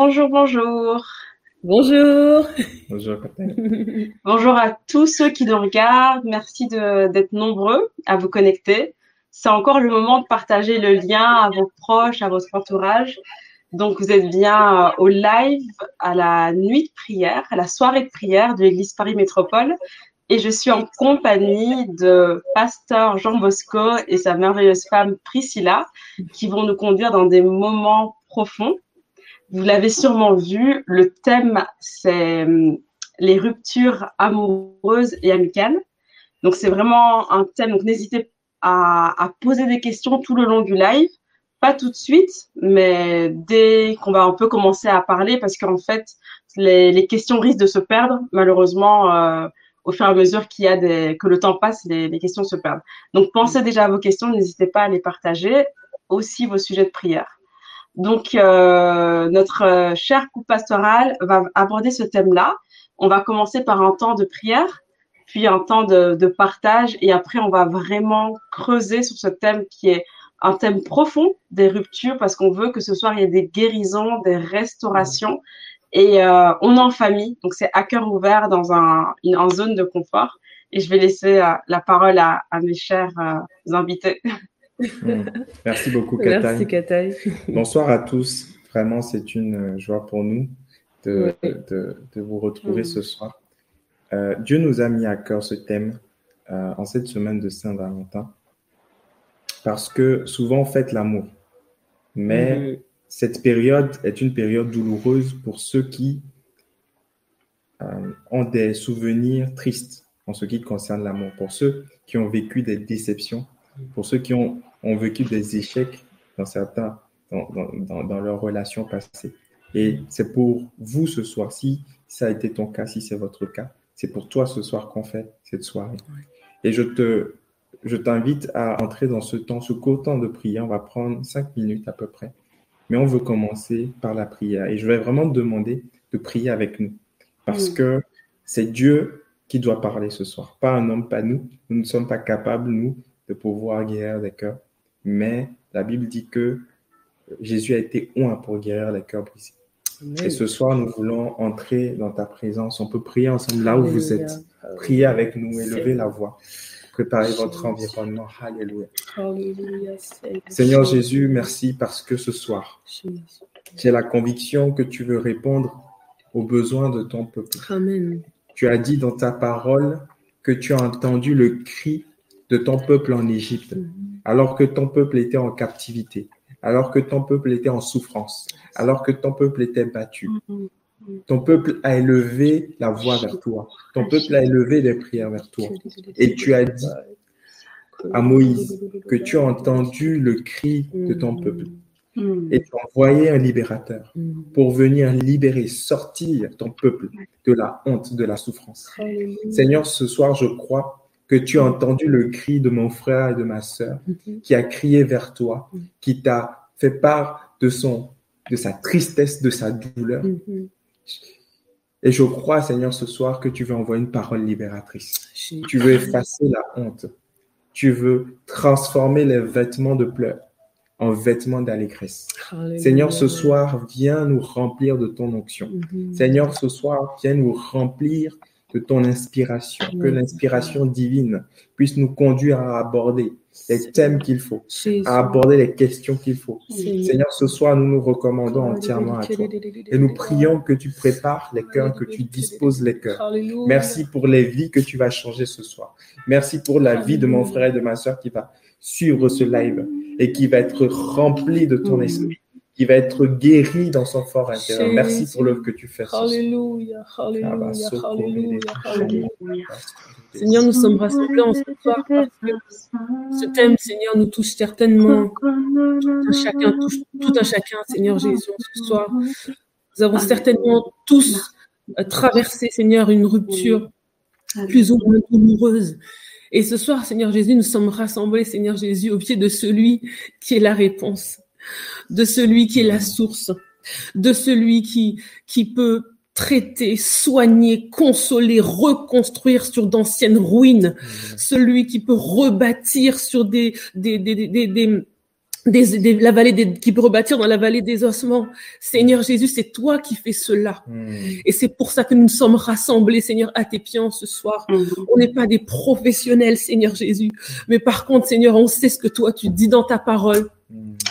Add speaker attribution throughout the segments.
Speaker 1: Bonjour, bonjour.
Speaker 2: Bonjour.
Speaker 3: Bonjour,
Speaker 1: Bonjour à tous ceux qui nous regardent. Merci d'être nombreux à vous connecter. C'est encore le moment de partager le lien à vos proches, à votre entourage. Donc, vous êtes bien euh, au live à la nuit de prière, à la soirée de prière de l'Église Paris Métropole. Et je suis en compagnie de pasteur Jean Bosco et sa merveilleuse femme Priscilla qui vont nous conduire dans des moments profonds vous l'avez sûrement vu, le thème, c'est hum, les ruptures amoureuses et amicales. Donc, c'est vraiment un thème. Donc, n'hésitez à, à, poser des questions tout le long du live. Pas tout de suite, mais dès qu'on va un peu commencer à parler, parce qu'en fait, les, les, questions risquent de se perdre. Malheureusement, euh, au fur et à mesure qu'il y a des, que le temps passe, les, les questions se perdent. Donc, pensez déjà à vos questions. N'hésitez pas à les partager. Aussi vos sujets de prière. Donc, euh, notre euh, cher couple pastoral va aborder ce thème-là. On va commencer par un temps de prière, puis un temps de, de, partage, et après, on va vraiment creuser sur ce thème qui est un thème profond des ruptures, parce qu'on veut que ce soir, il y ait des guérisons, des restaurations, et euh, on est en famille, donc c'est à cœur ouvert dans un, une, zone de confort. Et je vais laisser euh, la parole à, à mes chers euh, invités.
Speaker 3: Hmm. Merci beaucoup, Kataï. Bonsoir à tous. Vraiment, c'est une joie pour nous de, de, de vous retrouver hmm. ce soir. Euh, Dieu nous a mis à cœur ce thème euh, en cette semaine de Saint-Valentin parce que souvent on fête l'amour. Mais mmh. cette période est une période douloureuse pour ceux qui euh, ont des souvenirs tristes en ce qui concerne l'amour, pour ceux qui ont vécu des déceptions, pour ceux qui ont ont vécu des échecs dans certains, dans, dans, dans leurs relations passées. Et c'est pour vous ce soir, si ça a été ton cas, si c'est votre cas, c'est pour toi ce soir qu'on fait cette soirée. Et je te, je t'invite à entrer dans ce temps, ce court temps de prière. On va prendre cinq minutes à peu près. Mais on veut commencer par la prière. Et je vais vraiment te demander de prier avec nous. Parce que c'est Dieu qui doit parler ce soir. Pas un homme, pas nous. Nous ne sommes pas capables, nous, de pouvoir guérir des cœurs mais la Bible dit que Jésus a été oint pour guérir les cœurs brisés. Et ce soir, nous voulons entrer dans ta présence. On peut prier ensemble là où vous êtes. Priez avec nous, élevez la voix. Préparez votre environnement. Alléluia. Seigneur Jésus, merci parce que ce soir, j'ai la conviction que tu veux répondre aux besoins de ton peuple.
Speaker 2: Amen.
Speaker 3: Tu as dit dans ta parole que tu as entendu le cri de ton peuple en Égypte. Alors que ton peuple était en captivité, alors que ton peuple était en souffrance, alors que ton peuple était battu. Ton peuple a élevé la voix vers toi. Ton peuple a élevé des prières vers toi. Et tu as dit à Moïse que tu as entendu le cri de ton peuple. Et tu as envoyé un libérateur pour venir libérer, sortir ton peuple de la honte, de la souffrance. Seigneur, ce soir, je crois que tu as entendu le cri de mon frère et de ma sœur, mhm. qui a crié vers toi, mhm. qui t'a fait part de son, de sa tristesse, de sa douleur. Mhm. Et je crois, Seigneur, ce soir que tu veux envoyer une parole libératrice. Tu veux effacer la honte. Tu veux transformer les vêtements de pleurs en vêtements d'allégresse. Seigneur, ce soir, viens nous remplir de ton onction. Seigneur, ce soir, viens nous remplir de ton inspiration, que l'inspiration divine puisse nous conduire à aborder les thèmes qu'il faut, à aborder les questions qu'il faut. Seigneur, ce soir, nous nous recommandons entièrement à toi. et nous prions que tu prépares les cœurs, que tu disposes les cœurs. Merci pour les vies que tu vas changer ce soir. Merci pour la vie de mon frère et de ma soeur qui va suivre ce live et qui va être rempli de ton esprit qui va être guéri dans son fort intérieur. Merci pour l'œuvre que tu fais.
Speaker 2: Alléluia, alléluia, alléluia, alléluia. Seigneur, nous sommes rassemblés en ce soir parce que ce thème, Seigneur, nous touche certainement tout un chacun, touche tout un chacun, Seigneur Jésus, ce soir. Nous avons certainement tous traversé, Seigneur, une rupture plus ou moins douloureuse. Et ce soir, Seigneur Jésus, nous sommes rassemblés, Seigneur Jésus, au pied de celui qui est la réponse de celui qui est la source, de celui qui, qui peut traiter, soigner, consoler, reconstruire sur d'anciennes ruines, celui qui peut rebâtir sur des, des, des, des, des, la vallée des, qui peut rebâtir dans la vallée des ossements. Seigneur Jésus, c'est toi qui fais cela. Hmm. Et c'est pour ça que nous nous sommes rassemblés, Seigneur, à tes pieds ce soir. Hmm. On n'est pas des professionnels, Seigneur Jésus. Mais par contre, Seigneur, on sait ce que toi tu dis dans ta parole.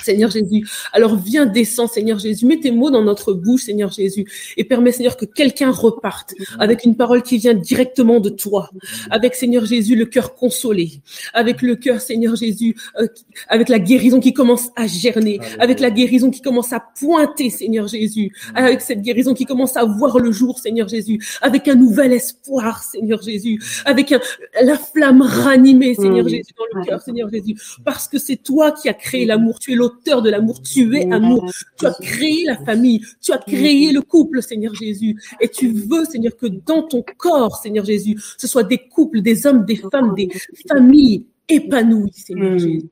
Speaker 2: Seigneur Jésus. Alors viens, descends, Seigneur Jésus. Mets tes mots dans notre bouche, Seigneur Jésus. Et permets, Seigneur, que quelqu'un reparte avec une parole qui vient directement de toi. Avec, Seigneur Jésus, le cœur consolé. Avec le cœur, Seigneur Jésus, euh, avec la guérison qui commence à gerner. Avec la guérison qui commence à pointer, Seigneur Jésus. Avec cette guérison qui commence à voir le jour, Seigneur Jésus. Avec un nouvel espoir, Seigneur Jésus. Avec la flamme ranimée, Seigneur Jésus, dans le cœur, Seigneur Jésus. Parce que c'est toi qui as créé l'amour. Tu es l'auteur de l'amour. Tu es amour. Tu as créé la famille. Tu as créé le couple, Seigneur Jésus. Et tu veux, Seigneur, que dans ton corps, Seigneur Jésus, ce soit des couples, des hommes, des femmes, des familles épanouies, Seigneur Jésus.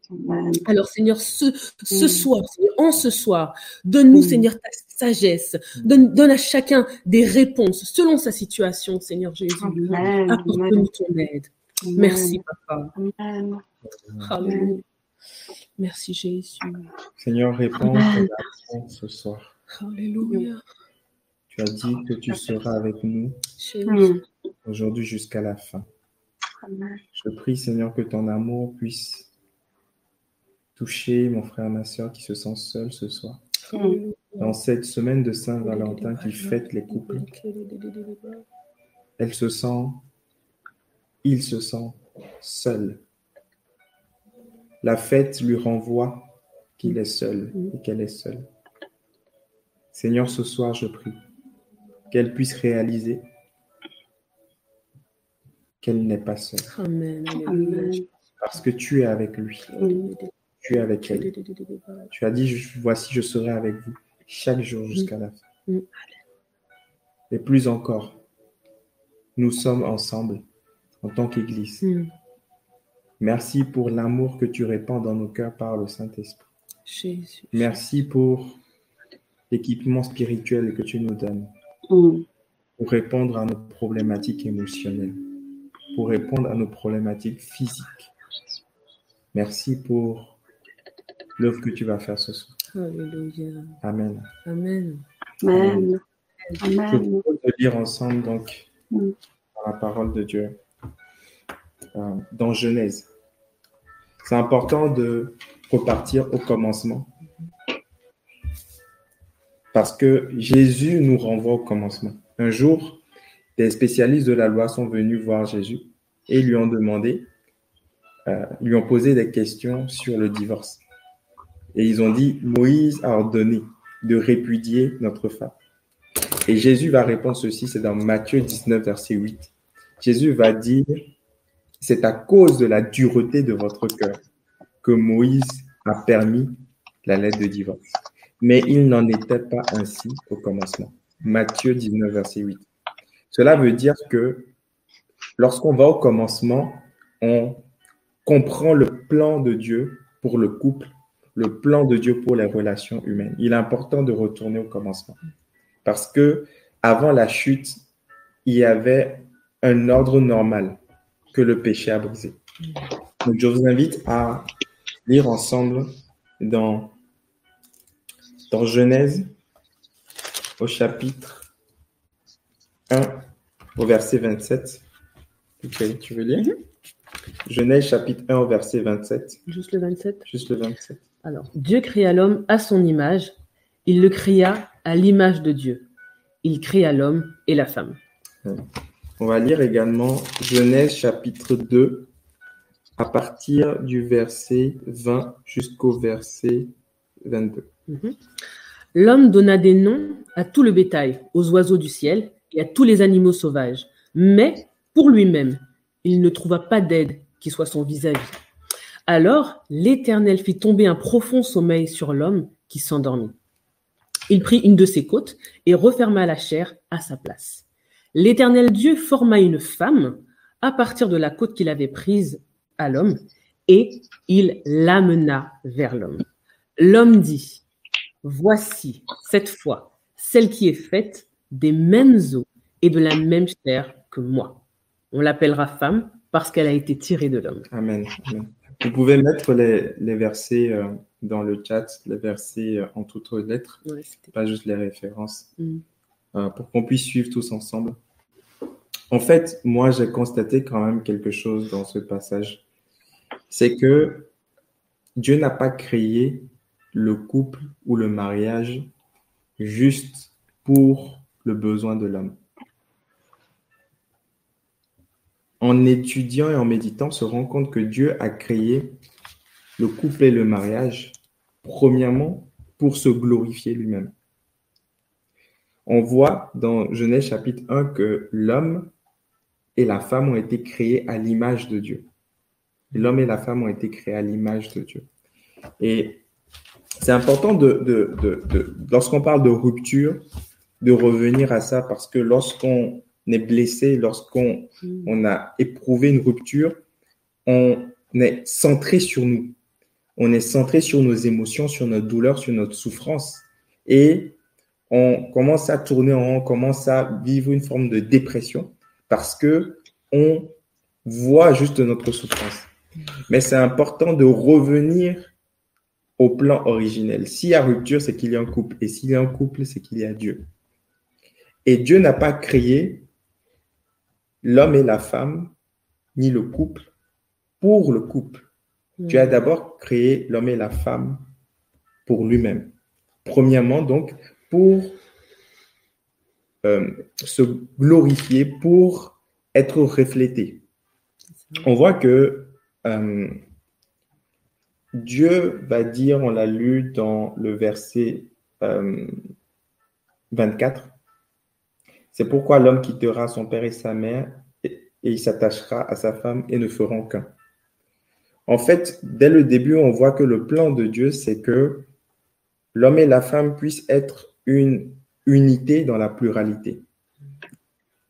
Speaker 2: Alors, Seigneur, ce, ce soir, en ce soir, donne-nous, Seigneur, ta sagesse. Donne, donne à chacun des réponses selon sa situation, Seigneur Jésus. Apporte-nous ton aide. Merci, Papa. Amen. Merci Jésus.
Speaker 3: Seigneur, réponds à ce soir. Alléluia. Tu as dit que tu seras avec nous aujourd'hui jusqu'à la fin. Je prie, Seigneur, que ton amour puisse toucher mon frère, ma soeur qui se sent seul ce soir. Dans cette semaine de Saint-Valentin qui fête les couples, elle se sent, il se sent seul la fête lui renvoie qu'il est seul et qu'elle est seule. Seigneur, ce soir, je prie qu'elle puisse réaliser qu'elle n'est pas seule. Amen. Parce que tu es avec lui. Tu es avec elle. Tu as dit, voici, je serai avec vous chaque jour jusqu'à la fin. Et plus encore, nous sommes ensemble en tant qu'Église. Merci pour l'amour que tu répands dans nos cœurs par le Saint-Esprit. Merci pour l'équipement spirituel que tu nous donnes mm. pour répondre à nos problématiques émotionnelles, pour répondre à nos problématiques physiques. Merci pour l'œuvre que tu vas faire ce soir. Alléluia. Amen. Amen. Amen. Je propose de lire ensemble donc mm. la parole de Dieu. Euh, dans Genèse. C'est important de repartir au commencement. Parce que Jésus nous renvoie au commencement. Un jour, des spécialistes de la loi sont venus voir Jésus et lui ont demandé, euh, lui ont posé des questions sur le divorce. Et ils ont dit, Moïse a ordonné de répudier notre femme. Et Jésus va répondre ceci, c'est dans Matthieu 19, verset 8. Jésus va dire, c'est à cause de la dureté de votre cœur que Moïse a permis la lettre de divorce. Mais il n'en était pas ainsi au commencement. Matthieu 19, verset 8. Cela veut dire que lorsqu'on va au commencement, on comprend le plan de Dieu pour le couple, le plan de Dieu pour les relations humaines. Il est important de retourner au commencement. Parce que avant la chute, il y avait un ordre normal que le péché a brisé. Donc, je vous invite à lire ensemble dans, dans Genèse au chapitre 1 au verset 27. tu veux lire? Mhm. Genèse chapitre 1 au verset 27.
Speaker 2: Juste le 27
Speaker 3: Juste le 27.
Speaker 2: Alors, Dieu créa l'homme à son image. Il le créa à l'image de Dieu. Il créa l'homme et la femme.
Speaker 3: On va lire également Genèse chapitre 2 à partir du verset 20 jusqu'au verset 22. Mhm.
Speaker 2: L'homme donna des noms à tout le bétail, aux oiseaux du ciel et à tous les animaux sauvages. Mais pour lui-même, il ne trouva pas d'aide qui soit son vis-à-vis. Alors l'Éternel fit tomber un profond sommeil sur l'homme qui s'endormit. Il prit une de ses côtes et referma la chair à sa place. L'Éternel Dieu forma une femme à partir de la côte qu'il avait prise à l'homme et il l'amena vers l'homme. L'homme dit, voici cette fois celle qui est faite des mêmes os et de la même chair que moi. On l'appellera femme parce qu'elle a été tirée de l'homme.
Speaker 3: Amen. Vous pouvez mettre les, les versets euh, dans le chat, les versets euh, en toutes lettres, pas juste les références, mm. euh, pour qu'on puisse suivre tous ensemble. En fait, moi, j'ai constaté quand même quelque chose dans ce passage. C'est que Dieu n'a pas créé le couple ou le mariage juste pour le besoin de l'homme. En étudiant et en méditant, on se rend compte que Dieu a créé le couple et le mariage, premièrement, pour se glorifier lui-même. On voit dans Genèse chapitre 1 que l'homme et la femme ont été créés à l'image de Dieu. L'homme et la femme ont été créés à l'image de Dieu. Et c'est important de, lorsqu'on parle de rupture, de revenir à ça parce que lorsqu'on est blessé, lorsqu'on mm. on a éprouvé une rupture, on est centré sur nous. On est centré sur nos émotions, sur notre douleur, sur notre souffrance. Et on commence à tourner en rond, on commence à vivre une forme de dépression parce que on voit juste notre souffrance. Mais c'est important de revenir au plan originel. S'il y a rupture, c'est qu'il y a un couple. Et s'il y a un couple, c'est qu'il y a Dieu. Et Dieu n'a pas créé l'homme et la femme, ni le couple, pour le couple. Dieu a d'abord créé l'homme et la femme pour lui-même. Premièrement, donc, pour euh, se glorifier, pour être reflété. On voit que euh, Dieu va dire, on l'a lu dans le verset 24, euh, c'est pourquoi l'homme quittera son père et sa mère et, il s'attachera à sa femme et ne feront qu'un. En fait, dès le début, on voit que le plan de Dieu, c'est que l'homme et la femme puissent être une unité dans la pluralité.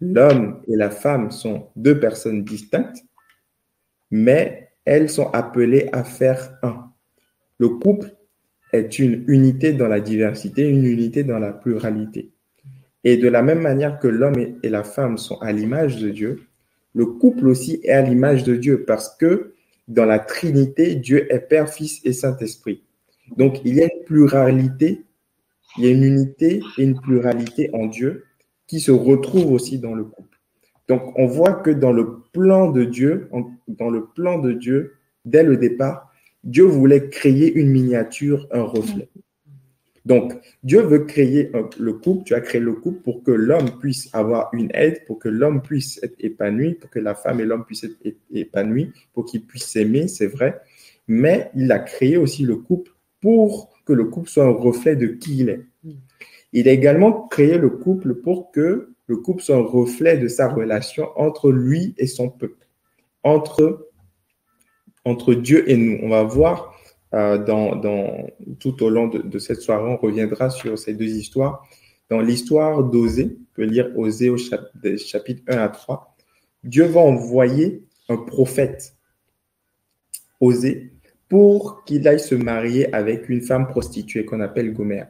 Speaker 3: L'homme et la femme sont deux personnes distinctes, mais elles sont appelées à faire un. Le couple est une unité dans la diversité, une unité dans la pluralité. Et de la même manière que l'homme et la femme sont à l'image de Dieu, le couple aussi est à l'image de Dieu parce que dans la Trinité, Dieu est Père, Fils et Saint-Esprit. Donc il y a une pluralité, il y a une unité et une pluralité en Dieu qui se retrouve aussi dans le couple. Donc on voit que dans le plan de Dieu, dans le plan de Dieu, dès le départ, Dieu voulait créer une miniature, un reflet. Donc, Dieu veut créer le couple, tu as créé le couple pour que l'homme puisse avoir une aide, pour que l'homme puisse être épanoui, pour que la femme et l'homme puissent être épanouis, pour qu'ils puissent s'aimer, c'est vrai. Mais il a créé aussi le couple pour que le couple soit un reflet de qui il est. Il a également créé le couple pour que le couple soit un reflet de sa relation entre lui et son peuple, entre, Dieu et nous. On va voir euh, tout au long de, cette soirée, on reviendra sur ces deux histoires. Dans l'histoire d'Osée, on peut lire Osée au chapitre 1 à 3, Dieu va envoyer un prophète, pour qu'il aille se marier avec une femme prostituée qu'on appelle Gomère.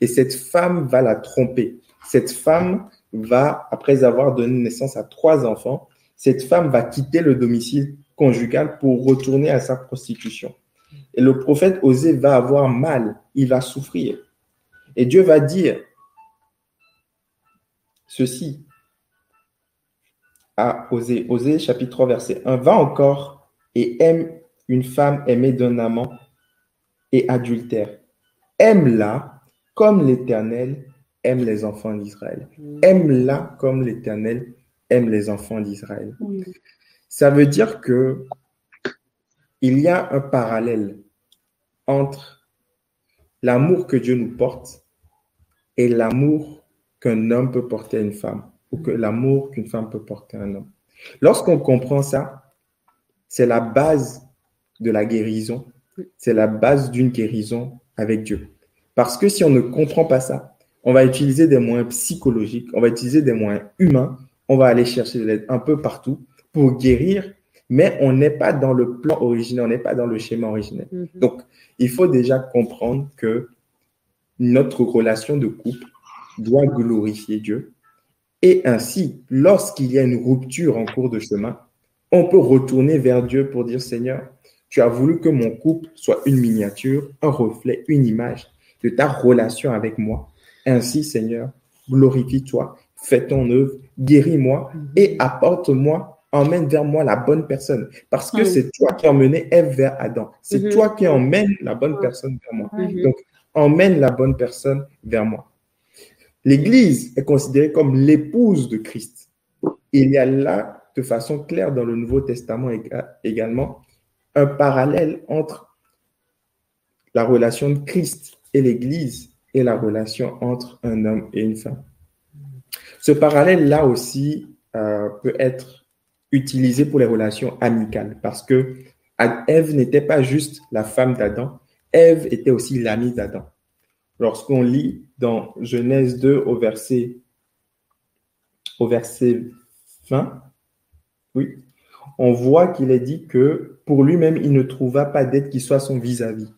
Speaker 3: Et cette femme va la tromper. Cette femme va, après avoir donné naissance à trois enfants, cette femme va quitter le domicile conjugal pour retourner à sa prostitution. Et le prophète Osée va avoir mal, il va souffrir. Et Dieu va dire ceci à Osée, Osée chapitre 3 verset 1, va encore et aime une femme aimée d'un amant et adultère. Aime-la comme l'Éternel aime les enfants d'Israël. Aime-la comme l'Éternel aime les enfants d'Israël. Ça veut dire que il y a un parallèle entre l'amour que Dieu nous porte et l'amour qu'un homme peut porter à une femme ou que l'amour qu'une femme peut porter à un homme. Lorsqu'on comprend ça, c'est la base de la guérison, c'est la base d'une guérison avec Dieu. Parce que si on ne comprend pas ça, on va utiliser des moyens psychologiques, on va utiliser des moyens humains, on va aller chercher de l'aide un peu partout pour guérir mais on n'est pas dans le plan originel, on n'est pas dans le schéma originel. Mhm. Donc, il faut déjà comprendre que notre relation de couple doit glorifier Dieu. Et ainsi, lorsqu'il y a une rupture en cours de chemin, on peut retourner vers Dieu pour dire, Seigneur, Tu as voulu que mon couple soit une miniature, un reflet, une image de ta relation avec moi. Ainsi, Seigneur, glorifie-toi, fais ton œuvre, guéris-moi et apporte-moi, emmène vers moi la bonne personne. Parce que c'est toi qui as emmené Ève vers Adam. C'est mhm. toi qui emmènes la bonne personne vers moi. Donc, emmène la bonne personne vers moi. L'Église est considérée comme l'épouse de Christ. Il y a là, de façon claire dans le Nouveau Testament également, un parallèle entre la relation de Christ et l'Église et la relation entre un homme et une femme. Ce parallèle-là aussi euh, peut être utilisé pour les relations amicales parce que Ève n'était pas juste la femme d'Adam, Ève était aussi l'amie d'Adam. Lorsqu'on lit dans Genèse 2 au verset, au verset 20, oui, on voit qu'il est dit que pour lui-même, il ne trouva pas d'aide qui soit son vis-à-vis.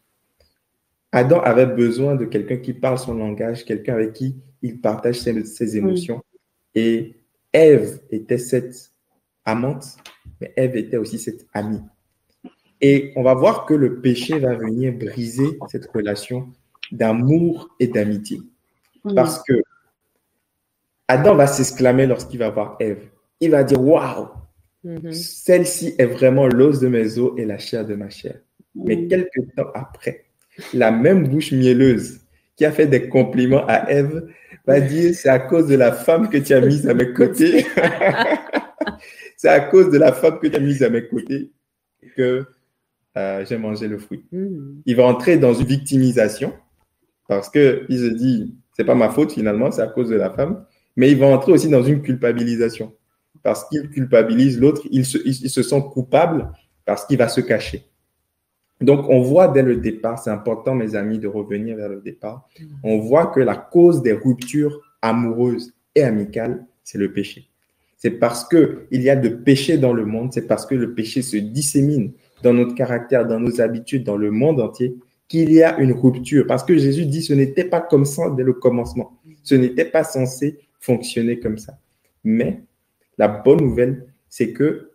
Speaker 3: Adam avait besoin de quelqu'un qui parle son langage, quelqu'un avec qui il partage ses, émotions. Et Ève était cette amante, mais Ève était aussi cette amie. Et on va voir que le péché va venir briser cette relation d'amour et d'amitié. Parce que Adam va s'exclamer lorsqu'il va voir Ève. Il va dire Waouh, mm-hmm. celle-ci est vraiment l'os de mes os et la chair de ma chair. Mais mm. quelques temps après, la même bouche mielleuse qui a fait des compliments à Ève va dire C'est à cause de la femme que tu as mise à mes côtés. C'est à cause de la femme que tu as mise à mes côtés que euh, j'ai mangé le fruit. Mm. Il va entrer dans une victimisation parce qu'il se dit, c'est pas ma faute finalement, c'est à cause de la femme. Mais il va entrer aussi dans une culpabilisation. Parce qu'il culpabilise l'autre, il se, sent coupable parce qu'il va se cacher. Donc, on voit dès le départ, c'est important, mes amis, de revenir vers le départ. On voit que la cause des ruptures amoureuses et amicales, c'est le péché. C'est parce que il y a de péché dans le monde, c'est parce que le péché se dissémine dans notre caractère, dans nos habitudes, dans le monde entier, qu'il y a une rupture. Parce que Jésus dit, ce n'était pas comme ça dès le commencement. Ce n'était pas censé fonctionner comme ça. Mais la bonne nouvelle, c'est que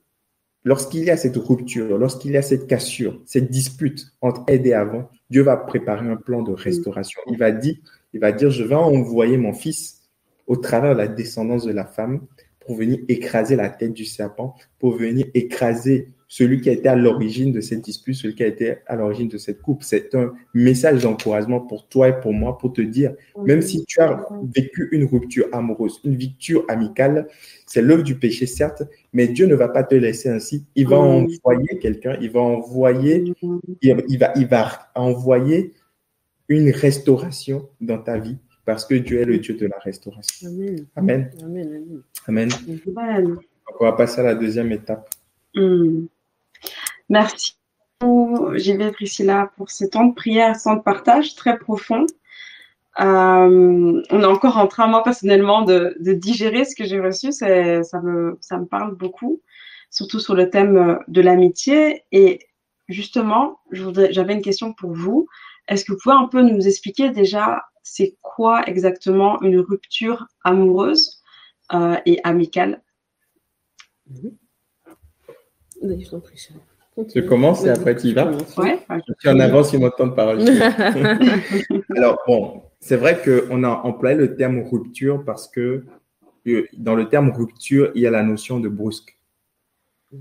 Speaker 3: lorsqu'il y a cette rupture, lorsqu'il y a cette cassure, cette dispute entre aide et avant, Dieu va préparer un plan de restauration. Il va dire, il va dire, je vais envoyer mon fils au travers de la descendance de la femme pour venir écraser la tête du serpent, pour venir écraser celui qui a été à l'origine de cette dispute, celui qui a été à l'origine de cette coupe. C'est un message d'encouragement pour toi et pour moi pour te dire, même si tu as vécu une rupture amoureuse, une rupture amicale, c'est l'œuvre du péché, certes, mais Dieu ne va pas te laisser ainsi. Il va envoyer quelqu'un, il va envoyer, il, va, il va envoyer une restauration dans ta vie parce que Dieu est le Dieu de la restauration. Amen. Amen. Amen. on va passer à la deuxième étape.
Speaker 1: Merci Gilles Priscilla pour ce temps de prière, ce temps de partage très profond. Euh, on est encore en train, moi personnellement, de, digérer ce que j'ai reçu. Ça me, ça me parle beaucoup, surtout sur le thème de l'amitié. Et justement, j'avais une question pour vous. Est-ce que vous pouvez un peu nous expliquer déjà c'est quoi exactement une rupture amoureuse euh, et amicale?
Speaker 3: Commence et après tu y vas. Je suis en avance sur mon temps de parole. Alors, bon, c'est vrai qu'on a employé le terme rupture parce que euh, dans le terme rupture, il y a la notion de brusque.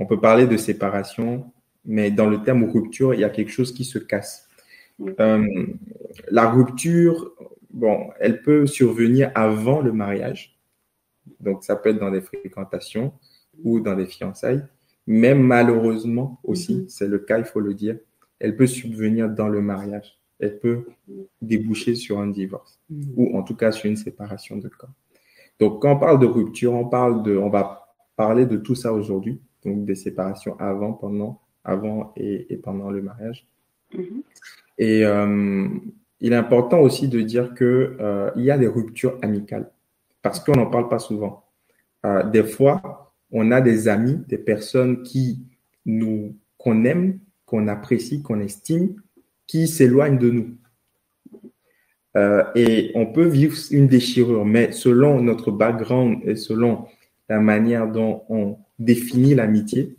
Speaker 3: On peut parler de séparation, mais dans le terme rupture, il y a quelque chose qui se casse. Euh, la rupture, bon, elle peut survenir avant le mariage. Donc, ça peut être dans des fréquentations ou dans des fiançailles. Mais malheureusement aussi, mhm. c'est le cas, il faut le dire, elle peut subvenir dans le mariage. Elle peut déboucher sur un divorce mhm. ou en tout cas sur une séparation de corps. Donc, quand on parle de rupture, on parle de, on va parler de tout ça aujourd'hui, donc des séparations avant, pendant, avant et, pendant le mariage. Mhm. Et euh, il est important aussi de dire que euh, il y a des ruptures amicales parce qu'on n'en parle pas souvent. Euh, des fois, on a des amis, des personnes qui nous, qu'on aime, qu'on apprécie, qu'on estime, qui s'éloignent de nous. Euh, et on peut vivre une déchirure, mais selon notre background et selon la manière dont on définit l'amitié,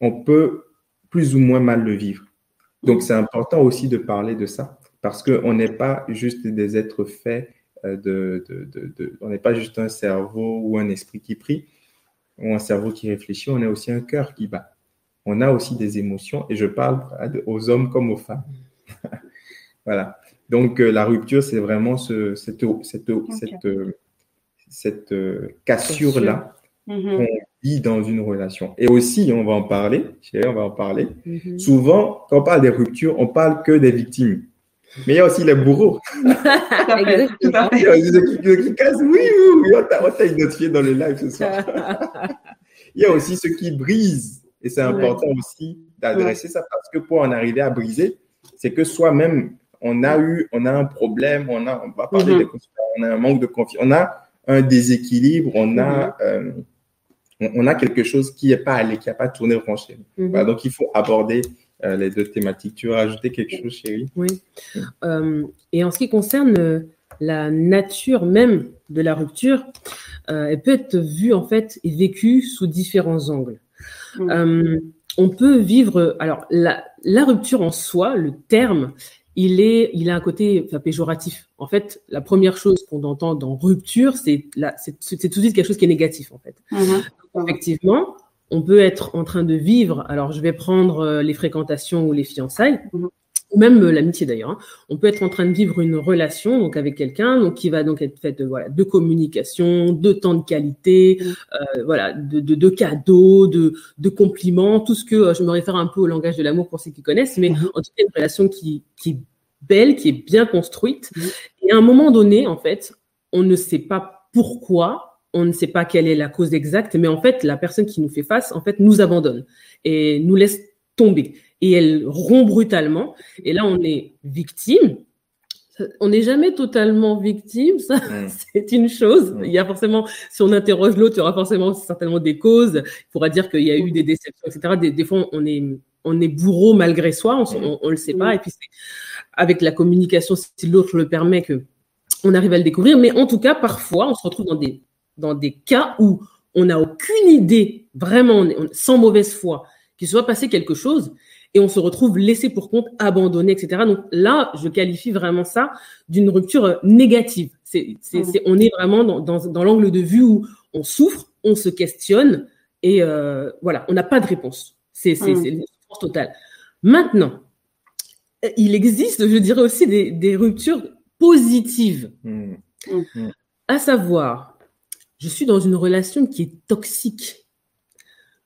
Speaker 3: on peut plus ou moins mal le vivre. Donc, c'est important aussi de parler de ça parce qu'on n'est pas juste des êtres faits euh, de, on n'est pas juste un cerveau ou un esprit qui prie ou un cerveau qui réfléchit, on a aussi un cœur qui bat. On a aussi des émotions et je parle aux hommes comme aux femmes. voilà. Donc euh, la rupture, c'est vraiment ce, cette, cette, cette, euh, cette cassure-là qu'on vit dans une relation. Et aussi, on va en parler, on va en parler. Mm-hmm. Souvent, quand on parle des ruptures, on parle que des victimes. Mais il y a aussi les bourreaux. tout à fait. Tout à fait. Il y a ceux qui, cassent. Oui, oui, oui, on t'a identifié dans le live ce soir. il y a aussi ceux qui brisent. Et c'est important aussi d'adresser ça parce que pour en arriver à briser, c'est que soi-même, on a eu, on a un problème, on a, on va parler mm on a un manque de confiance, on a un déséquilibre, on a, mm-hmm. euh, on, a quelque chose qui n'est pas allé, qui n'a pas tourné nous. Mm-hmm. donc, il faut aborder euh, les deux thématiques. Tu veux rajouter quelque chose, chérie?
Speaker 2: Oui. Euh, et en ce qui concerne euh, la nature même de la rupture, elle peut être vue en fait et vécue sous différents angles. on peut vivre. Alors, la, la, rupture en soi, le terme, il est, il a un côté enfin, péjoratif. En fait, la première chose qu'on entend dans rupture, c'est c'est tout de suite quelque chose qui est négatif en fait. Mm-hmm. effectivement, on peut être en train de vivre, alors je vais prendre euh, les fréquentations ou les fiançailles, mhm. ou même euh, l'amitié d'ailleurs. Hein. On peut être en train de vivre une relation donc avec quelqu'un, donc qui va donc être faite voilà de communication, de temps de qualité, mhm. euh, voilà de, de, cadeaux, de, de compliments, tout ce que je me réfère un peu au langage de l'amour pour ceux qui connaissent, mais mhm. en tout cas une relation qui, qui est belle, qui est bien construite. Et à un moment donné, en fait, on ne sait pas pourquoi on ne sait pas quelle est la cause exacte, mais en fait, la personne qui nous fait face, en fait, nous abandonne et nous laisse tomber. Et elle rompt brutalement. Et là, on est victime. On n'est jamais totalement victime, ça, c'est une chose. Il y a forcément, si on interroge l'autre, il y aura forcément certainement des causes. Il pourra dire qu'il y a eu des déceptions, etc. Des, fois, on est, on est bourreau malgré soi, on, ne le sait pas. Et puis, avec la communication, si l'autre le permet, que on arrive à le découvrir. Mais en tout cas, parfois, on se retrouve dans des dans des cas où on n'a aucune idée, vraiment sans mauvaise foi, qu'il soit passé quelque chose, et on se retrouve laissé pour compte, abandonné, etc. Donc là, je qualifie vraiment ça d'une rupture négative. C'est, on est vraiment dans, l'angle de vue où on souffre, on se questionne, et euh, voilà, on n'a pas de réponse. C'est, c'est, mmh. une souffrance totale. Maintenant, il existe, je dirais aussi, des, ruptures positives. Mmh. Mmh. À savoir, je suis dans une relation qui est toxique.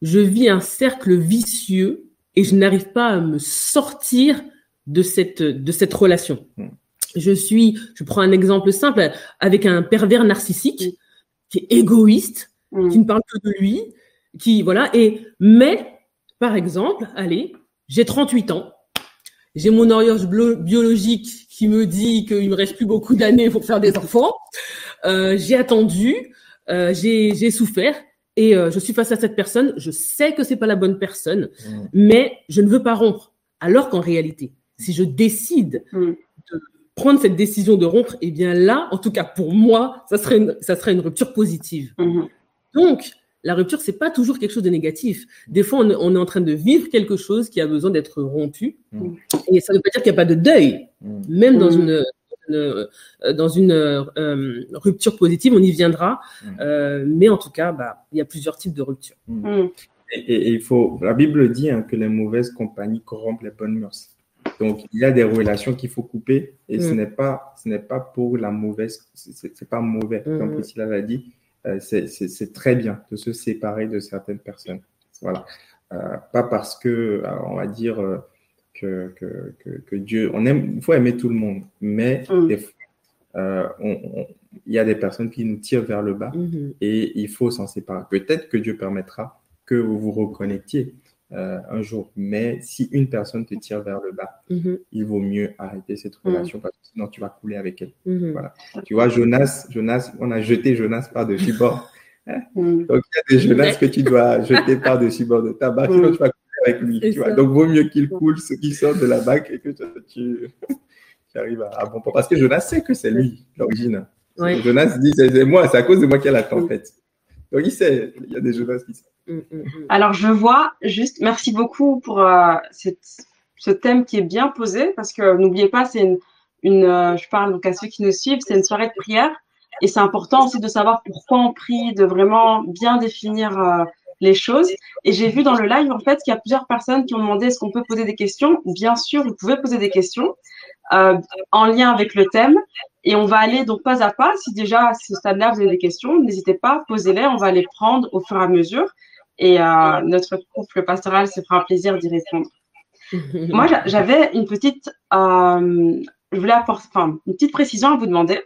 Speaker 2: Je vis un cercle vicieux et je n'arrive pas à me sortir de cette, de cette relation. Hmm. Je suis, je prends un exemple simple, avec un pervers narcissique qui est égoïste, hmm. qui ne parle que de lui, qui, voilà, et, mais, par exemple, allez, j'ai 38 ans, j'ai mon horloge biologique qui me dit qu'il me reste plus beaucoup d'années pour faire des enfants, euh, j'ai attendu, euh, j'ai souffert et euh, je suis face à cette personne. Je sais que c'est pas la bonne personne, mm. mais je ne veux pas rompre. Alors qu'en réalité, si je décide mm. de prendre cette décision de rompre, eh bien là, en tout cas pour moi, ça serait une, ça serait une rupture positive. Mm-hmm. Donc, la rupture, c'est pas toujours quelque chose de négatif. Des fois, on, est en train de vivre quelque chose qui a besoin d'être rompu. Mm. Et ça ne veut pas dire qu'il n'y a pas de deuil. Même dans une euh, dans une euh, rupture positive, on y viendra. Mm. Euh, mais en tout cas, bah, il y a plusieurs types de ruptures.
Speaker 3: Mm. Mm. Et, il faut, la Bible dit hein, que les mauvaises compagnies corrompent les bonnes mœurs. Donc, il y a des relations qu'il faut couper et ce n'est pas, ce n'est pas pour la mauvaise, c'est pas mauvais. Comme Priscilla l'a dit, c'est très bien de se séparer de certaines personnes. Voilà. pas parce que, on va dire, que, que, Dieu, on aime, il faut aimer tout le monde, mais mm. euh, il y a des personnes qui nous tirent vers le bas mm-hmm. et il faut s'en séparer. Peut-être que Dieu permettra que vous vous reconnectiez euh, un jour, mais si une personne te tire vers le bas, mm-hmm. il vaut mieux arrêter cette mm. relation parce que sinon tu vas couler avec elle. Mm-hmm. Voilà. Tu vois, Jonas, Jonas, on a jeté Jonas par-dessus bord. Mm. Donc il y a des Jonas que tu dois jeter par-dessus bord de ta barque, sinon tu vas avec lui. Tu vois. Donc, vaut mieux qu'il coule ce qui sort de la bague et que tu, arrives à, bon port. Parce que Jonas sait que c'est lui, l'origine. Jonas dit c'est moi, c'est à cause de moi qu'il y a la tempête. Donc, il sait, il y a des Jonas qui savent.
Speaker 1: Mm, mm, mm. Alors, je vois juste, merci beaucoup pour euh, cette, ce thème qui est bien posé parce que n'oubliez pas, c'est une, une euh, je parle donc à ceux qui nous suivent, c'est une soirée de prière et c'est important aussi de savoir pourquoi on prie, de vraiment bien définir euh, les choses. Et j'ai vu dans le live en fait qu'il y a plusieurs personnes qui ont demandé est-ce qu'on peut poser des questions? Bien sûr, vous pouvez poser des questions euh, en lien avec le thème. Et on va aller donc pas à pas. Si déjà à ce stade-là vous avez des questions, n'hésitez pas, posez-les. On va les prendre au fur et à mesure. Et euh, notre couple pastoral se fera un plaisir d'y répondre. Moi, j'avais une petite, euh, je voulais apporter, enfin, une petite précision à vous demander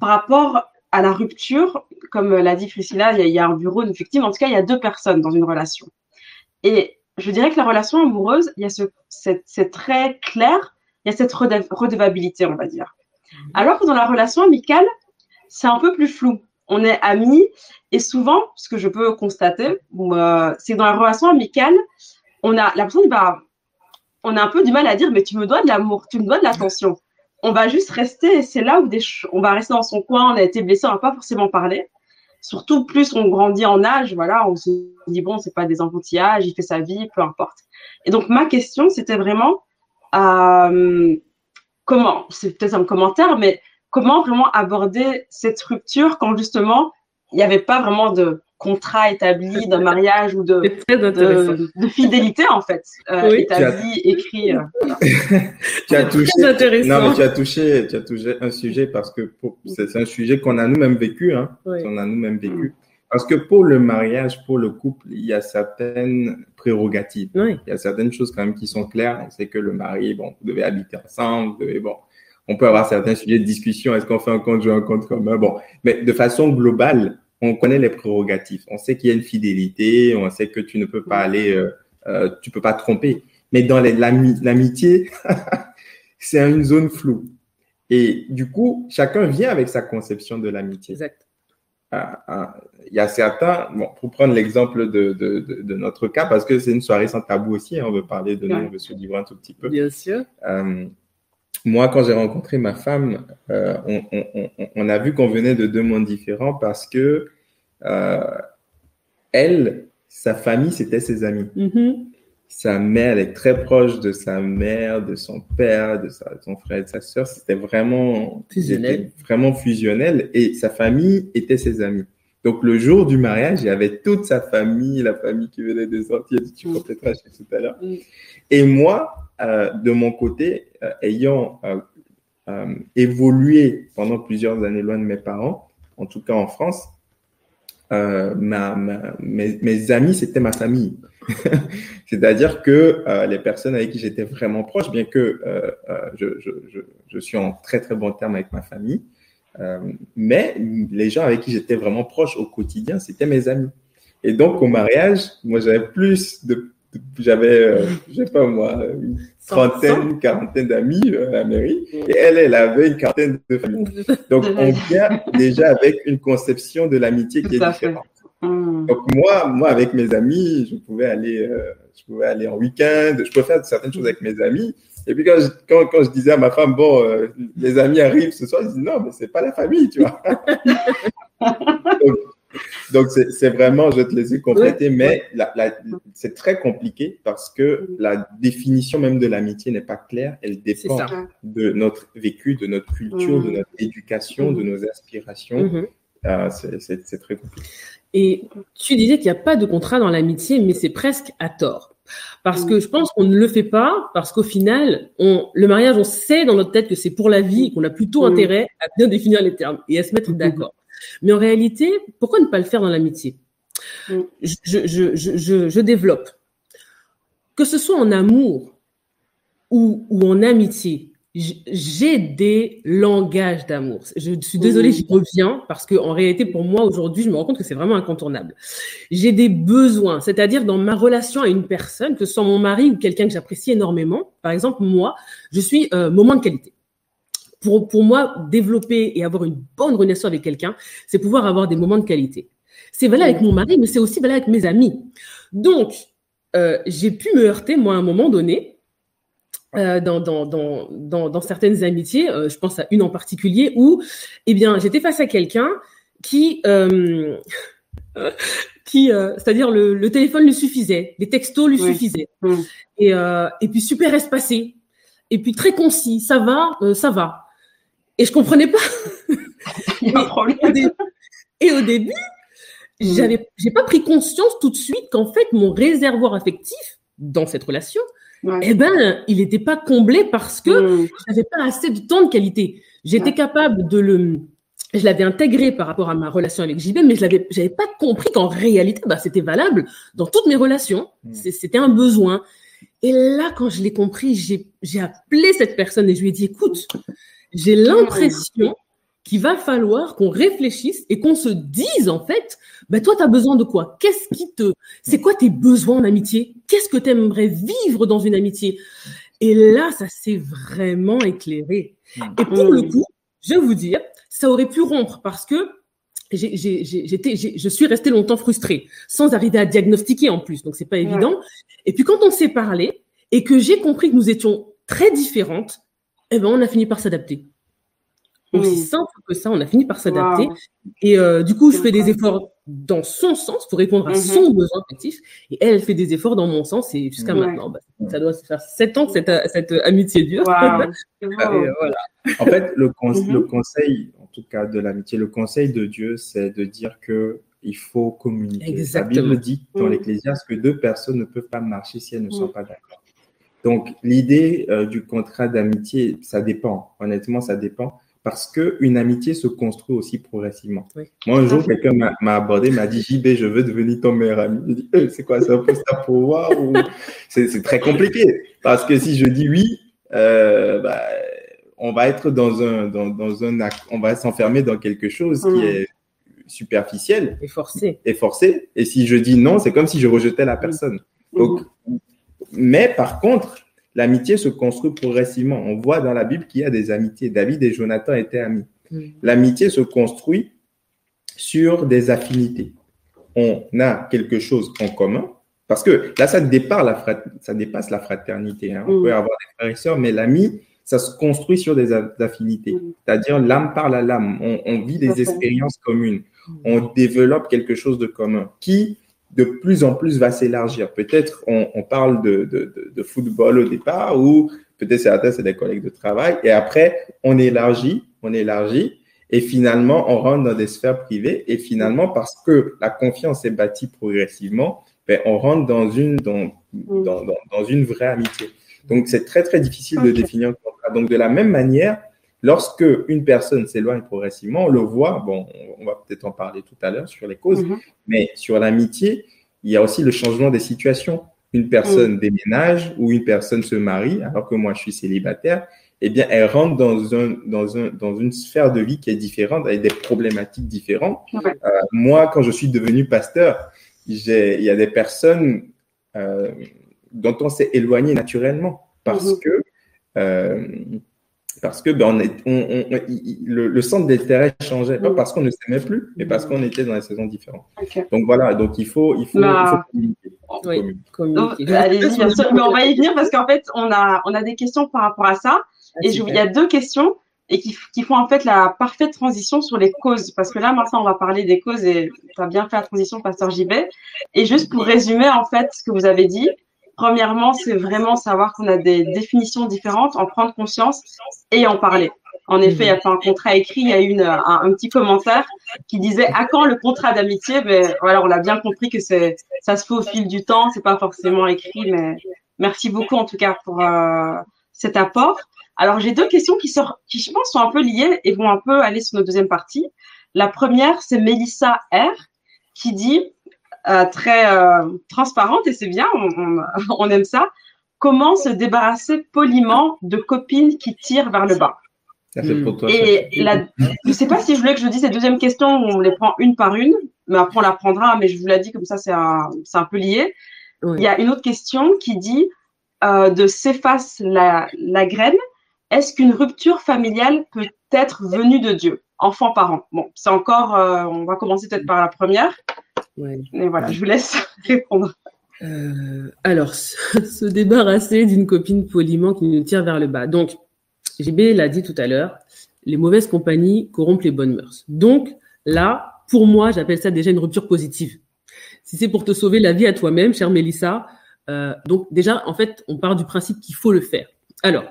Speaker 1: par rapport à la rupture. Comme l'a dit Priscilla, il y, a, un bureau une victime. En tout cas, il y a deux personnes dans une relation. Et je dirais que la relation amoureuse, il y a ce, c'est très clair, il y a cette redevabilité, on va dire. Mhm. Alors que dans la relation amicale, c'est un peu plus flou. On est amis et souvent, ce que je peux constater, euh, c'est que dans la relation amicale, on a la personne bah, on a un peu du mal à dire, mais tu me dois de l'amour, tu me dois de l'attention. On va juste rester, c'est là où on va rester dans son coin, on a été blessé, on va pas forcément parler. Surtout plus on grandit en âge, voilà, on se dit bon, c'est pas des enfantillages, il fait sa vie, peu importe. Et donc ma question, c'était vraiment euh, comment, c'est peut-être un commentaire, mais comment vraiment aborder cette rupture quand justement il n'y avait pas vraiment de contrat établi d'un mariage ou de, de, fidélité en fait euh, établi, écrit. Euh,
Speaker 3: tu as touché. Non mais tu as touché, tu as touché un sujet parce que c'est un sujet qu'on a nous-mêmes vécu, hein. On a nous-mêmes vécu. Parce que pour le mariage, pour le couple, il y a certaines prérogatives. Il y a certaines choses quand même qui sont claires. C'est que le mari, bon, vous devez habiter ensemble, vous devez, bon, on peut avoir certains sujets de discussion. Est-ce qu'on fait un compte, un compte commun? Bon, mais de façon globale, on connaît les prérogatives. On sait qu'il y a une fidélité, on sait que tu ne peux pas aller, euh, euh, tu peux pas tromper. Mais dans l'amitié, c'est une zone floue. Et du coup, chacun vient avec sa conception de l'amitié.
Speaker 2: Exact.
Speaker 3: Ah, ah, il y a certains, bon, pour prendre l'exemple de, de, de, notre cas, parce que c'est une soirée sans tabou aussi, hein, on veut parler de nous, on veut se livrer un tout petit peu.
Speaker 2: Bien sûr.
Speaker 3: Euh, moi, quand j'ai rencontré ma femme, euh, on, a vu qu'on venait de deux mondes différents parce que euh, elle, sa famille, c'était ses amis. Mm-hmm. Sa mère, elle est très proche de sa mère, de son père, de, son frère, de sa soeur. C'était vraiment
Speaker 2: fusionnel.
Speaker 3: Vraiment fusionnel. Et sa famille était ses amis. Donc, le jour du mariage, il y avait toute sa famille, la famille qui venait des Antilles, tu mm. tout à l'heure. Mm. Et moi, euh, de mon côté, euh, ayant euh, évolué pendant plusieurs années loin de mes parents, en tout cas en France, mes, amis, c'était ma famille. C'est-à-dire que les personnes avec qui j'étais vraiment proche, bien que je, je, suis en très très bon terme avec ma famille, mais les gens avec qui j'étais vraiment proche au quotidien, c'était mes amis. Et donc au mariage, moi j'avais plus de j'avais, euh, je sais pas moi, une trentaine, quarantaine d'amis euh, à la mairie, et elle, elle avait une quarantaine de familles. Donc, on vient déjà avec une conception de l'amitié qui est différente. Hmm. Donc, moi, moi, avec mes amis, je pouvais aller, euh, je pouvais aller en week-end, je pouvais faire certaines choses avec mes amis. Et puis, quand je, quand, quand je disais à ma femme, bon, les amis arrivent ce soir, je dis non, mais c'est pas la famille, tu vois. Donc, c'est vraiment, je vais te laisser compléter, mais c'est très compliqué parce que la définition même de l'amitié n'est pas claire. Elle dépend de notre vécu, de notre culture, de notre éducation, de nos aspirations. Mm-hmm. Euh, c'est très compliqué.
Speaker 2: Et tu disais qu'il n'y a pas de contrat dans l'amitié, mais c'est presque à tort. Parce que je pense qu'on ne le fait pas, parce qu'au final, on, le mariage, on sait dans notre tête que c'est pour la vie qu'on a plutôt intérêt à bien définir les termes et à se mettre d'accord. Mais en réalité, pourquoi ne pas le faire dans l'amitié? Mm. je, développe. Que ce soit en amour ou, en amitié, j'ai des langages d'amour. Je suis désolée, j'y reviens parce que en réalité, pour moi aujourd'hui, je me rends compte que c'est vraiment incontournable. J'ai des besoins, c'est-à-dire dans ma relation à une personne, que ce soit mon mari ou quelqu'un que j'apprécie énormément. Par exemple, moi, je suis euh, moment de qualité pour, pour moi, développer et avoir une bonne relation avec quelqu'un, c'est pouvoir avoir des moments de qualité. C'est valable avec mon mari, mais c'est aussi valable avec mes amis. Donc, euh, j'ai pu me heurter, moi, à un moment donné, euh, dans, dans, dans, dans, certaines amitiés, euh, je pense à une en particulier, où, eh bien, j'étais face à quelqu'un qui, qui, c'est-à-dire le, téléphone lui suffisait, les textos lui suffisaient, et, et puis super espacé, et puis très concis, ça va, ça va. Et je comprenais pas.
Speaker 1: Il y a un problème.
Speaker 2: Et au début, mm. j'avais, j'ai pas pris conscience tout de suite qu'en fait mon réservoir affectif dans cette relation, eh ben, il n'était pas comblé parce que je n'avais pas assez de temps de qualité. J'étais capable de le, je l'avais intégré par rapport à ma relation avec JB, mais je l'avais, j'avais pas compris qu'en réalité, bah, c'était valable dans toutes mes relations. Hmm. C'était un besoin. Et là, quand je l'ai compris, j'ai, j'ai appelé cette personne et je lui ai dit, écoute, j'ai l'impression qu'il va falloir qu'on réfléchisse et qu'on se dise, en fait, bah, toi, tu as besoin de quoi? Qu'est-ce qui te, c'est quoi tes besoins en amitié? Qu'est-ce que tu aimerais vivre dans une amitié? Et là, ça s'est vraiment éclairé. Et pour le coup, je vais vous dire, ça aurait pu rompre parce que j'étais, je suis restée longtemps frustrée, sans arriver à diagnostiquer en plus, donc c'est pas évident. Et puis quand on s'est parlé et que j'ai compris que nous étions très différentes, eh ben on a fini par s'adapter. Aussi simple que ça, on a fini par s'adapter. Et euh, du coup, je fais des efforts dans son sens pour répondre à mm-hmm. son besoin affectif. Et elle, fait des efforts dans mon sens. Et jusqu'à maintenant, bah, ça doit se faire sept ans que cette, cette amitié dure.
Speaker 3: voilà. En fait, le, mm-hmm. le conseil, en tout cas de l'amitié, le conseil de Dieu, c'est de dire que il faut communiquer.
Speaker 2: Exactement.
Speaker 3: La Bible dit dans mm. l'Ecclésiaste que deux personnes ne peuvent pas marcher si elles ne sont pas d'accord. Donc, l'idée euh, du contrat d'amitié, ça dépend. Honnêtement, ça dépend parce qu'une amitié se construit aussi progressivement. Moi, un jour, quelqu'un m'a abordé, m'a dit JB, je veux devenir ton meilleur ami. Je eh, c'est quoi, c'est un peu ça pour voir ou... C'est très compliqué. Parce que si je dis oui, euh, bah, on va être dans un, dans, dans un on va s'enfermer dans quelque chose qui est superficiel
Speaker 2: et forcé.
Speaker 3: Et forcé. Et si je dis non, c'est comme si je rejetais la personne. Donc, mais par contre, L'amitié se construit progressivement. On voit dans la Bible qu'il y a des amitiés. David et Jonathan étaient amis. Mm. L'amitié se construit sur des affinités. On a quelque chose en commun. Parce que là, ça, dépasse la, ça dépasse la fraternité. Hein. On mm. peut avoir des frères et sœurs, mais l'ami, ça se construit sur des affinités. Mm. C'est-à-dire l'âme parle à l'âme. On, on, vit des expériences communes. On développe quelque chose de commun qui de plus en plus va s'élargir. Peut-être on, on, parle de, de, de, football au départ ou peut-être certains c'est des collègues de travail et après on élargit, on élargit et finalement on rentre dans des sphères privées et finalement parce que la confiance est bâtie progressivement, ben, on rentre dans une dans, mm. dans, dans, une vraie amitié. Donc c'est très très difficile de définir un contrat. Donc de la même manière, Lorsque une personne s'éloigne progressivement, on le voit, bon, on va peut-être en parler tout à l'heure sur les causes, mhm. mais sur l'amitié, il y a aussi le changement des situations. Une personne mhm. déménage ou une personne se marie, alors que moi je suis célibataire, eh bien, elle rentre dans, un, dans, un, dans une sphère de vie qui est différente, avec des problématiques différentes. Euh, moi, quand je suis devenu pasteur, il y a des personnes euh, dont on s'est éloigné naturellement parce mhm. que euh, parce que ben, on on, le, centre d'intérêt changeait, pas mm. parce qu'on ne s'aimait plus, mais parce qu'on était dans des saisons différentes. Donc voilà, donc il faut, il faut, bah,
Speaker 1: communiquer. allez-y, bien sûr, mais on va y venir parce qu'en fait, on a, on a des questions par rapport à ça. Ah, et il y a deux questions et qui, qui, font en fait la parfaite transition sur les causes. Parce que là, maintenant, on va parler des causes et tu as bien fait la transition, Pasteur JB. Et juste pour résumer, en fait, ce que vous avez dit, Premièrement, c'est vraiment savoir qu'on a des définitions différentes, en prendre conscience et en parler. En effet, il y a pas un contrat écrit, il y a eu un, petit commentaire qui disait à quand le contrat d'amitié? Mais ben, voilà, on a bien compris que c'est ça se fait au fil du temps, c'est pas forcément écrit, mais merci beaucoup en tout cas pour euh, cet apport. Alors j'ai deux questions qui sortent, qui je pense sont un peu liées et vont un peu aller sur notre deuxième partie. La première, c'est Mélissa R qui dit très euh, transparente et c'est bien, on, aime ça. Comment se débarrasser poliment de copines qui tirent vers le bas? Et la, je ne sais pas si je voulais que je dise cette deuxième question où on les prend une par une, mais après on la prendra, mais je vous l'ai dit comme ça, c'est un, un, peu lié. Il y a une autre question qui dit euh, de s'efface la, la graine. Est-ce qu'une rupture familiale peut être venue de Dieu, enfant-parent Bon, c'est encore, on va commencer peut-être par la première. Mais voilà, je vous laisse répondre.
Speaker 2: Euh, alors, se débarrasser d'une copine poliment qui nous tire vers le bas. Donc, JB l'a dit tout à l'heure, les mauvaises compagnies corrompent les bonnes mœurs. Donc, là, pour moi, j'appelle ça déjà une rupture positive. si c'est pour te sauver la vie à toi-même, chère Mélissa, euh, donc déjà, en fait, on part du principe qu'il faut le faire. Alors,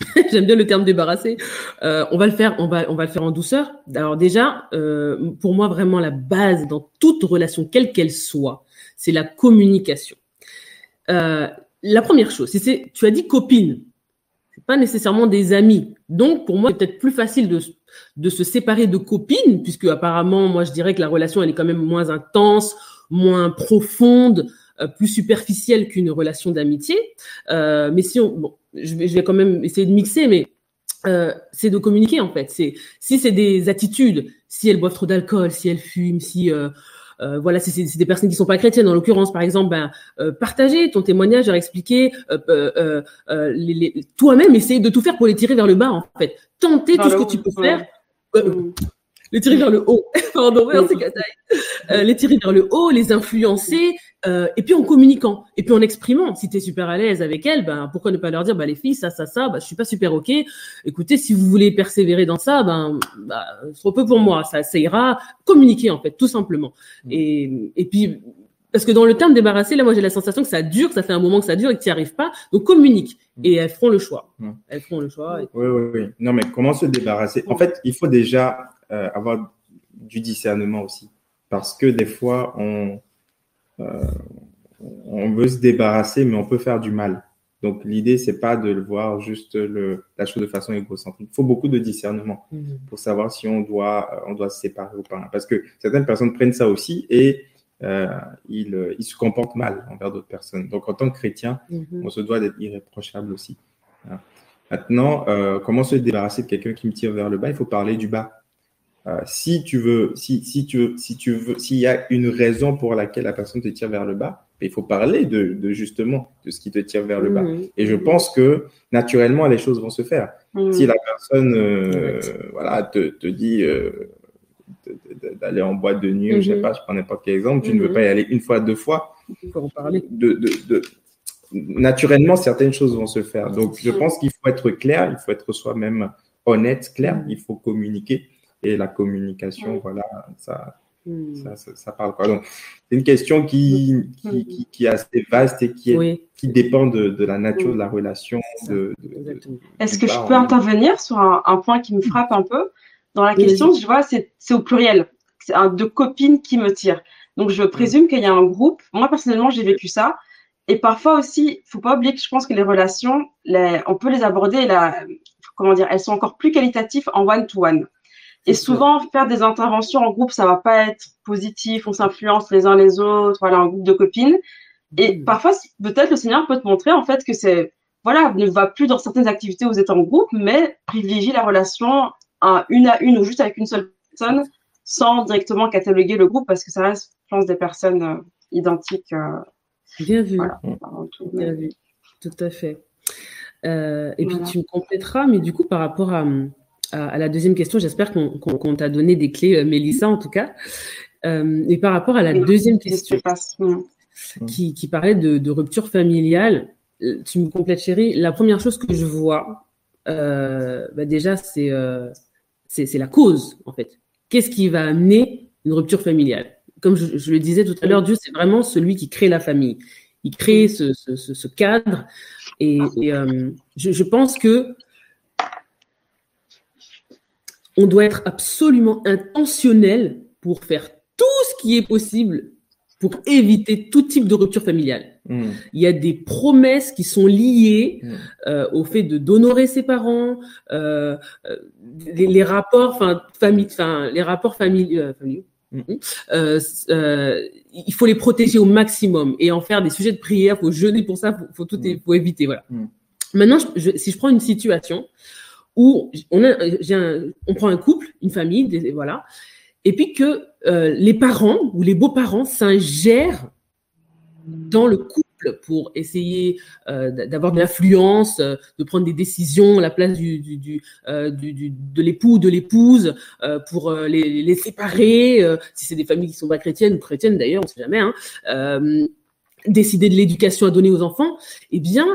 Speaker 2: j'aime bien le terme débarrasser. Euh, on va le faire, on va, on va le faire en douceur. Alors déjà, euh, pour moi, vraiment la base dans toute relation, quelle qu'elle soit, c'est la communication. la première chose, c'est, tu as dit copine, pas nécessairement des amis. Donc, pour moi, c'est peut-être plus facile de, de se séparer de copines, puisque apparemment, moi, je dirais que la relation, elle est quand même moins intense, moins profonde, euh, plus superficielle qu'une relation d'amitié. Euh, mais si on, bon, je vais, je vais quand même essayer de mixer, mais euh, c'est de communiquer en fait. C'est si c'est des attitudes, si elles boivent trop d'alcool, si elles fument, si euh, euh, voilà, c'est des personnes qui sont pas chrétiennes, en l'occurrence, par exemple, ben, euh, partager ton témoignage, leur expliquer, euh, toi-même, essayer de tout faire pour les tirer vers le bas, en fait. Tenter tout ce que tu peux faire. Mm les tirer vers le haut. Pardon, merci euh, les tirer vers le haut, les influencer, euh, et puis en communiquant, et puis en exprimant. Si tu es super à l'aise avec elles, ben pourquoi ne pas leur dire, bah les filles, ça, ça, ça, bah je suis pas super ok. Écoutez, si vous voulez persévérer dans ça, ben bah, trop peu pour moi, ça, ça ira. Communiquer en fait, tout simplement. Mm. Et et puis parce que dans le terme débarrasser, là, moi, j'ai la sensation que ça dure, ça fait un moment que ça dure et que tu n'y arrives pas. Donc, communique. Mm. Et elles feront le choix. Elles feront le choix.
Speaker 3: Oui, oui, oui. Non, mais comment se débarrasser? En fait, il faut déjà euh, avoir du discernement aussi. Parce que des fois, on, euh, on veut se débarrasser, mais on peut faire du mal. Donc l'idée, c'est pas de le voir juste le, la chose de façon égocentrique. Il faut beaucoup de discernement mhm. pour savoir si on doit, on doit se séparer ou pas. Parce que certaines personnes prennent ça aussi et euh, ils, ils, se comportent mal envers d'autres personnes. Donc en tant que chrétien, mhm. on se doit d'être irréprochable aussi. Maintenant, euh, comment se débarrasser de quelqu'un qui me tire vers le bas? Il faut parler du bas. Euh, si tu veux, si, si tu veux, si tu veux, s'il y a une raison pour laquelle la personne te tire vers le bas, il faut parler de, de justement de ce qui te tire vers le bas. Mmh. Et je pense que naturellement les choses vont se faire. Mmh. Si la personne, euh, voilà, te, te dit euh, d'aller en boîte de nuit, je sais mmh. pas, je prends n'importe quel exemple, tu ne veux pas y aller une fois, deux fois.
Speaker 2: Il faut en parler.
Speaker 3: De, de, de, naturellement, certaines choses vont se faire. Donc, je pense qu'il faut être clair, il faut être soi-même honnête, clair, il faut communiquer et la communication, voilà, hmm. ça, ça, parle quoi. Donc, c'est une question qui, qui, qui, est assez vaste et qui, est, qui dépend de, de, la nature de la relation. De,
Speaker 1: Est-ce que je peux intervenir sur un, point qui me frappe un peu? Dans la question, je vois, c'est au pluriel. C'est un de copines qui me tirent. Donc, je présume qu'il y a un groupe. Moi, personnellement, j'ai vécu ça. Et parfois aussi, faut pas oublier que je pense que les relations, les, on peut les aborder, la, comment dire, elles sont encore plus qualitatives en one-to-one. one. Et souvent, faire des interventions en groupe, ça va pas être positif, on s'influence les uns les autres, voilà, un groupe de copines. Et parfois, peut-être le Seigneur peut te montrer en fait que c'est, voilà, ne va plus dans certaines activités où vous êtes en groupe, mais privilégie la relation à une à une ou juste avec une seule personne, sans directement cataloguer le groupe, parce que ça reste, je pense, des personnes euh, identiques. Euh,
Speaker 2: Bien vu. tout, Bien vu. Tout à fait. Euh, et puis tu me compléteras, mais du coup, par rapport à, à, la deuxième question, j'espère qu'on t'a donné des clés, euh, Mélissa, en tout cas. Euh, et par rapport à la deuxième question, qui, qui, parlait de, rupture familiale, euh, tu me complètes, chérie. La première chose que je vois, bah déjà, c'est la cause, en fait. Qu'est-ce qui va amener une rupture familiale? Comme je, le disais tout à l'heure, Dieu, c'est vraiment celui qui crée la famille. Il crée ce, ce, cadre. Et, je, je, pense que on doit être absolument intentionnel pour faire tout ce qui est possible pour éviter tout type de rupture familiale. Hmm. Il y a des promesses qui sont liées hmm. euh, au fait de d'honorer ses parents, euh, euh les, rapports, enfin famille, enfin les rapports familiaux. Hmm. Euh, il faut les protéger au maximum et en faire des sujets de prière. Faut jeûner pour ça. Faut, faut tout, faut éviter. Voilà. Maintenant, si je prends une situation où on, a, on prend un couple, une famille, voilà, et puis que euh, les parents ou les beaux-parents s'ingèrent dans le couple pour essayer euh, d'avoir de l'influence, euh, de prendre des décisions à la place du, du, de l'époux ou de l'épouse pour les, les séparer, si c'est des familles qui sont pas chrétiennes ou chrétiennes d'ailleurs, on sait jamais, hein, décider de l'éducation à donner aux enfants, eh bien,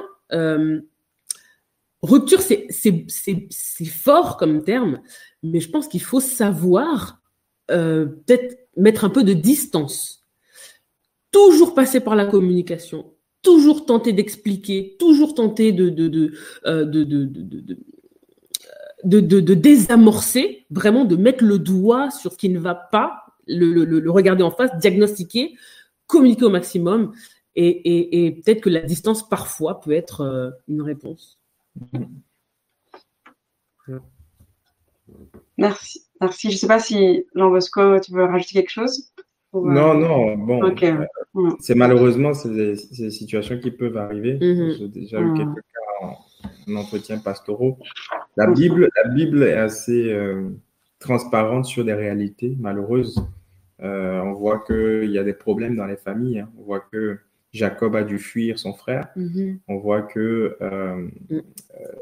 Speaker 2: Rupture, c'est fort comme terme, mais je pense qu'il faut savoir euh, peut-être mettre un peu de distance. toujours passer par la communication, toujours tenter d'expliquer, toujours tenter de, désamorcer, vraiment de mettre le doigt sur ce qui ne va pas, le, regarder en face, diagnostiquer, communiquer au maximum. Et peut-être que la distance, parfois, peut être euh, une réponse.
Speaker 1: Merci. Merci. Je ne sais pas si Jean Bosco, tu veux rajouter quelque chose
Speaker 3: euh, Non, non. Bon, euh, c'est malheureusement c'est des, des, situations qui peuvent arriver. Mm-hmm. J'ai déjà eu quelques cas en, entretien pastoraux. La. Bible, la Bible est assez euh, transparente sur des réalités malheureuses. on voit qu'il y a des problèmes dans les familles. Hein. On voit que Jacob a dû fuir son frère. Mm-hmm. On voit que mm.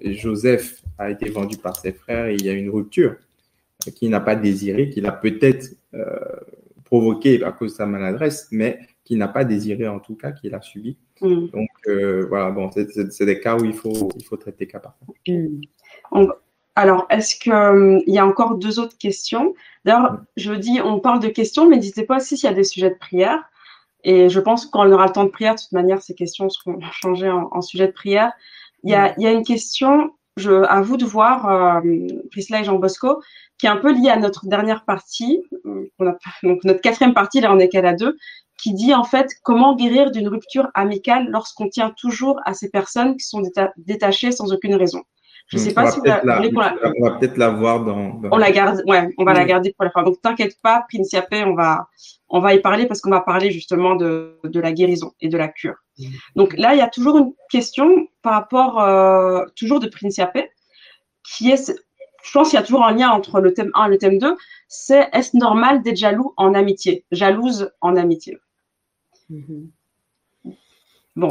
Speaker 3: Joseph a été vendu par ses frères et il y a une rupture qu'il n'a pas désiré, qu'il a peut-être euh, provoqué à cause de sa maladresse, mais qu'il n'a pas désiré en tout cas, qu'il a subi. Mm. Donc euh, voilà, bon, c'est des cas où il faut, il faut traiter cas par cas.
Speaker 1: Mm. Alors, est-ce qu'il il y a encore deux autres questions? D'ailleurs, mm. je dis, on parle de questions, mais n'hésitez pas aussi s'il y a des sujets de prière. Et je pense qu'on aura le temps de prière, de toute manière, ces questions seront changées en, sujet de prière. Il y a, une question, je, à vous de voir, euh, Priscilla et Jean Bosco, qui est un peu lié à notre dernière partie, euh, donc notre quatrième partie, là on est qu'à la deux, qui dit en fait comment guérir d'une rupture amicale lorsqu'on tient toujours à ces personnes qui sont détachées sans aucune raison. Je ne sais pas si vous
Speaker 3: voulez la... On va peut-être la voir dans,
Speaker 1: On la garde, ouais, on va la garder pour la fin. Donc t'inquiète pas, Principe, on va, on va y parler parce qu'on va parler justement de, de la guérison et de la cure. Donc là, il y a toujours une question par rapport, euh, toujours de Principe, qui est je pense qu'il y a toujours un lien entre le thème 1 et le thème 2, c'est est-ce normal d'être jaloux en amitié, jalouse en amitié? Bon,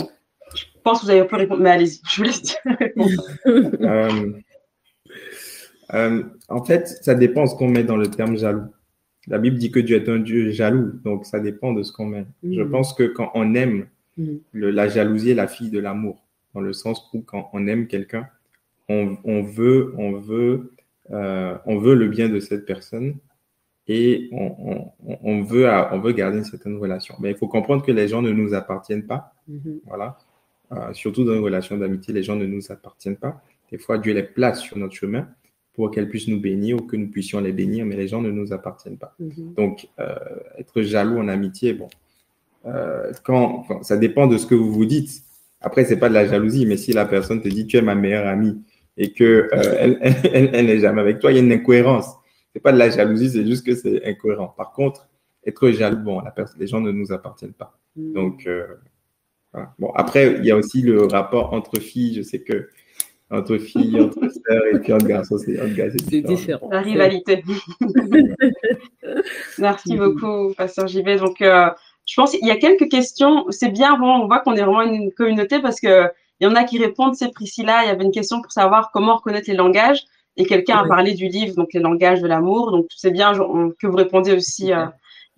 Speaker 1: pense que vous avez un peu répondu, mais allez-y, je vous laisse
Speaker 3: euh, euh, en fait, ça dépend de ce qu'on met dans le terme jaloux. La Bible dit que Dieu est un Dieu jaloux, donc ça dépend de ce qu'on met. Je mm-hmm. pense que quand on aime, mm-hmm. la jalousie est la fille de l'amour, dans le sens où quand on aime quelqu'un, on, on, veut, on veut euh, on veut le bien de cette personne et on, veut, on veut garder une certaine relation. Mais il faut comprendre que les gens ne nous appartiennent pas. Mm-hmm. Voilà. Euh, surtout dans une relation d'amitié, les gens ne nous appartiennent pas. Des fois, Dieu les place sur notre chemin pour qu'elles puissent nous bénir ou que nous puissions les bénir, mais les gens ne nous appartiennent pas. Mm-hmm. Donc, euh, être jaloux en amitié, bon, quand, ça dépend de ce que vous vous dites. Après, c'est pas de la jalousie, mais si la personne te dit tu es ma meilleure amie et que euh, elle, elle, elle, n'est jamais avec toi, il y a une incohérence. C'est pas de la jalousie, c'est juste que c'est incohérent. Par contre, être jaloux, bon, la les gens ne nous appartiennent pas. Mm. Donc, euh, voilà. Bon, après, il y a aussi le rapport entre filles. Je sais que entre filles, entre sœurs et puis entre garçons, c'est
Speaker 1: différent. La rivalité. Merci beaucoup, Pasteur JV. Donc, euh, je pense qu'il y a quelques questions. C'est bien, on voit qu'on est vraiment une communauté parce que il y en a qui répondent, c'est Priscilla, il y avait une question pour savoir comment reconnaître les langages. Et quelqu'un a parlé du livre, donc les langages de l'amour. Donc c'est bien que vous répondez aussi euh,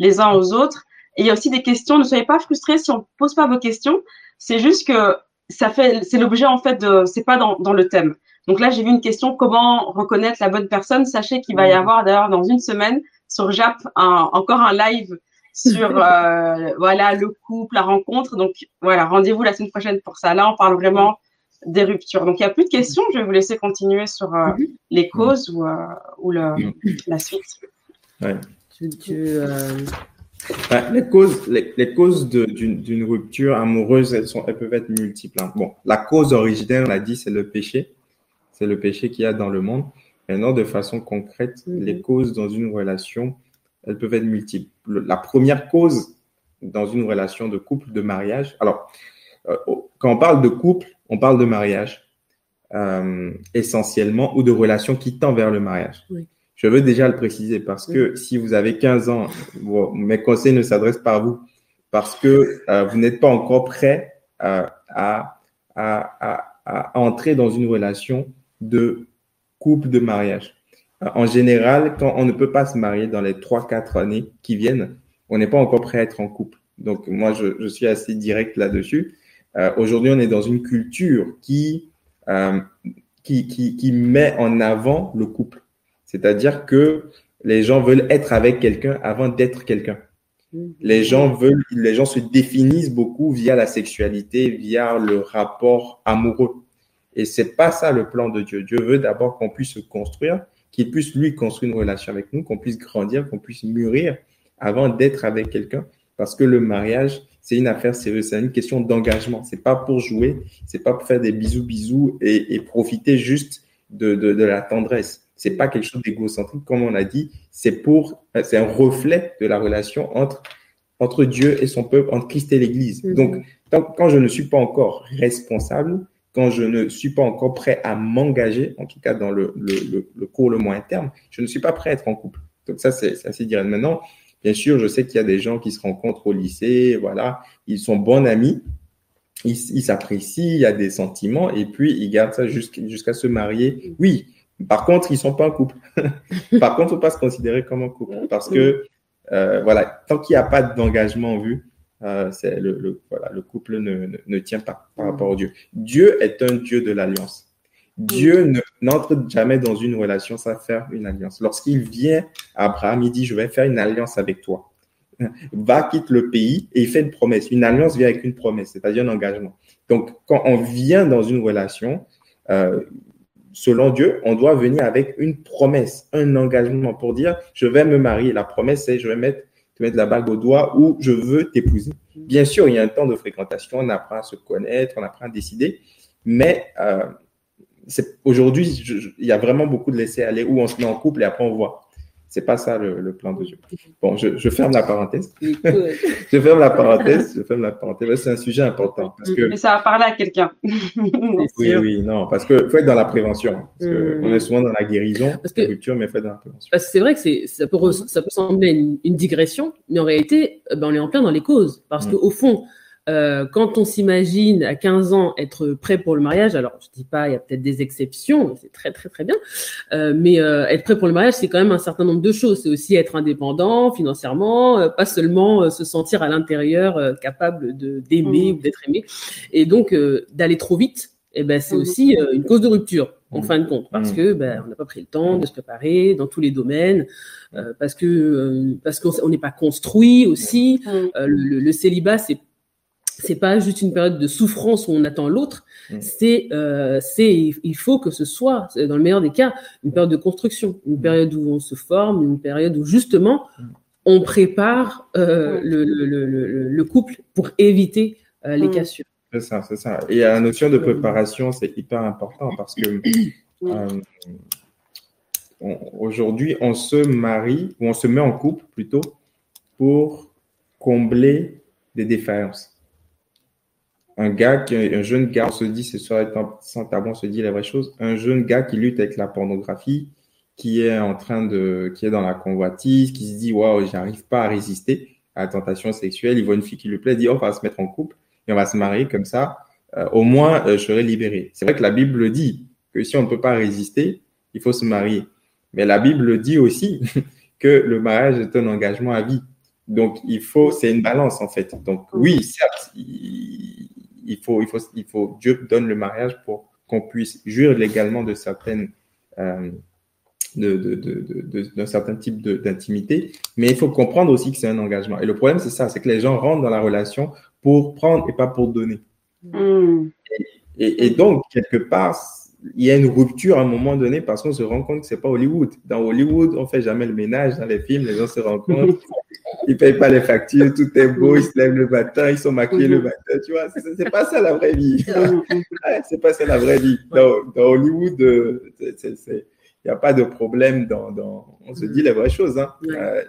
Speaker 1: les uns aux autres. Et il y a aussi des questions. Ne soyez pas frustrés si on pose pas vos questions. C'est juste que ça fait, c'est l'objet en fait de, c'est pas dans, dans le thème. Donc là, j'ai vu une question comment reconnaître la bonne personne? Sachez qu'il va y avoir d'ailleurs dans une semaine sur JAP encore un live sur euh, voilà le couple, la rencontre. Donc voilà, rendez-vous la semaine prochaine pour ça. Là, on parle vraiment des ruptures. Donc il n'y a plus de questions. Je vais vous laisser continuer sur euh, mhm. les causes ou, euh, ou le, la suite.
Speaker 3: Ouais. Bah, les causes, les, les causes d'une rupture amoureuse, elles, sont, elles peuvent être multiples. Hein. Bon, la cause originelle, on l'a dit, c'est le péché. C'est le péché qu'il y a dans le monde. Maintenant, de façon concrète, mhm. les causes dans une relation, elles peuvent être multiples. La première cause dans une relation de couple, de mariage, alors, euh, quand on parle de couple, on parle de mariage euh, essentiellement ou de relation qui tend vers le mariage. Je veux déjà le préciser parce que si vous avez 15 ans, mes conseils ne s'adressent pas à vous parce que euh, vous n'êtes pas encore prêt à, à, à, entrer dans une relation de couple de mariage en général, quand on ne peut pas se marier dans les 3-4 années qui viennent, on n'est pas encore prêt à être en couple. Donc, moi, je, je suis assez direct là-dessus. Euh, Aujourd'hui, on est dans une culture qui, euh, qui, qui, qui, met en avant le couple. C'est-à-dire que les gens veulent être avec quelqu'un avant d'être quelqu'un. Les gens veulent, les gens se définissent beaucoup via la sexualité, via le rapport amoureux. Et c'est pas ça le plan de Dieu. Dieu veut d'abord qu'on puisse se construire, qu'il puisse lui construire une relation avec nous, qu'on puisse grandir, qu'on puisse mûrir avant d'être avec quelqu'un. Parce que le mariage, c'est une affaire sérieuse, c'est une question d'engagement. C'est pas pour jouer, c'est pas pour faire des bisous bisous et, profiter juste de, de, de la tendresse. C'est pas quelque chose d'égocentrique, comme on a dit. C'est pour, c'est un reflet de la relation entre entre Dieu et son peuple, entre Christ et l'Église. Mhm. Donc, quand je ne suis pas encore responsable, quand je ne suis pas encore prêt à m'engager, en tout cas dans le, le, le, court, le moyen terme, je ne suis pas prêt à être en couple. Donc ça, c'est assez direct. Maintenant, bien sûr, je sais qu'il y a des gens qui se rencontrent au lycée, voilà, ils sont bons amis, ils s'apprécient, il y a des sentiments, et puis ils gardent ça jusqu'à se marier. Oui, par contre, ils sont pas en couple. Par contre, faut pas se considérer comme un couple parce que euh, voilà, tant qu'il n'y a pas d'engagement en vue, euh, c'est le, le, voilà, le couple ne, ne, ne, tient pas par rapport au Dieu. Dieu est un Dieu de l'alliance. Dieu n'entre jamais dans une relation sans faire une alliance. Lorsqu'il vient à Abraham, il dit, je vais faire une alliance avec toi. Va, quitte le pays et il fait une promesse. Une alliance vient avec une promesse, c'est-à-dire un engagement. Donc, quand on vient dans une relation, euh, selon Dieu, on doit venir avec une promesse, un engagement pour dire, je vais me marier. La promesse, c'est, je vais mettre, te mettre la bague au doigt ou je veux t'épouser. Bien sûr, il y a un temps de fréquentation, on apprend à se connaître, on apprend à décider, mais euh, aujourd'hui, il y a vraiment beaucoup de laisser aller où on se met en couple et après on voit. C'est pas ça le, plan de Dieu. Bon, je, ferme la parenthèse. je ferme la parenthèse. Je ferme la parenthèse. C'est un sujet important parce que.
Speaker 1: Mais ça va parler à quelqu'un.
Speaker 3: oui, oui, non, parce que faut être dans la prévention. Parce que mm. on est souvent dans la guérison, parce que, la rupture, mais faut être dans la prévention.
Speaker 2: Parce que c'est vrai que c'est, ça peut, ça peut sembler une, digression, mais en réalité, euh, ben, on est en plein dans les causes. Parce mm. qu'au fond, euh, quand on s'imagine à 15 ans être prêt pour le mariage, alors je dis pas, il y a peut-être des exceptions, c'est très très très bien, euh, mais euh, être prêt pour le mariage, c'est quand même un certain nombre de choses. C'est aussi être indépendant financièrement, pas seulement se sentir à l'intérieur capable de d'aimer mmh. ou d'être aimé, et donc d'aller trop vite. Eh ben, c'est mmh. aussi une cause de rupture en mmh. fin de compte, parce que ben, on n'a pas pris le temps de se préparer dans tous les domaines, parce que parce qu'on n'est pas construit aussi. le, le, célibat, c'est c'est pas juste une période de souffrance où on attend l'autre, mm. c'est euh, c'est il faut que ce soit dans le meilleur des cas une période de construction, une mm. période où on se forme, une période où justement mm. on prépare euh, le, le, le, le, couple pour éviter euh, les cassures.
Speaker 3: C'est ça, c'est ça. Et la notion de préparation, c'est hyper important parce que euh, aujourd'hui, on se marie ou on se met en couple plutôt pour combler des défaillances un gars, qui, un jeune gars, on se dit, c'est sur sans tabou, on se dit la vraie chose, un jeune gars qui lutte avec la pornographie, qui est en train de, qui est dans la convoitise, qui se dit, waouh, j'arrive pas à résister à la tentation sexuelle, il voit une fille qui lui plaît, il dit, oh, on va se mettre en couple et on va se marier comme ça, euh, au moins, euh, je serai libéré. C'est vrai que la Bible dit que si on ne peut pas résister, il faut se marier. Mais la Bible dit aussi que le mariage est un engagement à vie. Donc, il faut, c'est une balance en fait. Donc, oui, certes, il faut, il faut, il faut, Dieu donne le mariage pour qu'on puisse jurer légalement de certaines, euh, de, de, de, d'un certain type d'intimité, mais il faut comprendre aussi que c'est un engagement. Et le problème, c'est ça, c'est que les gens rentrent dans la relation pour prendre et pas pour donner. Mm. Et, et, donc, quelque part, il y a une rupture à un moment donné parce qu'on se rend compte que c'est pas Hollywood. Dans Hollywood, on fait jamais le ménage. Dans les films, les gens se rencontrent, ils payent pas les factures, tout est beau, ils se lèvent le matin, ils sont maquillés le matin, tu vois. C'est pas ça la vraie vie. c'est pas ça la vraie vie. Dans, dans Hollywood, euh, il n'y a pas de problème dans, dans, on se dit les vraies choses. Hein. Euh,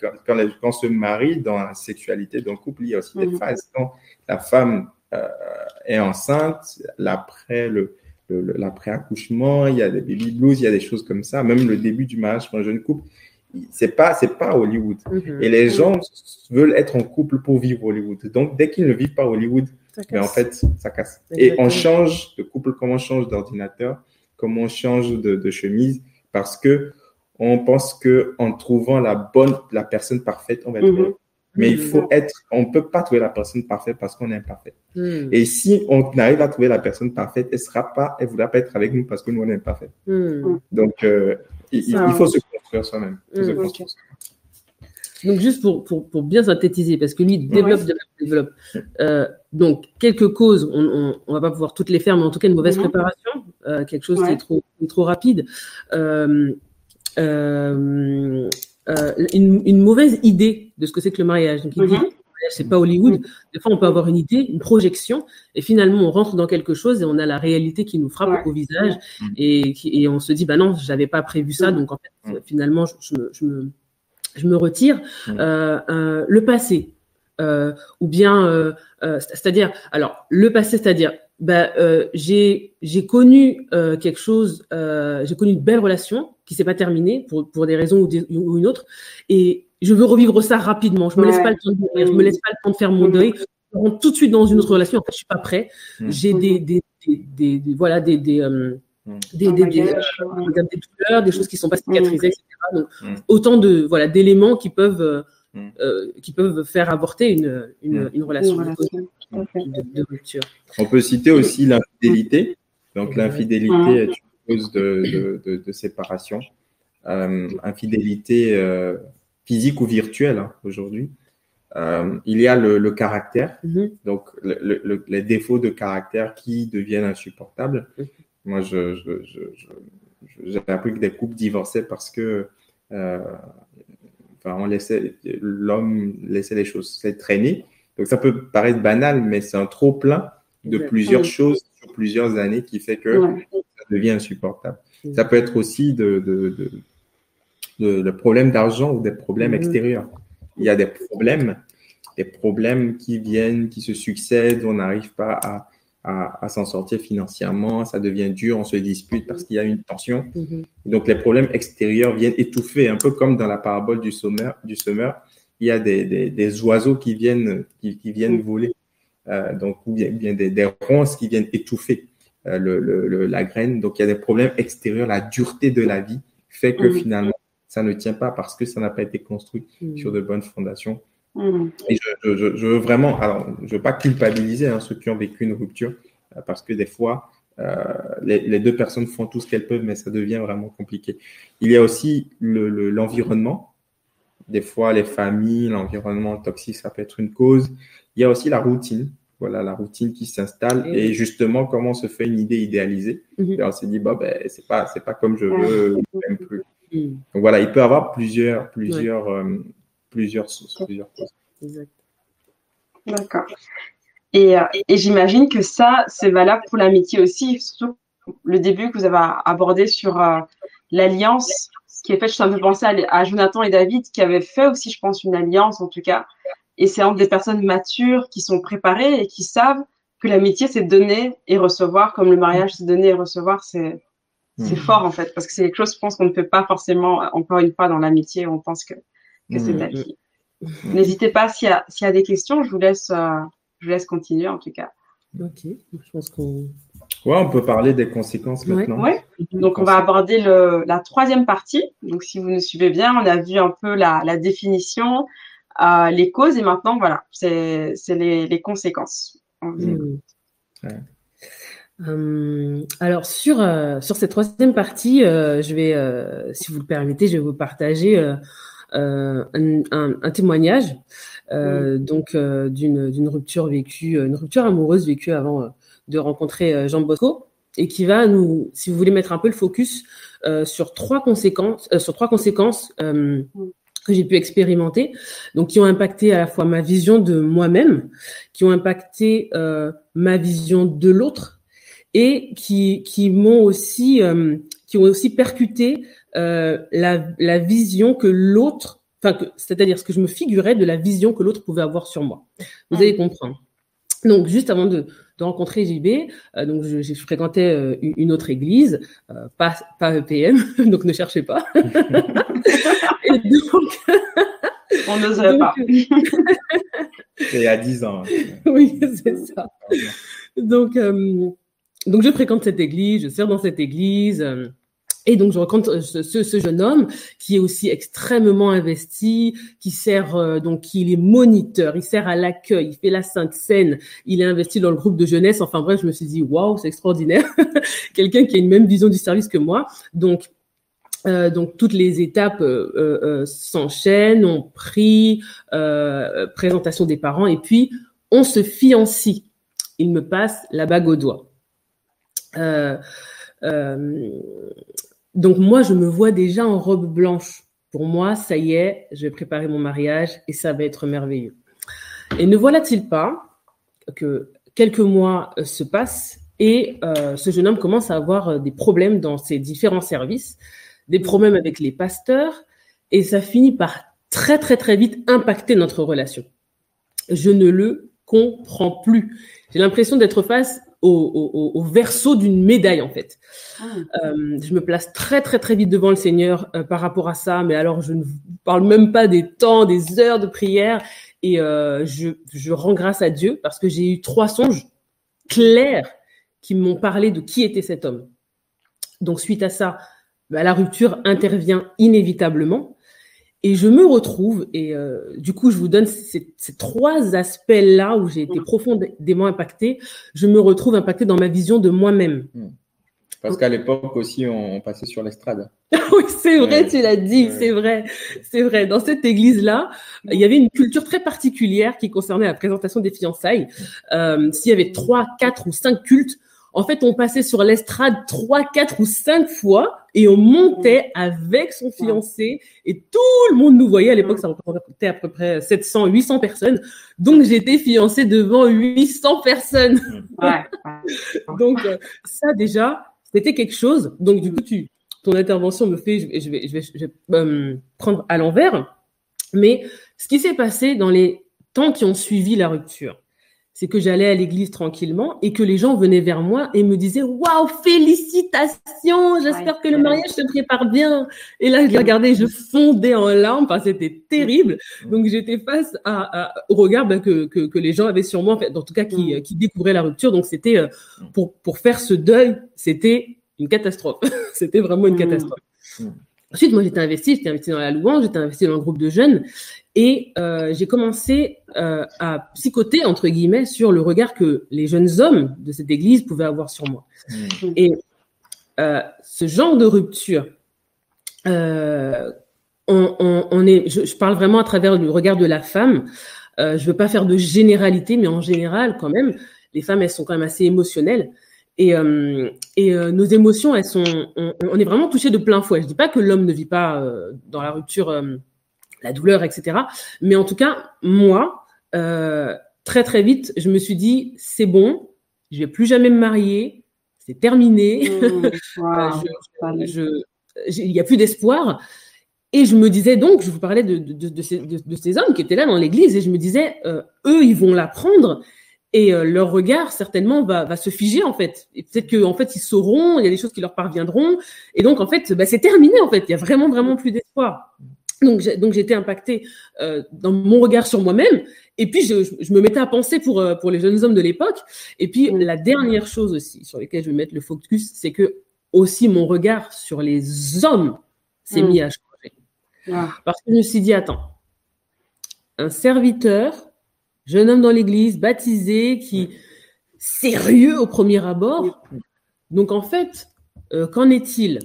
Speaker 3: quand, quand, les, quand, on se marie dans la sexualité d'un couple, il y a aussi des mm-hmm. phases. Quand la femme euh, est enceinte, l'après le l'après-accouchement, il y a des baby blues, il y a des choses comme ça, même le début du mariage pour un jeune couple. C'est pas, c'est pas Hollywood. Mhm. Et les mhm. gens veulent être en couple pour vivre Hollywood. Donc, dès qu'ils ne vivent pas Hollywood, mais en fait, ça casse. Et on change de couple comme on change d'ordinateur, comme on change de, chemise, parce que on pense que en trouvant la bonne, la personne parfaite, on va être mhm. Mais il faut être, on ne peut pas trouver la personne parfaite parce qu'on est imparfait. Hmm. Et si on arrive à trouver la personne parfaite, elle sera pas, elle voudra pas être avec nous parce que nous on est imparfait. Hmm. Donc, euh, il, faut se construire soi-même.
Speaker 2: Donc juste pour, pour, pour, bien synthétiser, parce que lui développe, développe, développe. Euh, donc quelques causes, on, on, on, va pas pouvoir toutes les faire, mais en tout cas une mauvaise préparation, euh, quelque chose qui est trop, trop rapide, euh, euh, euh, une, une, mauvaise idée de ce que c'est que le mariage. Donc il dit, mhm. C'est pas Hollywood. Des fois on peut avoir une idée, une projection, et finalement on rentre dans quelque chose et on a la réalité qui nous frappe au visage, et, et on se dit bah non, j'avais pas prévu ça, donc en fait finalement je, je, je me je me retire. Euh, euh, le passé, euh, ou bien, euh, euh, c'est-à-dire, alors le passé, c'est-à-dire, bah, j'ai j'ai connu quelque chose, j'ai connu une belle relation qui s'est pas terminée pour pour des raisons ou, des, ou, une autre, et je veux revivre ça rapidement. Je me laisse pas le temps de mourir, je me laisse pas le temps de faire mon mmh. deuil. Je rentre tout de suite dans une autre relation. En fait, je suis pas prêt. Mmh. J'ai des, des, des, des, voilà des, des des, des, des, des, douleurs, des choses qui sont pas cicatrisées, etc. Donc, autant de voilà d'éléments qui peuvent euh, qui peuvent faire avorter une, une, une relation, de, de, rupture.
Speaker 3: On peut citer aussi l'infidélité. Donc l'infidélité est une cause de, de, de séparation. Euh, infidélité euh, physique ou virtuelle hein, aujourd'hui. Euh, il y a le, le caractère, donc le, le, les défauts de caractère qui deviennent insupportables. Moi, je, je, je, j'ai appris que des couples divorçaient parce que euh, enfin, on laissait l'homme laissait les choses se traîner. Donc ça peut paraître banal, mais c'est un trop plein de plusieurs choses sur plusieurs années qui fait que ça devient insupportable. Ça peut être aussi de, de, de, de, de problèmes d'argent ou des problèmes extérieurs. Il y a des problèmes, des problèmes qui viennent, qui se succèdent, on n'arrive pas à à, à s'en sortir financièrement, ça devient dur, on se dispute parce qu'il y a une tension. Mm-hmm. Donc les problèmes extérieurs viennent étouffer, un peu comme dans la parabole du semeur. Du il y a des, des, des oiseaux qui viennent, qui, qui viennent mm-hmm. voler, euh, donc ou bien, bien des, des, ronces qui viennent étouffer euh, le, le, la graine. Donc il y a des problèmes extérieurs, la dureté de la vie fait que finalement ça ne tient pas parce que ça n'a pas été construit sur de bonnes fondations. Mmh. Et je, je, je, veux vraiment, alors, je veux pas culpabiliser hein, ceux qui ont vécu une rupture, euh, parce que des fois, euh, les, les, deux personnes font tout ce qu'elles peuvent, mais ça devient vraiment compliqué. Il y a aussi l'environnement. Le, des fois, les familles, l'environnement toxique, ça peut être une cause. Il y a aussi la routine. Voilà, la routine qui s'installe et, justement, comment on se fait une idée idéalisée. Mmh. Et on s'est dit, bah, ben, c'est pas, c'est pas comme je veux, même plus. Mmh. Donc voilà, il peut y avoir plusieurs, plusieurs, euh, plusieurs plusieurs causes.
Speaker 1: D'accord. Et, euh, et j'imagine que ça, c'est valable pour l'amitié aussi, surtout le début que vous avez abordé sur euh, l'alliance qui est faite. Je suis un peu pensé à, Jonathan et David qui avaient fait aussi, je pense, une alliance en tout cas. Et c'est entre des personnes matures qui sont préparées et qui savent que l'amitié, c'est donner et recevoir, comme le mariage, c'est donner et recevoir. C'est c'est mmh. fort en fait, parce que c'est quelque chose, je pense, qu'on ne peut pas forcément, encore une fois, dans l'amitié, on pense que que c'est ta fille. N'hésitez pas s'il y, a, y a des questions, je vous laisse, euh, je vous laisse continuer en tout cas.
Speaker 2: Ok, je pense qu'on.
Speaker 3: Ouais, on peut parler des conséquences maintenant.
Speaker 1: Ouais. Donc on va aborder le, la troisième partie. Donc si vous nous suivez bien, on a vu un peu la, la définition, euh, les causes et maintenant voilà, c'est les, les conséquences.
Speaker 2: Mmh. Ouais. Euh, alors sur euh, sur cette troisième partie, euh, je vais, euh, si vous le permettez, je vais vous partager euh, un, un, un, témoignage euh, donc euh, d'une d'une rupture vécue, une rupture amoureuse vécue avant de rencontrer Jean Bosco et qui va nous, si vous voulez mettre un peu le focus sur trois conséquences, sur trois conséquences mm. que j'ai pu expérimenter, donc qui ont impacté à la fois ma vision de moi-même, qui ont impacté euh, ma vision de l'autre et qui qui m'ont aussi euh, qui ont aussi percuté euh, la, la, vision que l'autre, enfin, c'est-à-dire ce que je me figurais de la vision que l'autre pouvait avoir sur moi. Vous allez comprendre. Donc, juste avant de, de rencontrer JB, euh, donc je, je fréquentais euh, une autre église, euh, pas, pas EPM, donc ne cherchez pas.
Speaker 1: Et donc, on n'oserait pas.
Speaker 3: C'est à 10 ans.
Speaker 2: oui, c'est ça. Donc, donc, je fréquente cette église, je sers dans cette église. Et donc, je rencontre euh, ce, jeune homme qui est aussi extrêmement investi, qui sert, euh, donc, il est moniteur, il sert à l'accueil, il fait la Sainte Seine, il est investi dans le groupe de jeunesse. Enfin bref, je me suis dit, waouh, c'est extraordinaire. Quelqu'un qui a une même vision du service que moi. Donc, Euh, donc toutes les étapes s'enchaînent, on prie, présentation des parents et puis on se fiancie. Il me passe la bague au doigt. Donc moi je me vois déjà en robe blanche. Pour moi, ça y est, je vais préparer mon mariage et ça va être merveilleux. Et ne voilà-t-il pas que quelques mois euh, se passent et euh, ce jeune homme commence à avoir euh, des problèmes dans ses différents services, des problèmes avec les pasteurs, et ça finit par très très très vite impacter notre relation. Je ne le comprends plus. J'ai l'impression d'être face au, au, verso d'une médaille en fait. Ah. je me place très très très vite devant le Seigneur par rapport à ça, mais alors je ne parle même pas des temps, des heures de prière et euh, je, je rends grâce à Dieu parce que j'ai eu trois songes clairs qui m'ont parlé de qui était cet homme. Donc suite à ça, bah, la rupture intervient inévitablement. Et je me retrouve, et euh, du coup, je vous donne ces, ces trois aspects-là où j'ai été profondément impactée. Je me retrouve impactée dans ma vision de moi-même. Hmm.
Speaker 3: Parce qu'à l'époque aussi, on, passait sur l'estrade.
Speaker 2: oui, c'est vrai, tu l'as dit, c'est vrai, c'est vrai. Dans cette église-là, il y avait une culture très particulière qui concernait la présentation des fiançailles. Euh, S'il y avait trois, quatre ou cinq cultes, en fait, on passait sur l'estrade trois, quatre ou cinq fois et on montait avec son fiancé et tout le monde nous voyait. À l'époque, ça représentait à peu près 700, 800 personnes. Donc, j'étais fiancée devant 800 personnes. Ouais. Donc, euh, ça déjà, c'était quelque chose. Donc, du coup, tu, ton intervention me fait, je vais, je vais, je vais, je vais euh, prendre à l'envers. Mais ce qui s'est passé dans les temps qui ont suivi la rupture, c'est que j'allais à l'église tranquillement et que les gens venaient vers moi et me disaient waouh félicitations j'espère que le mariage se prépare bien. Et là je les regardais je fondais en larmes enfin c'était terrible. Donc j'étais face à, au regard ben, que, que, que, les gens avaient sur moi en, fait, en tout cas qui, mm. qui découvraient la rupture. Donc c'était euh, pour pour faire ce deuil c'était une catastrophe. C'était vraiment une mm. catastrophe. Mm. Ensuite, moi, j'étais investi, j'étais investi dans la louange, j'étais investi dans le groupe de jeunes, et euh, j'ai commencé euh, à psychoter, entre guillemets, sur le regard que les jeunes hommes de cette église pouvaient avoir sur moi. Mmh. Et euh, ce genre de rupture, on, on, on, est, je, je, parle vraiment à travers le regard de la femme. je ne veux pas faire de généralité, mais en général, quand même, les femmes, elles sont quand même assez émotionnelles. Et, euh, et euh, nos émotions, elles sont, on, on, est vraiment touché de plein fouet. Je dis pas que l'homme ne vit pas euh, dans la rupture la douleur, etc. Mais en tout cas, moi, très très vite, je me suis dit, c'est bon, je vais plus jamais me marier, c'est terminé, mmh, il n'y a plus d'espoir. Et je me disais donc, je vous parlais de, de, de, ces, de, ces, hommes qui étaient là dans l'église, et je me disais, eux, ils vont l'apprendre, et euh, leur regard certainement va, va se figer en fait. Et peut-être qu'en en fait ils sauront, il y a des choses qui leur parviendront, et donc en fait bah, c'est terminé en fait. Il y a vraiment vraiment plus d'espoir. Donc donc j'étais impactée euh, dans mon regard sur moi-même, et puis je, je, me mettais à penser pour euh, pour les jeunes hommes de l'époque. Et puis la dernière chose aussi sur laquelle je vais mettre le focus, c'est que aussi mon regard sur les hommes s'est mm. mis à changer. Ah. Parce que je me suis dit attends, un serviteur jeune homme dans l'église, baptisé, qui sérieux au premier abord. Donc en fait, euh, qu'en est-il?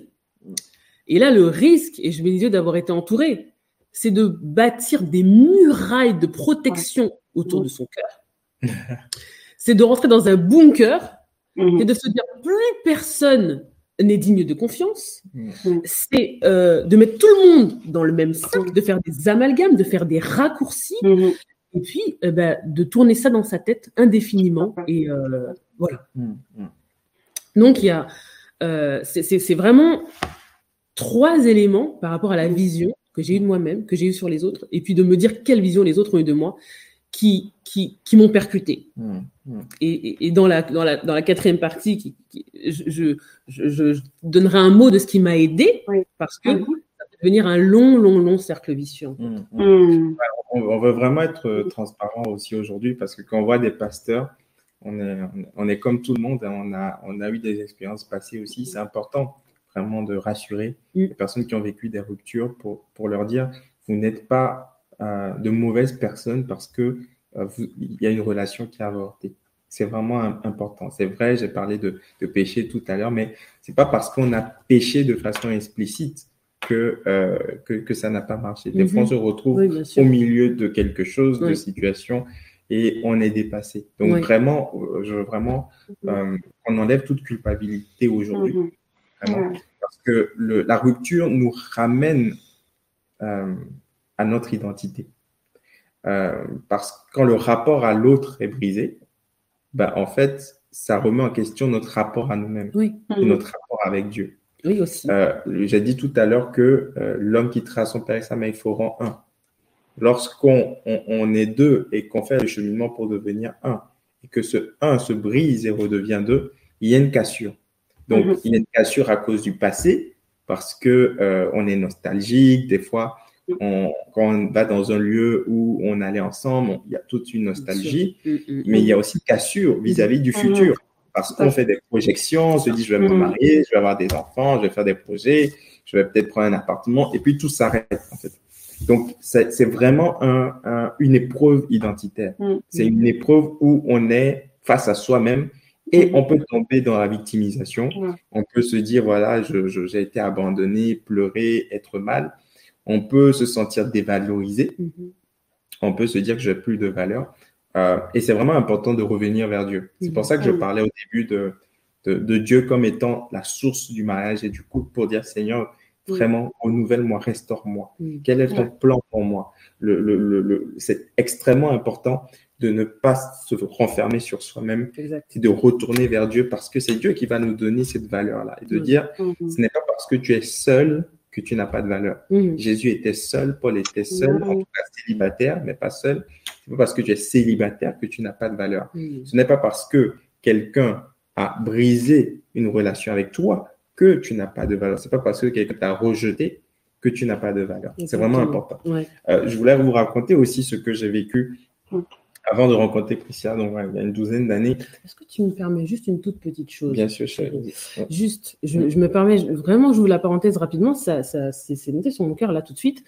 Speaker 2: Et là, le risque, et je me disais d'avoir été entouré, c'est de bâtir des murailles de protection autour de son cœur. c'est de rentrer dans un bunker mhm. et de se dire plus personne n'est digne de confiance. Mhm. C'est euh, de mettre tout le monde dans le même sac, de faire des amalgames, de faire des raccourcis, mhm et puis eh ben, de tourner ça dans sa tête indéfiniment. Et euh, voilà. Donc, il y a, euh, c'est vraiment trois éléments par rapport à la vision que j'ai eue de moi-même, que j'ai eue sur les autres, et puis de me dire quelle vision les autres ont eu de moi, qui, qui, qui m'ont percuté. Mm, et, et, dans, la, dans, la, dans la quatrième partie, qui, je, je, je, donnerai un mot de ce qui m'a aidé, parce que mm-hmm devenir un long, long, long cercle vicieux. Mmh, mmh.
Speaker 3: Mmh. On, veut vraiment être euh, transparent aussi aujourd'hui parce que quand on voit des pasteurs, on est, on est comme tout le monde, hein. on a, on a eu des expériences passées aussi. C'est important vraiment de rassurer les personnes qui ont vécu des ruptures pour, pour leur dire vous n'êtes pas euh, de mauvaises personnes parce que euh, il y a une relation qui a avorté. C'est vraiment important. C'est vrai, j'ai parlé de, de péché tout à l'heure, mais c'est pas parce qu'on a péché de façon explicite que, euh, que, que, ça n'a pas marché. Des fois, on mhm. se retrouve au milieu de quelque chose, de situation, et on est dépassé. Donc, vraiment, je veux vraiment euh, on enlève toute culpabilité aujourd'hui. Mhm. Vraiment. Parce que le, la rupture nous ramène euh, à notre identité. Euh, parce que quand le rapport à l'autre est brisé, bah, en fait, ça remet en question notre rapport à nous-mêmes, oui. notre rapport avec Dieu.
Speaker 2: Oui, aussi.
Speaker 3: Euh, J'ai dit tout à l'heure que euh, l'homme quittera son père et sa mère, il faut rendre un. Lorsqu'on on, est deux et qu'on fait le cheminement pour devenir un, et que ce un se brise et redevient deux, il y a une cassure. Donc, mhm. il y a une cassure à cause du passé, parce que euh, on est nostalgique, des fois, on, quand on va dans un lieu où on allait ensemble, il y a toute une nostalgie, mm, mm, mais il y a mm. aussi cassure vis-à-vis du futur. Parce qu'on fait des projections, on se dit je vais me marier, je vais avoir des enfants, je vais faire des projets, je vais peut-être prendre un appartement, et puis tout s'arrête en fait. Donc c'est vraiment un, une épreuve identitaire. C'est une épreuve où on est face à soi-même et on peut tomber dans la victimisation. On peut se dire voilà, j'ai été abandonné, pleurer, être mal on peut se sentir dévalorisé. Mm-hmm. On peut se dire que j'ai plus de valeur. Euh, et c'est vraiment important de revenir vers Dieu. C'est pour ça que je mm-hmm. parlais au début de, de, Dieu comme étant la source du mariage et du couple pour dire Seigneur, vraiment, renouvelle-moi, restaure-moi. Mm. Quel est ton plan pour moi? Le, le, le, C'est extrêmement important de ne pas se renfermer sur soi-même et de retourner vers Dieu parce que c'est Dieu qui va nous donner cette valeur-là et de dire, mm-hmm. ce n'est pas parce que tu es seul que tu n'as pas de valeur. Mm. Jésus était seul, Paul était seul, en tout cas célibataire, mais pas seul. C'est pas parce que tu es célibataire que tu n'as pas de valeur. Ce n'est pas parce que quelqu'un a brisé une relation avec toi que tu n'as pas de valeur. C'est pas parce que quelqu'un t'a rejeté que tu n'as pas de valeur. C'est vraiment important. Euh, je voulais vous raconter aussi ce que j'ai vécu avant de rencontrer Priscilla, donc il y a une douzaine d'années.
Speaker 2: Est-ce que tu me permets juste une toute petite chose?
Speaker 3: Bien sûr, chérie.
Speaker 2: Juste, je, me permets, vraiment, j'ouvre la parenthèse rapidement, ça, ça c'est noté sur mon cœur là tout de suite.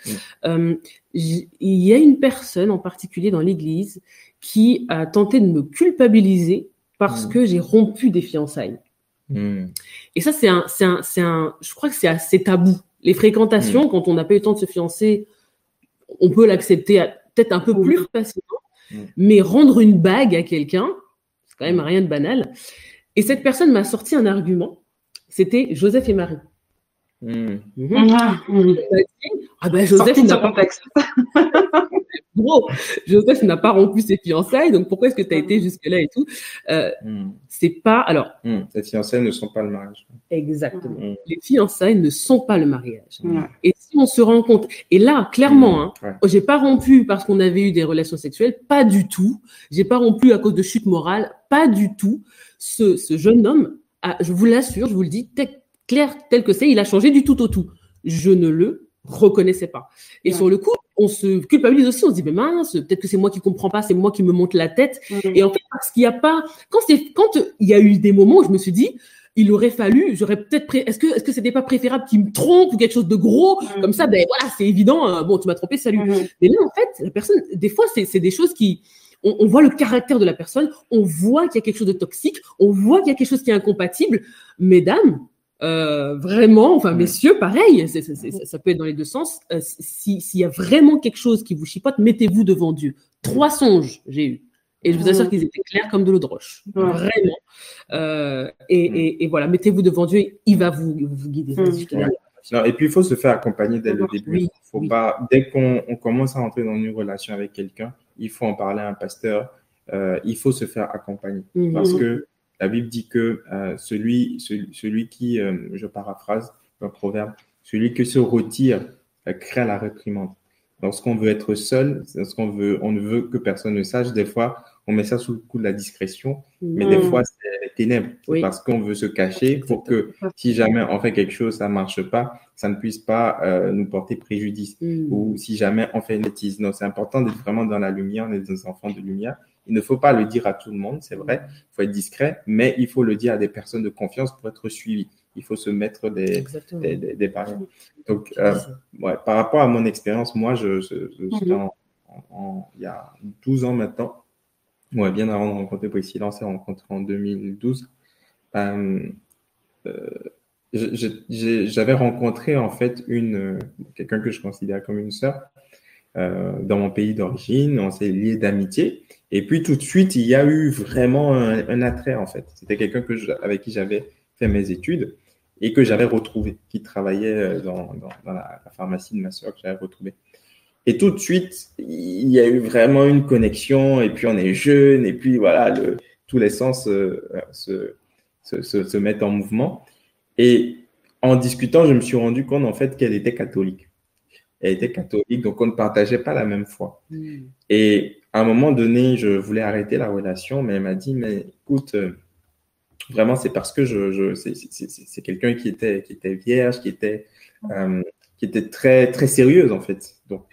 Speaker 2: Euh, il y a une personne en particulier dans l'Église qui a tenté de me culpabiliser parce mm. que j'ai rompu des fiançailles. Mm. Et ça, c'est un, un, un, je crois que c'est assez tabou. Les fréquentations, mm. quand on n'a pas eu le temps de se fiancer, on peut l'accepter peut-être un peu plus facilement. Mm. Mais rendre une bague à quelqu'un, c'est quand même rien de banal. Et cette personne m'a sorti un argument. C'était Joseph et Marie.
Speaker 3: Mm.
Speaker 2: Mhm. Ah, ah ben Joseph n'a pas Gros, Joseph n'a pas rompu ses fiançailles, donc pourquoi est-ce que tu as été jusque là et tout? Euh, mm. C'est pas alors.
Speaker 3: Les fiançailles ne sont pas le mariage.
Speaker 2: Exactement. Les fiançailles ne sont pas le mariage. Et si on se rend compte, et là clairement, hein, j'ai pas rompu parce qu'on avait eu des relations sexuelles, pas du tout. J'ai pas rompu à cause de chute morale, pas du tout. Ce, ce jeune homme, je vous l'assure, je vous le dis, clair tel que c'est, il a changé du tout au tout. Je ne le reconnaissais pas. Et sur le coup, on se culpabilise aussi, on se dit, mais mince, peut-être que c'est moi qui comprends pas, c'est moi qui me monte la tête. Et en fait, parce qu'il n'y a pas, quand c'est, quand il y a eu des moments où je me suis dit, il aurait fallu, j'aurais peut-être, est-ce que, est-ce que c'était pas préférable qu'il me trompe ou quelque chose de gros, comme ça, ben voilà, c'est évident, euh, bon, tu m'as trompé, salut. Mais là, en fait, la personne, des fois, c'est des choses qui, on, on, voit le caractère de la personne, on voit qu'il y a quelque chose de toxique, on voit qu'il y a quelque chose qui est incompatible. Mesdames, euh, vraiment, enfin messieurs, pareil, ça peut être dans les deux sens. Euh, s'il y a vraiment quelque chose qui vous chipote, mettez-vous devant Dieu. Trois songes j'ai eu. Et je vous assure qu'ils étaient clairs comme de l'eau de roche. Vraiment. Euh, et, et, voilà, mettez-vous devant Dieu, il va vous, vous guider.
Speaker 3: et puis, il faut se faire accompagner dès le début. faut pas, dès qu'on commence à entrer dans une relation avec quelqu'un, il faut en parler à un pasteur. il faut se faire accompagner. Mhm. Parce que la Bible dit que euh, celui, celui, qui, euh, je paraphrase un proverbe, celui qui se retire euh, crée la réprimande. Lorsqu'on veut être seul, lorsqu'on veut, on ne veut que personne ne sache, des fois, on met ça sous le coup de la discrétion, mais des fois, c'est les ténèbres. Parce qu'on veut se cacher pour que si jamais on fait quelque chose, ça marche pas, ça ne puisse pas nous porter préjudice. Mm. Ou si jamais on fait une bêtise. Non, c'est important d'être vraiment dans la lumière, on est des enfants de lumière. Il ne faut pas le dire à tout le monde, c'est vrai. Il faut être discret, mais il faut le dire à des personnes de confiance pour être suivi. Il faut se mettre des, des, des, barrières. Donc, euh, ouais, par rapport à mon expérience, moi, je, je, je suis mhm. en, il y a 12 ans maintenant, ouais, bien avant de rencontrer Priscilla, on s'est rencontré en 2012. Euh, euh, j'avais rencontré en fait une quelqu'un que je considère comme une sœur dans mon pays d'origine. On s'est lié d'amitié. Et puis tout de suite, il y a eu vraiment un, attrait en fait. C'était quelqu'un que avec qui j'avais fait mes études et que j'avais retrouvé, qui travaillait euh, dans, la, pharmacie de ma soeur que j'avais retrouvé. Et tout de suite, il y a eu vraiment une connexion. Et puis on est jeune. Et puis voilà, tous les sens euh, se mettent en mouvement. Et en discutant, je me suis rendu compte en fait qu'elle était catholique. Elle était catholique, donc on ne partageait pas la même foi. Hmm. Et à un moment donné, je voulais arrêter la relation, mais elle m'a dit, mais écoute, euh, vraiment, c'est parce que je, je c'est quelqu'un qui était, qui était vierge, qui était, euh, qui était très, très sérieuse, en fait. Donc,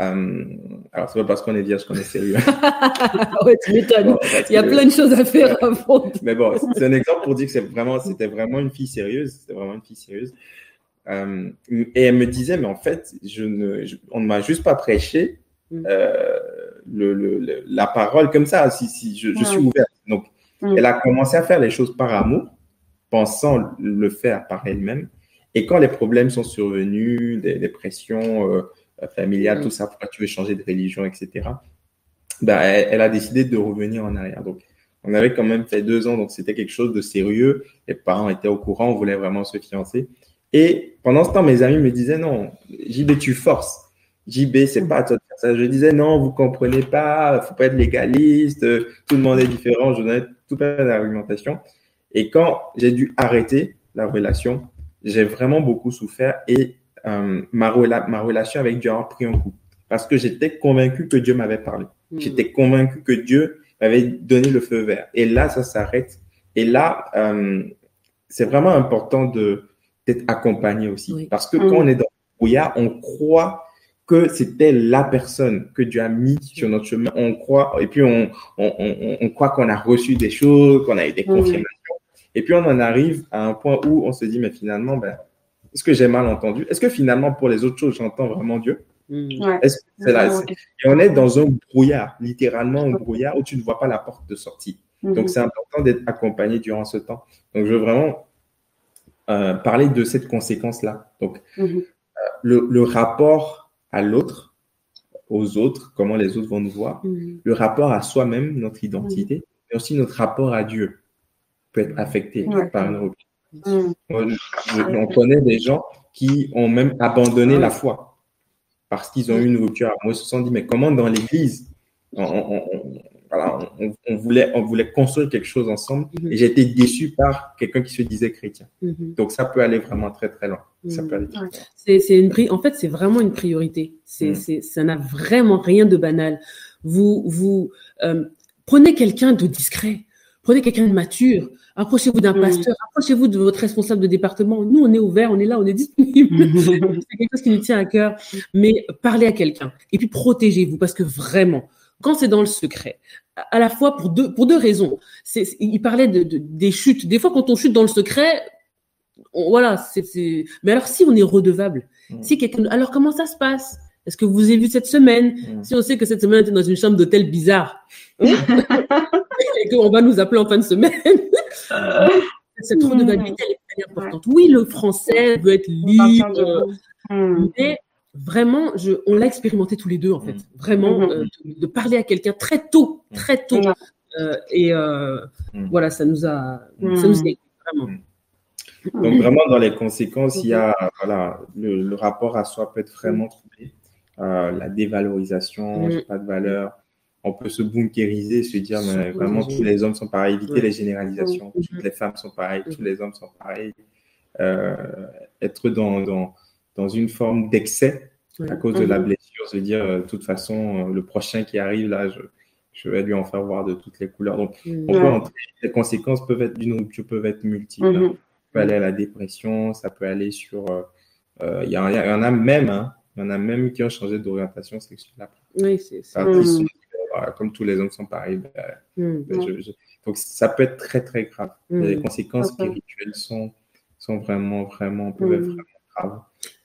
Speaker 3: euh, alors, c'est pas parce qu'on est vierge qu'on est sérieux.
Speaker 2: ouais, tu m'étonnes. Il y a plein de choses à faire avant.
Speaker 3: Mais bon, c'est un exemple pour dire que c'est vraiment, c'était vraiment une fille sérieuse. C'était vraiment une fille sérieuse. Euh, et elle me disait, mais en fait, je ne, on ne m'a juste pas prêché mm. euh, le, le, la parole comme ça. Si, si je, je suis ouverte. Donc, mm. elle a commencé à faire les choses par amour, pensant le faire par elle-même. Et quand les problèmes sont survenus, des, des pressions euh, familiales, mm. tout ça, pourquoi tu veux changer de religion, etc., ben, elle, elle, a décidé de revenir en arrière. Donc, on avait quand même fait deux ans, donc c'était quelque chose de sérieux. Les parents étaient au courant, on voulait vraiment se fiancer. Et pendant ce temps, mes amis me disaient non, JB, tu forces. JB, c'est pas à toi de faire ça. Je disais non, vous comprenez pas, faut pas être légaliste, tout le monde est différent. Je donnais tout plein d'argumentation. Et quand j'ai dû arrêter la relation, j'ai vraiment beaucoup souffert et euh, ma, ma relation avec Dieu a pris un coup. Parce que j'étais convaincu que Dieu m'avait parlé. Hmm. J'étais convaincu que Dieu m'avait donné le feu vert. Et là, ça s'arrête. Et là, euh, c'est vraiment important de, d'être accompagné aussi. Parce que quand on est dans le brouillard, on croit que c'était la personne que Dieu a mis sur notre chemin. On croit, et puis on, on, on, on croit qu'on a reçu des choses, qu'on a eu des confirmations. Et puis on en arrive à un point où on se dit, mais finalement, ben, est-ce que j'ai mal entendu? Est-ce que finalement, pour les autres choses, j'entends vraiment Dieu?
Speaker 1: Mmh.
Speaker 3: Est-ce que c'est là? Et on est dans un brouillard, littéralement un brouillard où tu ne vois pas la porte de sortie. Mmh. Donc c'est important d'être accompagné durant ce temps. Donc je veux vraiment euh, parler de cette conséquence-là. Donc, mhm. euh, le, le, rapport à l'autre, aux autres, comment les autres vont nous voir, mhm. le rapport à soi-même, notre identité, mhm. et aussi notre rapport à Dieu peut être affecté par une rupture. on connaît des gens qui ont même abandonné la foi parce qu'ils ont eu une rupture. Moi, ils se sont dit, mais comment dans l'Église, on, voulait, on voulait construire quelque chose ensemble mhm. et j'ai été déçu par quelqu'un qui se disait chrétien. Mhm. Donc ça peut aller vraiment très très loin. Ça peut
Speaker 2: mhm. C'est une en fait c'est vraiment une priorité. C'est ça n'a vraiment rien de banal. Vous vous euh, prenez quelqu'un de discret, prenez quelqu'un de mature. Approchez-vous d'un pasteur, approchez-vous de votre responsable de département. Nous, on est ouvert, on est là, on est disponible. c'est quelque chose qui nous tient à cœur. Mais parlez à quelqu'un. Et puis protégez-vous parce que vraiment, quand c'est dans le secret, à la fois pour deux, pour deux raisons. C'est, il parlait de, de, des chutes. Des fois, quand on chute dans le secret, voilà, c'est, mais alors si on est redevable, mmh. si quelqu'un, alors comment ça se passe? Est-ce que vous avez vu cette semaine? Mmh. Si on sait que cette semaine, on était dans une chambre d'hôtel bizarre, et qu'on va nous appeler en fin de semaine, cette redevabilité, elle est très importante. Oui, le français veut être libre, mais vraiment, je, on l'a expérimenté tous les deux en fait. Mm. Vraiment, mm-hmm. euh, de, parler à quelqu'un très tôt, mm. très tôt. Euh, et euh, mm. voilà, ça nous a, ça nous a vraiment.
Speaker 3: Donc vraiment dans les conséquences, il y a voilà le, rapport à soi peut être vraiment troublé, la dévalorisation, pas de valeur. On peut se bunkériser, se dire mais vraiment tous les hommes sont pareils, éviter les généralisations. Toutes les femmes sont pareilles, tous les hommes sont pareils. être dans, dans dans une forme d'excès à cause de la mhm. blessure, se dire, euh, de toute façon, euh, le prochain qui arrive, là, je, je, vais lui en faire voir de toutes les couleurs. Donc, mhm. on peut entrer, les conséquences peuvent être d'une rupture, peuvent être multiples. Mhm. Ça peut aller à la dépression, ça peut aller sur. Euh, il y, y, en a même, hein, il y en a même qui ont changé d'orientation sexuelle après.
Speaker 2: Oui, c'est ça.
Speaker 3: comme tous les hommes sont pareils. Ben, ben, donc, ça peut être très, très grave. Les conséquences spirituelles sont, sont vraiment, vraiment, peuvent être vraiment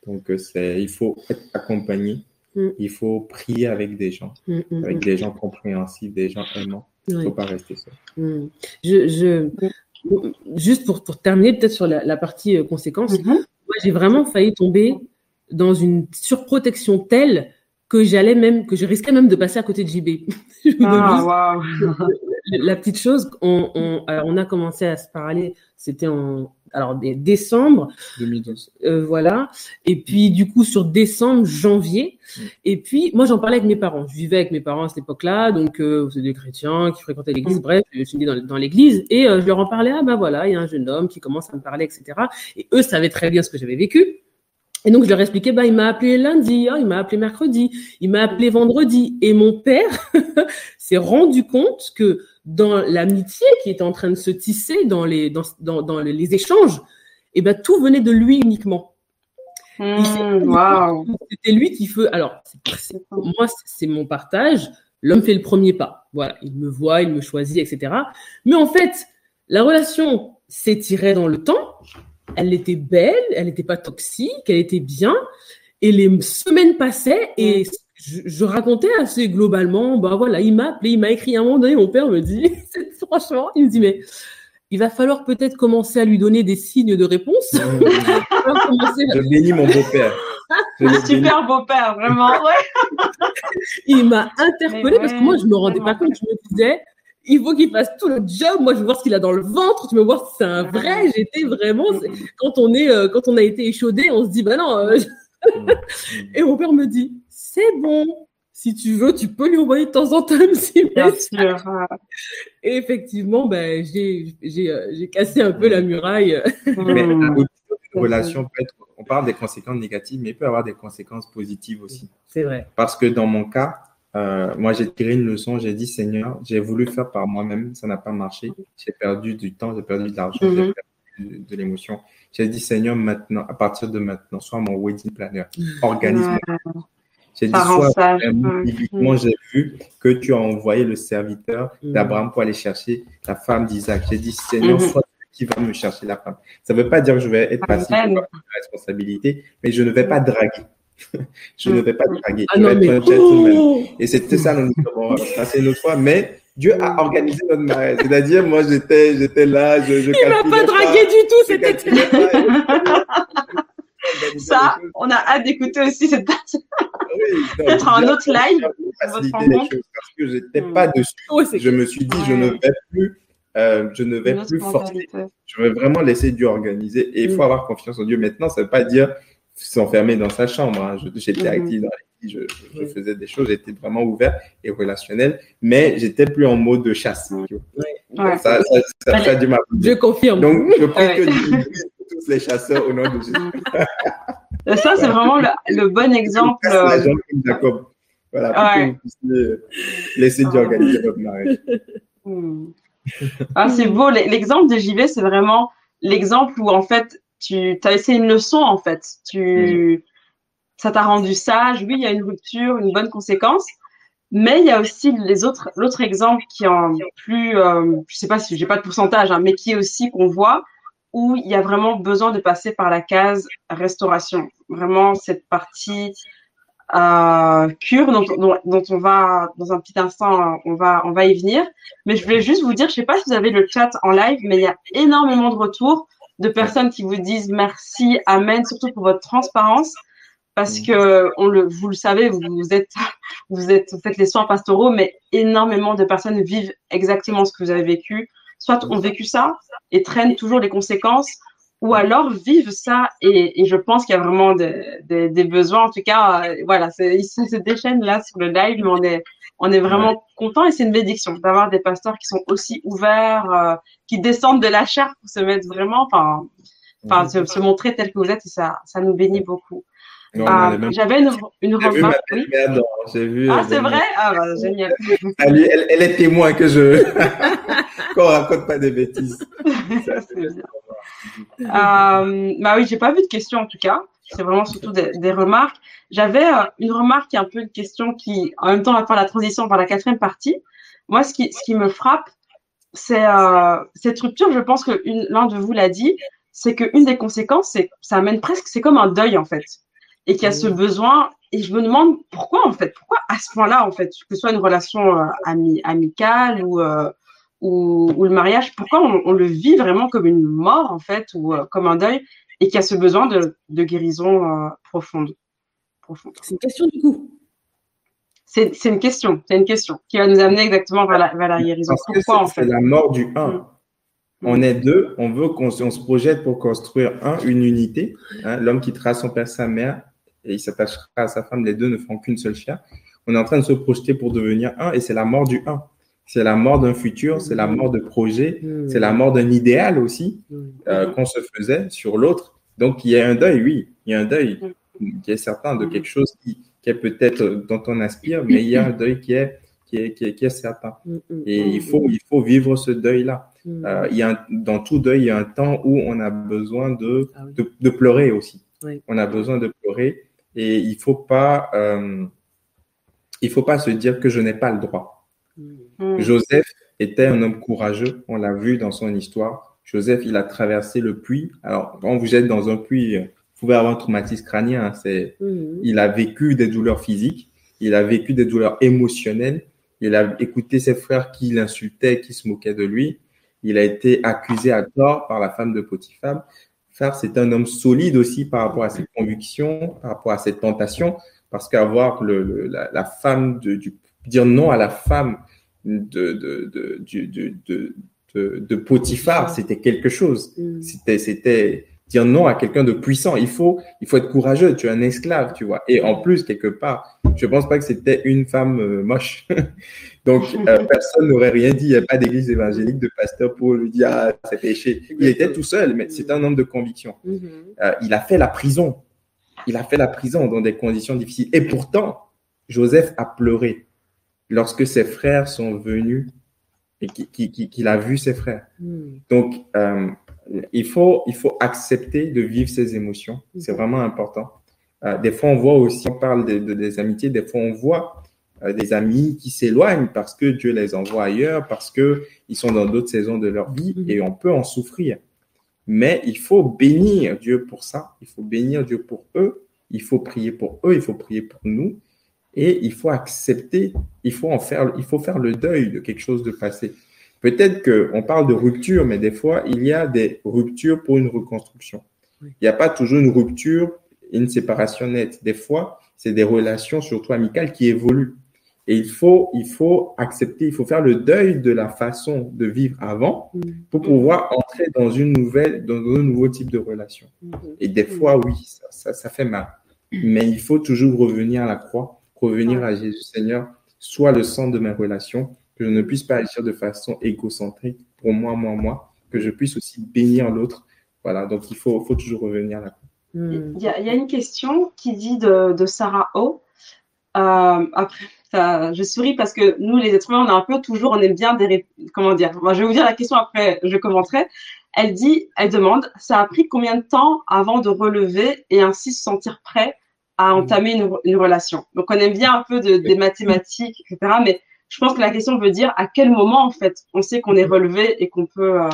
Speaker 3: Donc, euh, c'est, il faut être accompagné. Mm. Il faut prier avec des gens, mm, mm, avec des gens compréhensifs, des gens aimants. Il ne faut pas rester seul.
Speaker 2: Je, je, juste pour, pour terminer peut-être sur la, partie conséquence, mm-hmm. moi j'ai vraiment failli tomber dans une surprotection telle que j'allais même, que je risquais même de passer à côté de JB.
Speaker 1: ah,
Speaker 2: La petite chose, on, on, on, a commencé à se parler, c'était en alors décembre
Speaker 3: 2012.
Speaker 2: Euh, voilà. Et puis du coup sur décembre, janvier. Mm. Et puis moi j'en parlais avec mes parents. Je vivais avec mes parents à cette époque-là, donc euh, c'est des chrétiens qui fréquentaient l'église. Mm. Bref, je suis dans, dans l'église et euh, je leur en parlais. Ah bah voilà, il y a un jeune homme qui commence à me parler, etc. Et eux savaient très bien ce que j'avais vécu. Et donc, je leur expliquais, bah, il m'a appelé lundi, hein, il m'a appelé mercredi, il m'a appelé vendredi. Et mon père s'est rendu compte que dans l'amitié qui était en train de se tisser, dans les, dans, dans, dans les échanges, et eh ben, tout venait de lui uniquement.
Speaker 1: Mmh, C'était
Speaker 2: lui qui fait. Alors, moi, c'est mon partage. L'homme fait le premier pas. Voilà, il me voit, il me choisit, etc. Mais en fait, la relation s'étirait dans le temps elle était belle, elle n'était pas toxique, elle était bien. Et les semaines passaient et je, racontais assez globalement, bah voilà, il m'a appelé, il m'a écrit un moment donné, mon père me dit, franchement, il me dit, mais il va falloir peut-être commencer à lui donner des signes de réponse.
Speaker 3: je bénis mon beau-père.
Speaker 1: Un super beau-père, vraiment, ouais.
Speaker 2: il m'a interpellé parce que moi, je me rendais pas compte. Je me disais, il faut qu'il fasse tout le job. Moi, je veux voir ce qu'il a dans le ventre. Tu veux voir si c'est un vrai? J'étais vraiment. Quand on est, euh, quand on a été échaudé, on se dit, bah non. Euh, et mon père me dit, c'est bon. Si tu veux, tu peux lui envoyer de temps en temps un petit Et effectivement, ben, j'ai, j'ai, j'ai cassé un peu la muraille.
Speaker 3: Mais une relation peut être, on parle des conséquences négatives, mais il peut avoir des conséquences positives aussi.
Speaker 2: C'est vrai.
Speaker 3: Parce que dans mon cas, euh, moi, j'ai tiré une leçon, j'ai dit, Seigneur, j'ai voulu faire par moi-même, ça n'a pas marché. J'ai perdu du temps, j'ai perdu de l'argent, j'ai mhm. perdu de, l'émotion. J'ai dit, Seigneur, maintenant, à partir de maintenant, sois mon wedding planner, organise-moi. J'ai dit, soit moi j'ai vu que tu as envoyé le serviteur mhm. d'Abraham pour aller chercher la femme d'Isaac. J'ai dit, Seigneur, mhm. sois qui va me chercher la femme. Ça ne veut pas dire que je vais être passif la responsabilité, mais je ne vais pas draguer. je ne vais pas draguer. Ah non, mais... Oh Et c'était ça, nous avons passé une autre fois, mais Dieu a organisé notre mariage. C'est-à-dire, moi, j'étais, j'étais là, je, je
Speaker 2: Il m'a pas dragué du tout, c'était
Speaker 1: Ça, on a hâte d'écouter aussi cette partie. Peut-être un autre live.
Speaker 3: Parce que j'étais hmm. pas dessus. je me suis dit, je ne vais plus, euh, je ne vais plus forcer. Je vais vraiment laisser Dieu organiser. Et il faut hmm. avoir confiance en Dieu. Maintenant, ça ne veut pas dire s'enfermer dans sa chambre. Hein. J'étais mhm. actif dans les je, je, faisais des choses, j'étais vraiment ouvert et relationnel, mais j'étais plus en mode de chasse.
Speaker 2: Ça, ça, ça, ça, ça Je confirme.
Speaker 3: Donc, je prie que tous les chasseurs au nom de Jésus.
Speaker 1: ça, c'est vraiment le, bon exemple. La
Speaker 3: jambe Jacob. Voilà, pour que vous puissiez laisser Dieu organiser votre mariage.
Speaker 1: Hmm. Ah, c'est beau. L'exemple de JV, c'est vraiment l'exemple où, en fait, tu as essayé une leçon en fait. Tu, ça t'a rendu sage. Oui, il y a une rupture, une bonne conséquence, mais il y a aussi les autres, l'autre exemple qui est en plus, euh, je sais pas si j'ai pas de pourcentage, hein, mais qui est aussi qu'on voit où il y a vraiment besoin de passer par la case restauration. Vraiment cette partie euh, cure dont, dont, dont, on va dans un petit instant on va on va y venir mais je voulais juste vous dire je sais pas si vous avez le chat en live mais il y a énormément de retours de personnes qui vous disent merci, amen, surtout pour votre transparence, parce que on le, vous le savez, vous, êtes, vous êtes, vous faites les soins pastoraux, mais énormément de personnes vivent exactement ce que vous avez vécu, soit ont vécu ça et traînent toujours les conséquences, ou alors vivent ça et, et je pense qu'il y a vraiment des, des, des, besoins. En tout cas, euh, voilà, ils se déchaînent là sur le live, mais on est, on est vraiment content et c'est une bénédiction d'avoir des pasteurs qui sont aussi ouverts, euh, qui descendent de la chair pour se mettre vraiment, enfin, enfin, se, montrer tel que vous êtes et ça, ça nous bénit beaucoup. Euh, j'avais une, une remarque.
Speaker 3: J'ai vu.
Speaker 1: Ah, c'est vrai? Ah, bah, génial.
Speaker 3: Elle, elle, est témoin que je. qu'on raconte pas des bêtises.
Speaker 1: euh, bah oui, j'ai pas vu de questions en tout cas. C'est vraiment surtout des, des remarques. J'avais euh, une remarque et un peu une question qui, en même temps, va faire la transition par la quatrième partie. Moi, ce qui, ce qui me frappe, c'est euh, cette rupture. Je pense que l'un de vous l'a dit, c'est qu'une des conséquences, c'est ça amène presque, c'est comme un deuil en fait, et qu'il y a ce besoin. Et je me demande pourquoi en fait, pourquoi à ce point-là en fait, que ce soit une relation euh, amicale ou ou, le mariage, pourquoi on, le vit vraiment comme une mort, en fait, ou euh, comme un deuil, et qu'il y a ce besoin de, guérison euh, profonde,
Speaker 2: C'est une question, du coup.
Speaker 1: C'est une question, c'est une question qui va nous amener exactement vers la, guérison.
Speaker 3: Pourquoi, en fait C'est la mort du un. Mm. On est deux, on veut qu'on se projette pour construire un, une unité. Hein, L'homme quittera son père, sa mère, et il s'attachera à sa femme. Les deux ne feront qu'une seule chair. On est en train de se projeter pour devenir un, et c'est la mort du un. C'est la mort d'un futur, c'est la mort de projet, mm. c'est la mort d'un idéal aussi mm. euh, qu'on se faisait sur l'autre. Donc il y a un deuil, oui, il y a un deuil mm. qui est certain de quelque chose qui, qui est peut-être dont on aspire, mais il y a un deuil qui est qui est, qui est, qui est certain. Et il faut il faut vivre ce deuil là. Euh, il y a dans tout deuil, il y a un temps où on a besoin de ah de, de, pleurer aussi. On a besoin de pleurer et il faut pas euh, il faut pas se dire que je n'ai pas le droit. Mm. Joseph était un homme courageux, on l'a vu dans son histoire. Joseph, il a traversé le puits. Alors, quand vous êtes dans un puits, vous pouvez avoir un traumatisme crânien. Hein, c'est, mm. il a vécu des douleurs physiques, il a vécu des douleurs émotionnelles, il a écouté ses frères qui l'insultaient, qui se moquaient de lui. Il a été accusé à tort par la femme de Potiphar. C'est un homme solide aussi par rapport à ses convictions, par rapport à ses tentations, parce qu'avoir le, la, femme de, du dire non à la femme de, de, de, de, de Potiphar, c'était quelque chose. Mm. C'était, c'était dire non à quelqu'un de puissant. Il faut, il faut être courageux. Tu es un esclave, tu vois. Et en plus, quelque part, je pense pas que c'était une femme euh, moche. Donc, euh, personne n'aurait rien dit. Il n'y a pas d'église évangélique de pasteur pour lui dire, ah, c'est péché. Il était tout seul, mais c'est un homme de conviction. Mm-hmm. Euh, il a fait la prison. Il a fait la prison dans des conditions difficiles. Et pourtant, Joseph a pleuré lorsque ses frères sont venus et qu'il a vu ses frères. Hmm. Donc, euh, il, faut, il faut accepter de vivre ses émotions. C'est hmm. vraiment important. Euh, des fois, on voit aussi, on parle de, des amitiés, des fois, on voit euh, des amis qui s'éloignent parce que Dieu les envoie ailleurs, parce que ils sont dans d'autres saisons de leur vie hmm. et on peut en souffrir. Mais il faut bénir Dieu pour ça. Il faut bénir Dieu pour eux. Il faut prier pour eux. Il faut prier pour nous. Et il faut accepter, il faut en faire, il faut faire le deuil de quelque chose de passé. Peut-être qu'on parle de rupture, mais des fois, il y a des ruptures pour une reconstruction. Il n'y a pas toujours une rupture et une séparation nette. Des fois, c'est des relations, surtout amicales, qui évoluent. Et il faut, il faut accepter, il faut faire le deuil de la façon de vivre avant mm. pour pouvoir entrer dans une nouvelle, dans un nouveau type de relation. Mm-hmm. Et des fois, oui, ça, ça, ça fait mal. Mais il faut toujours revenir à la croix revenir à Jésus, Seigneur, soit le centre de mes relations, que je ne puisse pas agir de façon égocentrique pour moi, moi, moi, que je puisse aussi bénir l'autre. Voilà, donc il faut, faut toujours revenir là.
Speaker 1: Hmm. Il y, a, une question qui dit de, Sarah O. Euh, après, ça, je souris parce que nous, les êtres humains, on a un peu toujours, on aime bien des, comment dire? Moi, je vais vous dire la question après, je commenterai. Elle dit, elle demande, ça a pris combien de temps avant de relever et ainsi se sentir prêt à mm. entamer une, relation. Donc, on aime bien un peu de, des mathématiques, etc. Mais je pense que la question veut dire à quel moment, en fait, on sait qu'on est relevé et qu'on peut, euh,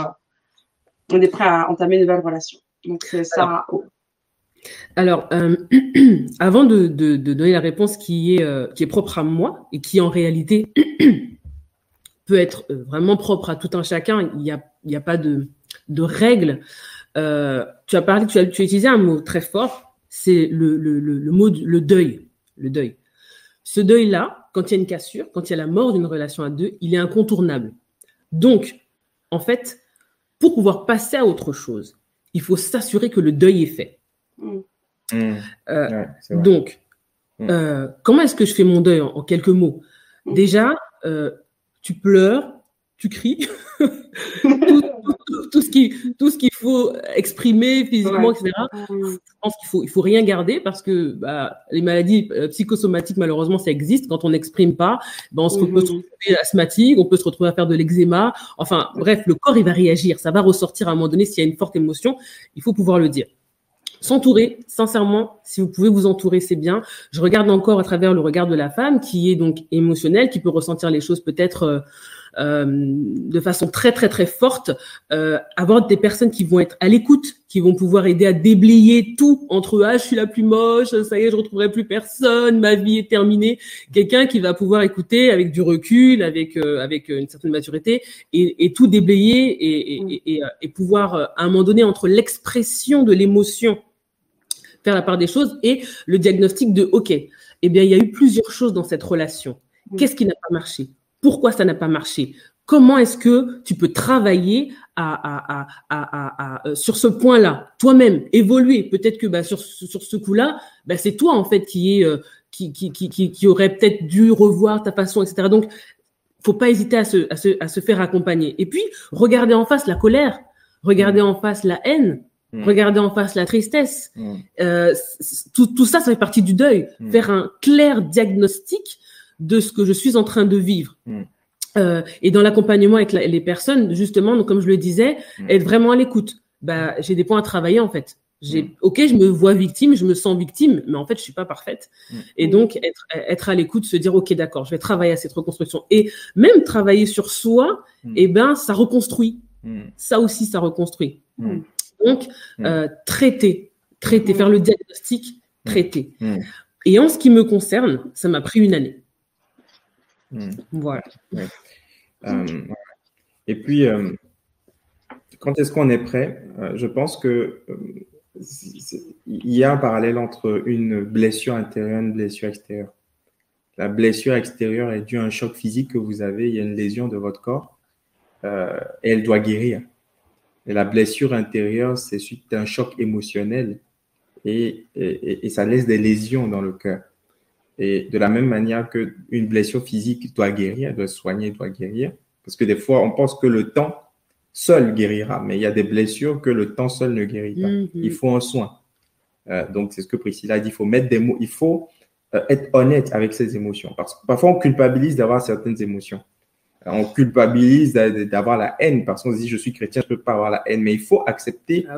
Speaker 1: on est prêt à entamer une nouvelle relation. Donc, c'est ça.
Speaker 2: Alors, euh, avant de, de, de, donner la réponse qui est, euh, qui est propre à moi et qui en réalité peut être vraiment propre à tout un chacun, il n'y a, il y a pas de, de règles. tu as parlé, tu as, tu as utilisé un mot très fort c'est le, le, le, mot, le deuil. Le deuil. Ce deuil-là, quand il y a une cassure, quand il y a la mort d'une relation à deux, il est incontournable. Donc, en fait, pour pouvoir passer à autre chose, il faut s'assurer que le deuil est fait. Mmh. Euh, donc, mmh. euh, comment est-ce que je fais mon deuil en, quelques mots? Mmh. Déjà, euh, tu pleures, tu cries, tout, ce qui, tout ce qu'il faut exprimer physiquement, etc. Je pense qu'il faut, il faut rien garder parce que bah, les maladies euh, psychosomatiques, malheureusement, ça existe. Quand on n'exprime pas, ben, on se, peut se retrouver asthmatique, on peut se retrouver à faire de l'eczéma. Enfin, bref, le corps, il va réagir. Ça va ressortir à un moment donné s'il y a une forte émotion. Il faut pouvoir le dire. S'entourer, sincèrement, si vous pouvez vous entourer, c'est bien. Je regarde encore à travers le regard de la femme qui est donc émotionnelle, qui peut ressentir les choses peut-être euh, de façon très très très forte, euh, avoir des personnes qui vont être à l'écoute, qui vont pouvoir aider à déblayer tout entre. Ah, je suis la plus moche, ça y est, je retrouverai plus personne, ma vie est terminée. Quelqu'un qui va pouvoir écouter avec du recul, avec euh, avec une certaine maturité et, et tout déblayer et, et, et, et pouvoir à un moment donné entre l'expression de l'émotion faire la part des choses et le diagnostic de OK, eh bien, il y a eu plusieurs choses dans cette relation. Qu'est-ce qui n'a pas marché? Pourquoi ça n'a pas marché Comment est-ce que tu peux travailler à, à, à, à sur ce point-là, toi-même, évoluer? Peut-être que bah, sur, sur ce coup-là, bah, c'est toi en fait qui est euh, qui, qui, qui, qui, aurait peut-être dû revoir ta façon, etc. Donc, faut pas hésiter à se, à se, à se faire accompagner. Et puis, regarder en face la colère, regarder en face la haine, Mm. Regarder en face la tristesse. Mm. Euh, tout, tout, ça, ça fait partie du deuil. Faire un clair diagnostic de ce que je suis en train de vivre. Euh, et dans l'accompagnement avec les personnes, justement, donc, comme je le disais, être vraiment à l'écoute. Bah, j'ai des points à travailler en fait. J'ai, ok, je me vois victime, je me sens victime, mais en fait, je suis pas parfaite. Et donc, être, être à l'écoute, se dire, ok, d'accord, je vais travailler à cette reconstruction. Et même travailler sur soi, eh ben, ça reconstruit. Ça aussi, ça reconstruit. Donc, mm. euh, traiter, traiter, faire le diagnostic, mm. traiter. Mm. Et en ce qui me concerne, ça m'a pris une année. Voilà.
Speaker 3: Euh, et puis, euh, quand est-ce qu'on est prêt? Je pense que il y a un parallèle entre une blessure intérieure et une blessure extérieure. La blessure extérieure est due à un choc physique que vous avez, il y a une lésion de votre corps et elle doit guérir. Et la blessure intérieure, c'est suite à un choc émotionnel et, et, et, ça laisse des lésions dans le cœur. Et de la même manière qu'une blessure physique doit guérir, doit soigner, doit guérir, parce que des fois, on pense que le temps seul guérira, mais il y a des blessures que le temps seul ne guérit pas. Mm-hmm. Il faut un soin. Euh, donc, c'est ce que Priscilla dit, il faut mettre des mots, il faut euh, être honnête avec ses émotions. Parce que parfois, on culpabilise d'avoir certaines émotions on culpabilise d'avoir la haine parce qu'on se dit je suis chrétien, je peux pas avoir la haine, mais il faut accepter, ah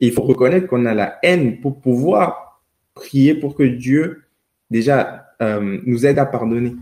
Speaker 3: il faut reconnaître qu'on a la haine pour pouvoir prier pour que Dieu déjà euh, nous aide à pardonner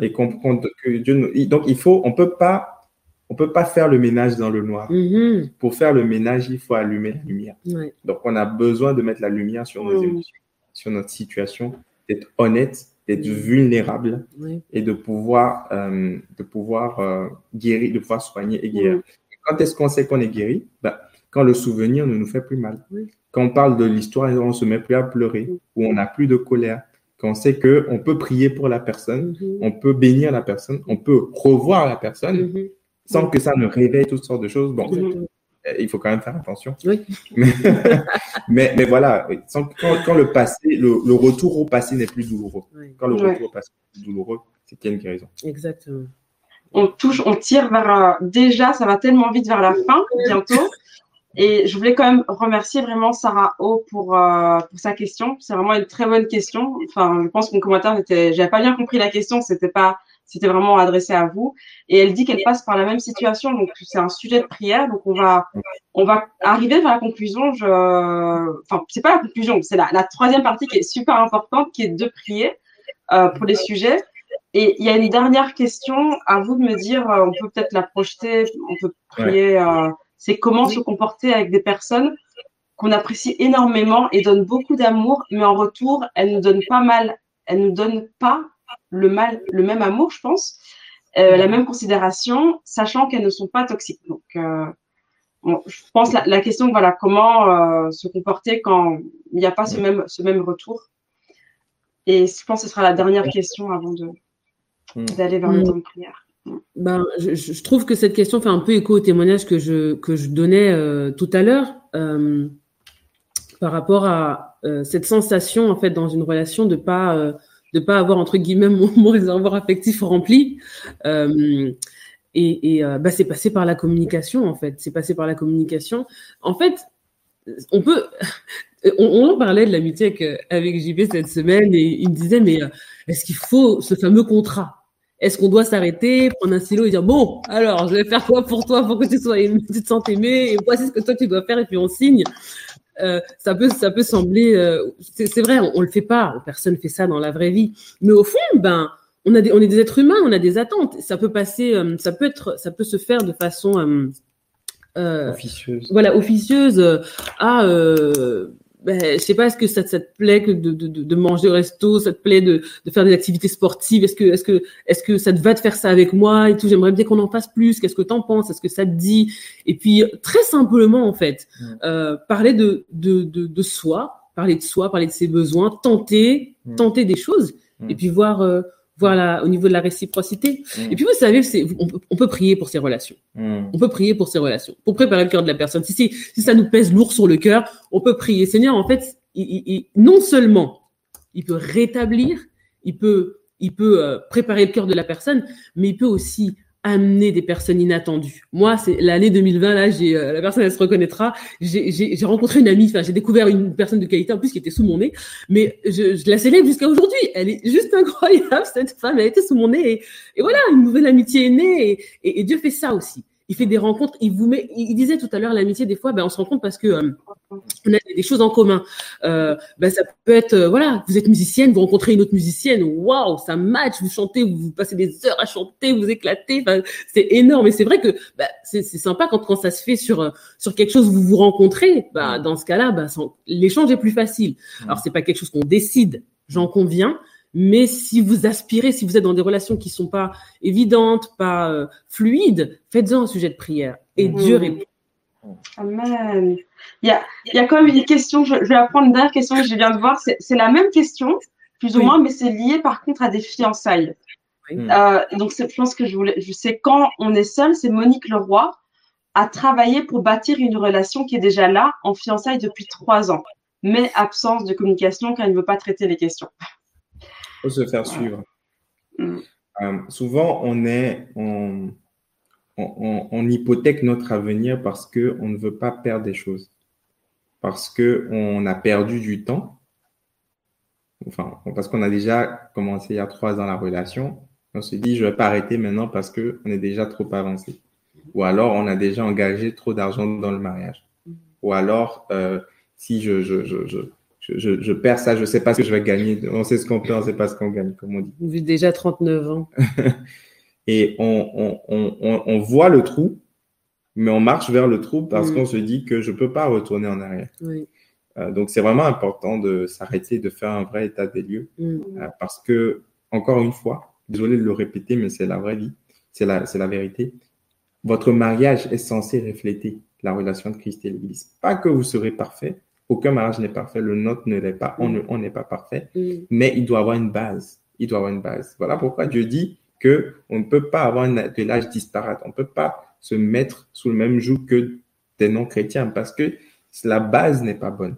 Speaker 3: et comprendre que Dieu nous... donc il faut on peut pas on peut pas faire le ménage dans le noir. Mm-hmm. Pour faire le ménage, il faut allumer la lumière. Donc on a besoin de mettre la lumière sur nos mm. émotions, sur notre situation, d'être honnête d'être vulnérable et de pouvoir, euh, de pouvoir euh, guérir, de pouvoir soigner et guérir. Quand est-ce qu'on sait qu'on est guéri? Ben, Quand le souvenir ne nous fait plus mal. Quand on parle de l'histoire, on se met plus à pleurer, ou on n'a plus de colère. Quand on sait qu'on peut prier pour la personne, mm-hmm. on peut bénir la personne, on peut revoir la personne, mm-hmm. sans que ça ne réveille toutes sortes de choses. Bon. Euh, il faut quand même faire attention. Oui. mais, mais, voilà, quand, le passé, le, retour au passé n'est plus douloureux. Quand le retour au passé est douloureux, c'est qu'il y a une guérison.
Speaker 2: Exactement.
Speaker 1: On touche, on tire vers. Euh, déjà, ça va tellement vite vers la fin, bientôt. Et je voulais quand même remercier vraiment Sarah O pour, euh, pour sa question. C'est vraiment une très bonne question. Enfin, je pense que mon commentaire n'était, j'avais pas bien compris la question. C'était pas c'était vraiment adressé à vous. Et elle dit qu'elle passe par la même situation, donc c'est un sujet de prière. Donc on va, on va arriver vers la conclusion. Je, enfin, c'est pas la conclusion, c'est la, la, troisième partie qui est super importante, qui est de prier euh, pour les sujets. Et il y a une dernière question à vous de me dire. Euh, on peut peut-être la projeter. On peut prier. Euh, c'est comment se comporter avec des personnes qu'on apprécie énormément et donnent beaucoup d'amour, mais en retour, elles nous donnent pas mal. Elles nous donnent pas le, mal, le même amour, je pense, euh, la même considération, sachant qu'elles ne sont pas toxiques. Donc, euh, je pense la, la question, voilà, comment euh, se comporter quand il n'y a pas ce même, ce même retour. Et je pense que ce sera la dernière question avant de, d'aller vers le temps de prière.
Speaker 2: Ben, je, je, trouve que cette question fait un peu écho au témoignage que je, que je donnais euh, tout à l'heure euh, par rapport à euh, cette sensation en fait dans une relation de pas de pas avoir entre guillemets mon, réservoir affectif rempli. Euh, et, et euh, bah, c'est passé par la communication en fait. C'est passé par la communication. En fait, on peut. On, en parlait de l'amitié avec, avec JB cette semaine et il me disait mais euh, est-ce qu'il faut ce fameux contrat? Est-ce qu'on doit s'arrêter, prendre un stylo et dire bon alors je vais faire quoi pour toi pour que tu sois tu te sentes aimé et voici ce que toi tu dois faire et puis on signe. Euh, ça peut ça peut sembler euh, c'est vrai on, le fait pas personne fait ça dans la vraie vie mais au fond ben on a des, on est des êtres humains, on a des attentes. Ça peut passer, euh, ça peut être, ça peut se faire de façon euh,
Speaker 3: euh officieuse.
Speaker 2: Voilà, officieuse. à, euh, ben, je sais pas, est-ce que ça, ça, te plaît de, de, de, manger au resto, ça te plaît de, de faire des activités sportives, est-ce que, est-ce que, est-ce que ça te va de faire ça avec moi et tout? J'aimerais bien qu'on en fasse plus. Qu'est-ce que t'en penses? Est-ce que ça te dit? Et puis très simplement en fait, euh, parler de, de, de, de soi, parler de soi, parler de ses besoins, tenter, tenter des choses et puis voir voilà, au niveau de la réciprocité. Mm. Et puis vous savez, on, on, peut prier pour ces relations. Mm. On peut prier pour ces relations, pour préparer le cœur de la personne. Si, si ça nous pèse lourd sur le cœur, on peut prier. Seigneur, en fait, il, non seulement il peut rétablir, il peut, il peut euh, préparer le cœur de la personne, mais il peut aussi amener des personnes inattendues. Moi, c'est l'année 2020, là, j'ai, euh, la personne, elle se reconnaîtra, j'ai rencontré une amie, enfin, j'ai découvert une personne de qualité, en plus, qui était sous mon nez, mais je, je la célèbre jusqu'à aujourd'hui. Elle est juste incroyable, cette femme, elle était sous mon nez, et, et voilà, une nouvelle amitié est née, et, et Dieu fait ça aussi il fait des rencontres, il vous met, il disait tout à l'heure l'amitié des fois, ben on se rend compte parce que euh, on a des choses en commun. Euh, ben ça peut être, euh, voilà, vous êtes musicienne, vous rencontrez une autre musicienne, waouh, ça match, vous chantez, vous, passez des heures à chanter, vous éclatez, c'est énorme. Et c'est vrai que ben, c'est sympa quand, quand ça se fait sur sur quelque chose où vous vous rencontrez. Ben, dans ce cas-là, ben, l'échange est plus facile. Alors c'est pas quelque chose qu'on décide, j'en conviens. Mais si vous aspirez, si vous êtes dans des relations qui sont pas évidentes, pas euh, fluides, faites-en un sujet de prière et mmh. Dieu répond.
Speaker 1: Amen. Il y a, il y a quand même une question, je, vais apprendre une dernière question que je viens de voir. C'est la même question, plus ou moins, mais c'est lié par contre à des fiançailles. Euh, donc, je pense que je voulais, je sais quand on est seul, c'est Monique Leroy a travaillé pour bâtir une relation qui est déjà là, en fiançailles depuis trois ans, mais absence de communication car il ne veut pas traiter les questions
Speaker 3: faut se faire suivre. Mm. Euh, souvent, on est, on, on, hypothèque notre avenir parce que on ne veut pas perdre des choses, parce que on a perdu du temps. Enfin, parce qu'on a déjà commencé il y a trois ans la relation. On se dit, je vais pas arrêter maintenant parce que on est déjà trop avancé. Ou alors, on a déjà engagé trop d'argent dans le mariage. Ou alors, euh, si je, je, je je, je, perds ça, je sais pas ce que je vais gagner. On sait ce qu'on perd, on sait pas ce qu'on gagne, comme on dit.
Speaker 2: Vous vivez déjà 39 ans.
Speaker 3: et on, on, on, on, voit le trou, mais on marche vers le trou parce mm. qu'on se dit que je peux pas retourner en arrière.
Speaker 2: Oui.
Speaker 3: Euh, donc c'est vraiment important de s'arrêter, de faire un vrai état des lieux, mm. euh, parce que encore une fois, désolé de le répéter, mais c'est la vraie vie, c'est la, c'est la vérité. Votre mariage est censé refléter la relation de Christ et l'Église. Pas que vous serez parfait, aucun mariage n'est parfait, le nôtre ne l'est pas, on mm. n'est pas parfait, mm. mais il doit avoir une base. Il doit avoir une base. Voilà pourquoi Dieu dit que on ne peut pas avoir de l'âge disparate. On ne peut pas se mettre sous le même joug que des non-chrétiens parce que la base n'est pas bonne.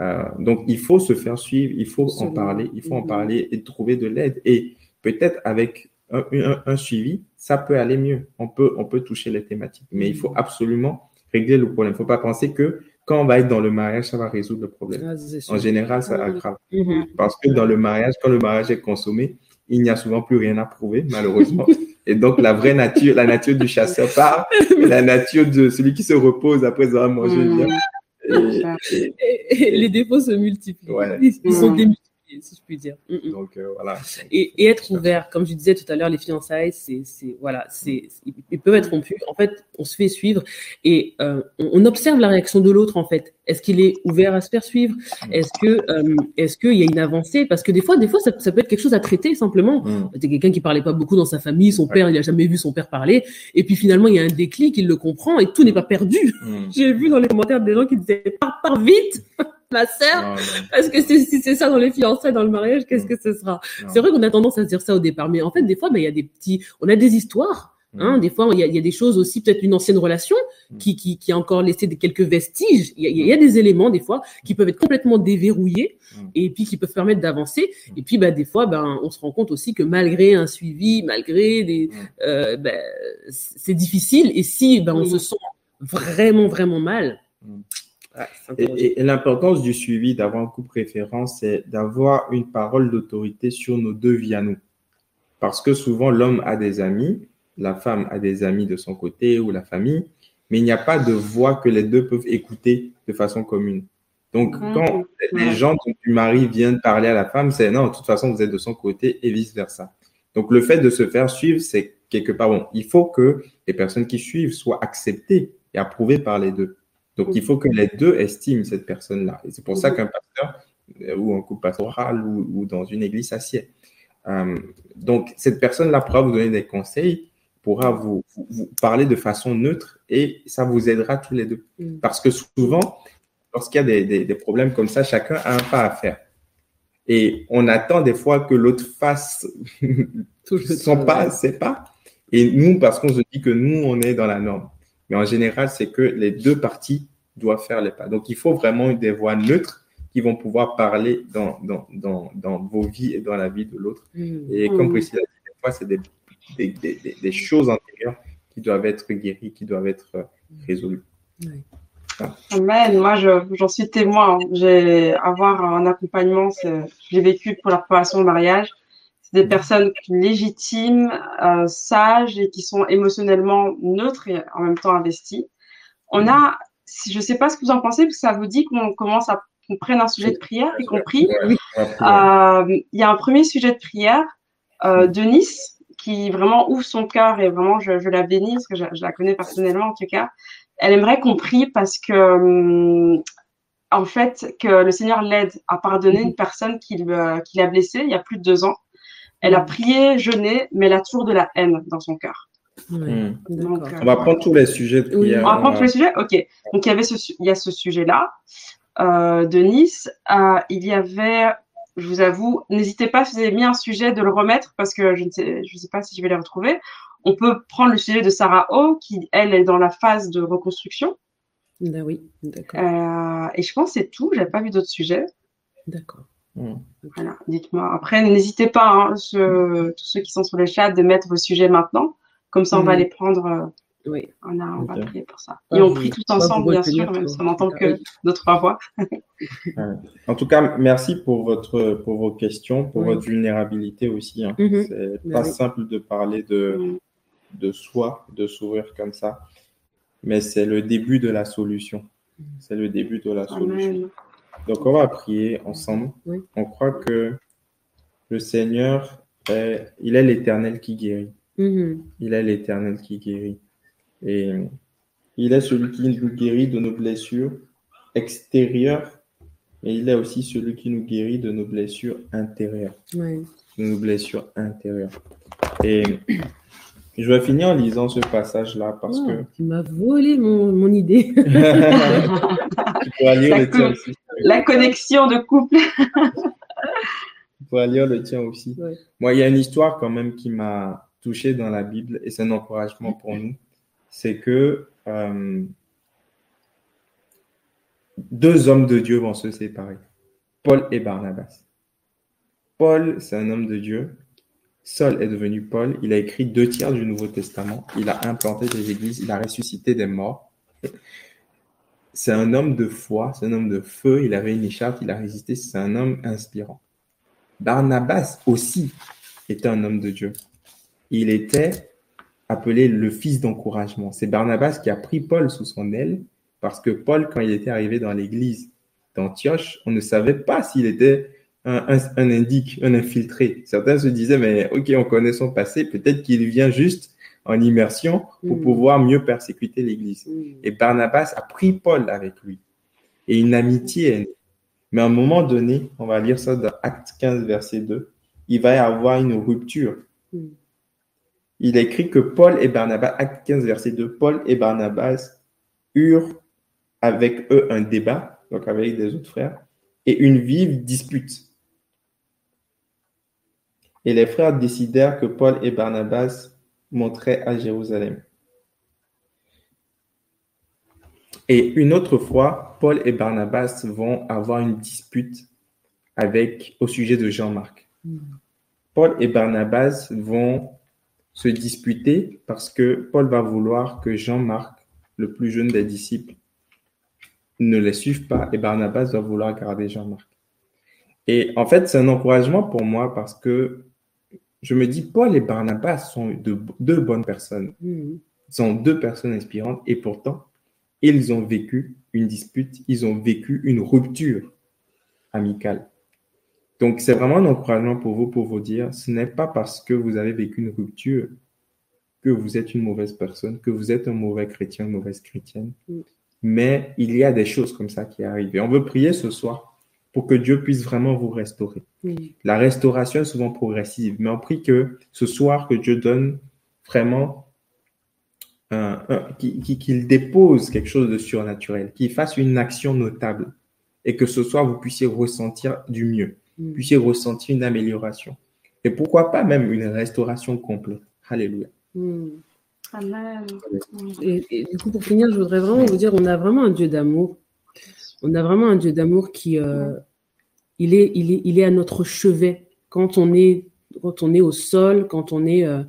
Speaker 3: Euh, donc, il faut se faire suivre, il faut en parler, il faut en mm. parler et trouver de l'aide. Et peut-être avec un, un, suivi, ça peut aller mieux. On peut, on peut toucher les thématiques, mais il faut absolument régler le problème. Il ne faut pas penser que quand on va être dans le mariage, ça va résoudre le problème. Ah, en général, ça aggrave. Mm-hmm. Parce que dans le mariage, quand le mariage est consommé, il n'y a souvent plus rien à prouver, malheureusement. Et donc, la vraie nature, la nature du chasseur part, la nature de celui qui se repose après avoir mangé
Speaker 2: mm. Et, les défauts se multiplient. Ils sont mm si je puis dire.
Speaker 3: Mm, mm. Donc euh, voilà.
Speaker 2: Et, et, être ouvert, comme je disais tout à l'heure, les fiançailles, c'est, voilà, c'est, ils peuvent être rompus. En fait, on se fait suivre et euh, on, observe la réaction de l'autre. En fait, est-ce qu'il est ouvert à se faire suivre Est-ce que, euh, est-ce qu'il y a une avancée? Parce que des fois, des fois, ça, ça, peut être quelque chose à traiter simplement. Mm. C'est quelqu'un qui parlait pas beaucoup dans sa famille, son père, il a jamais vu son père parler, et puis finalement, il y a un déclic, il le comprend et tout n'est pas perdu. J'ai vu dans les commentaires des gens qui disaient pars, pars vite ma sœur. Parce que si c'est ça dans les fiançailles, dans le mariage, qu'est-ce que ce sera? C'est vrai qu'on a tendance à se dire ça au départ, mais en fait, des fois, ben, il y a des petits, on a des histoires. Hein, des fois, il y, a, y a, des choses aussi, peut-être une ancienne relation mm. qui, qui, qui, a encore laissé des, quelques vestiges. Il y, a, il y, a, des éléments, des fois, qui peuvent être complètement déverrouillés mm. et puis qui peuvent permettre d'avancer. Et puis, ben, des fois, ben, on se rend compte aussi que malgré un suivi, malgré des, euh, ben, c'est difficile. Et si ben, on se sent vraiment, vraiment mal,
Speaker 3: et, l'importance du suivi, d'avoir un couple référence, c'est d'avoir une parole d'autorité sur nos deux vies à nous. Parce que souvent, l'homme a des amis, la femme a des amis de son côté ou la famille, mais il n'y a pas de voix que les deux peuvent écouter de façon commune. Donc, mmh. quand les gens du mari viennent parler à la femme, c'est non, de toute façon, vous êtes de son côté et vice-versa. Donc, le fait de se faire suivre, c'est quelque part bon. Il faut que les personnes qui suivent soient acceptées et approuvées par les deux. Donc, il faut que les deux estiment cette personne-là. Et c'est pour ça qu'un pasteur euh, ou un couple pastoral ou, dans une église s'assied. Euh, donc, cette personne-là pourra vous donner des conseils, pourra vous, vous, parler de façon neutre et ça vous aidera tous les deux. Mm. Parce que souvent, lorsqu'il y a des, des, des, problèmes comme ça, chacun a un pas à faire. Et on attend des fois que l'autre fasse son pas, ses pas. Et nous, parce qu'on se dit que nous, on est dans la norme. Mais en général, c'est que les deux parties doivent faire les pas. Donc, il faut vraiment des voix neutres qui vont pouvoir parler dans, dans, dans, dans vos vies et dans la vie de l'autre. Mmh. Et comme mmh. Priscilla dit, des fois, c'est des, des, des, des, choses intérieures qui doivent être guéries, qui doivent être euh, résolues.
Speaker 1: Amen. Moi, j'en suis témoin. J'ai avoir un accompagnement, j'ai vécu pour la préparation au mariage. Des personnes légitimes, euh, sages et qui sont émotionnellement neutres et en même temps investies. On a, je ne sais pas ce que vous en pensez, parce que ça vous dit qu'on commence à qu'on prenne un sujet de prière, y compris. Euh, il y a un premier sujet de prière euh, de Nice qui vraiment ouvre son cœur et vraiment je, je la bénis parce que je, je, la connais personnellement en tout cas. Elle aimerait qu'on prie parce que hum, en fait que le Seigneur l'aide à pardonner une personne qui, qui l'a blessée il y a plus de deux ans. Elle a prié, jeûné, mais elle a toujours de la haine dans son cœur.
Speaker 3: Hmm. Donc, on va prendre tous les sujets de prière.
Speaker 1: On va prendre tous les sujets? Ok. Donc, il y, avait ce, il y a ce sujet-là. Euh, de Nice, euh, il y avait, je vous avoue, n'hésitez pas, si vous avez mis un sujet, de le remettre parce que je ne sais, je sais pas si je vais les retrouver. On peut prendre le sujet de Sarah O, qui, elle, est dans la phase de reconstruction.
Speaker 2: Ben oui, d'accord.
Speaker 1: Euh, et je pense que c'est tout. J'avais pas vu d'autres sujets.
Speaker 2: D'accord.
Speaker 1: Hmm. Voilà, dites-moi. Après, n'hésitez pas, hein, tous ceux qui sont sur le chat, de mettre vos sujets maintenant. Comme ça, on va hmm. les prendre
Speaker 2: oui.
Speaker 1: On a, on va prier pour ça. Et on prie tout ensemble, bien sûr, même si on n'entend que notre voix.
Speaker 3: en tout cas, merci pour, votre, pour vos questions, pour votre vulnérabilité aussi. Hein. Mhm. C'est pas simple de parler de, de soi, de s'ouvrir comme ça, mais c'est le début de la solution. C'est le début de la solution. Donc, on va prier ensemble. On croit que le Seigneur, est, il est l'éternel qui guérit. Mhm. Il est l'éternel qui guérit. Et il est celui qui nous guérit de nos blessures extérieures, et il est aussi celui qui nous guérit de nos blessures intérieures. De nos blessures intérieures. Et je vais finir en lisant ce passage-là parce que.
Speaker 2: Tu m'as volé mon, mon idée. tu
Speaker 1: pourras lire le tien aussi. La connexion de couple.
Speaker 3: pourras lire le tien aussi. Moi, il y a une histoire quand même qui m'a touché dans la Bible et c'est un encouragement pour nous c'est que euh, deux hommes de Dieu vont se séparer, Paul et Barnabas. Paul, c'est un homme de Dieu. Saul est devenu Paul. Il a écrit deux tiers du Nouveau Testament. Il a implanté des églises. Il a ressuscité des morts. C'est un homme de foi. C'est un homme de feu. Il avait une écharpe. Il a résisté. C'est un homme inspirant. Barnabas aussi était un homme de Dieu. Il était appelé le fils d'encouragement. C'est Barnabas qui a pris Paul sous son aile parce que Paul, quand il était arrivé dans l'église d'Antioche, on ne savait pas s'il était un, indique, un infiltré. Certains se disaient, mais ok, on connaît son passé, peut-être qu'il vient juste en immersion pour mm. pouvoir mieux persécuter l'église. Mm. Et Barnabas a pris Paul avec lui. Et une amitié est née. Mais à un moment donné, on va lire ça dans Acte 15, verset 2, il va y avoir une rupture. Mm il écrit que Paul et Barnabas, acte 15, verset 2, Paul et Barnabas eurent avec eux un débat, donc avec des autres frères, et une vive dispute. Et les frères décidèrent que Paul et Barnabas monteraient à Jérusalem. Et une autre fois, Paul et Barnabas vont avoir une dispute au sujet de Jean-Marc. Paul et Barnabas vont se disputer parce que Paul va vouloir que Jean-Marc, le plus jeune des disciples, ne les suive pas et Barnabas va vouloir garder Jean-Marc. Et en fait, c'est un encouragement pour moi parce que je me dis, Paul et Barnabas sont deux bonnes personnes. Ils sont deux personnes inspirantes et pourtant, ils ont vécu une dispute, ils ont vécu une rupture amicale. Donc, c'est vraiment un encouragement pour vous, pour vous dire, ce n'est pas parce que vous avez vécu une rupture que vous êtes une mauvaise personne, que vous êtes un mauvais chrétien, une mauvaise chrétienne. Mm. Mais il y a des choses comme ça qui arrivent. Et on veut prier ce soir pour que Dieu puisse vraiment vous restaurer. La restauration est souvent progressive, mais on prie que ce soir, que Dieu donne vraiment qu'il dépose quelque chose de surnaturel, qu'il fasse une action notable et que ce soir, vous puissiez ressentir du mieux, mm. puissiez ressentir une amélioration. Et pourquoi pas même une restauration complète. Alléluia. Mm.
Speaker 2: Amen. Et, du coup, pour finir, je voudrais vraiment vous dire, on a vraiment un Dieu d'amour. On a vraiment un Dieu d'amour qui, euh, il, est, il, est, il est à notre chevet quand on est, quand on est au sol, quand on est, euh,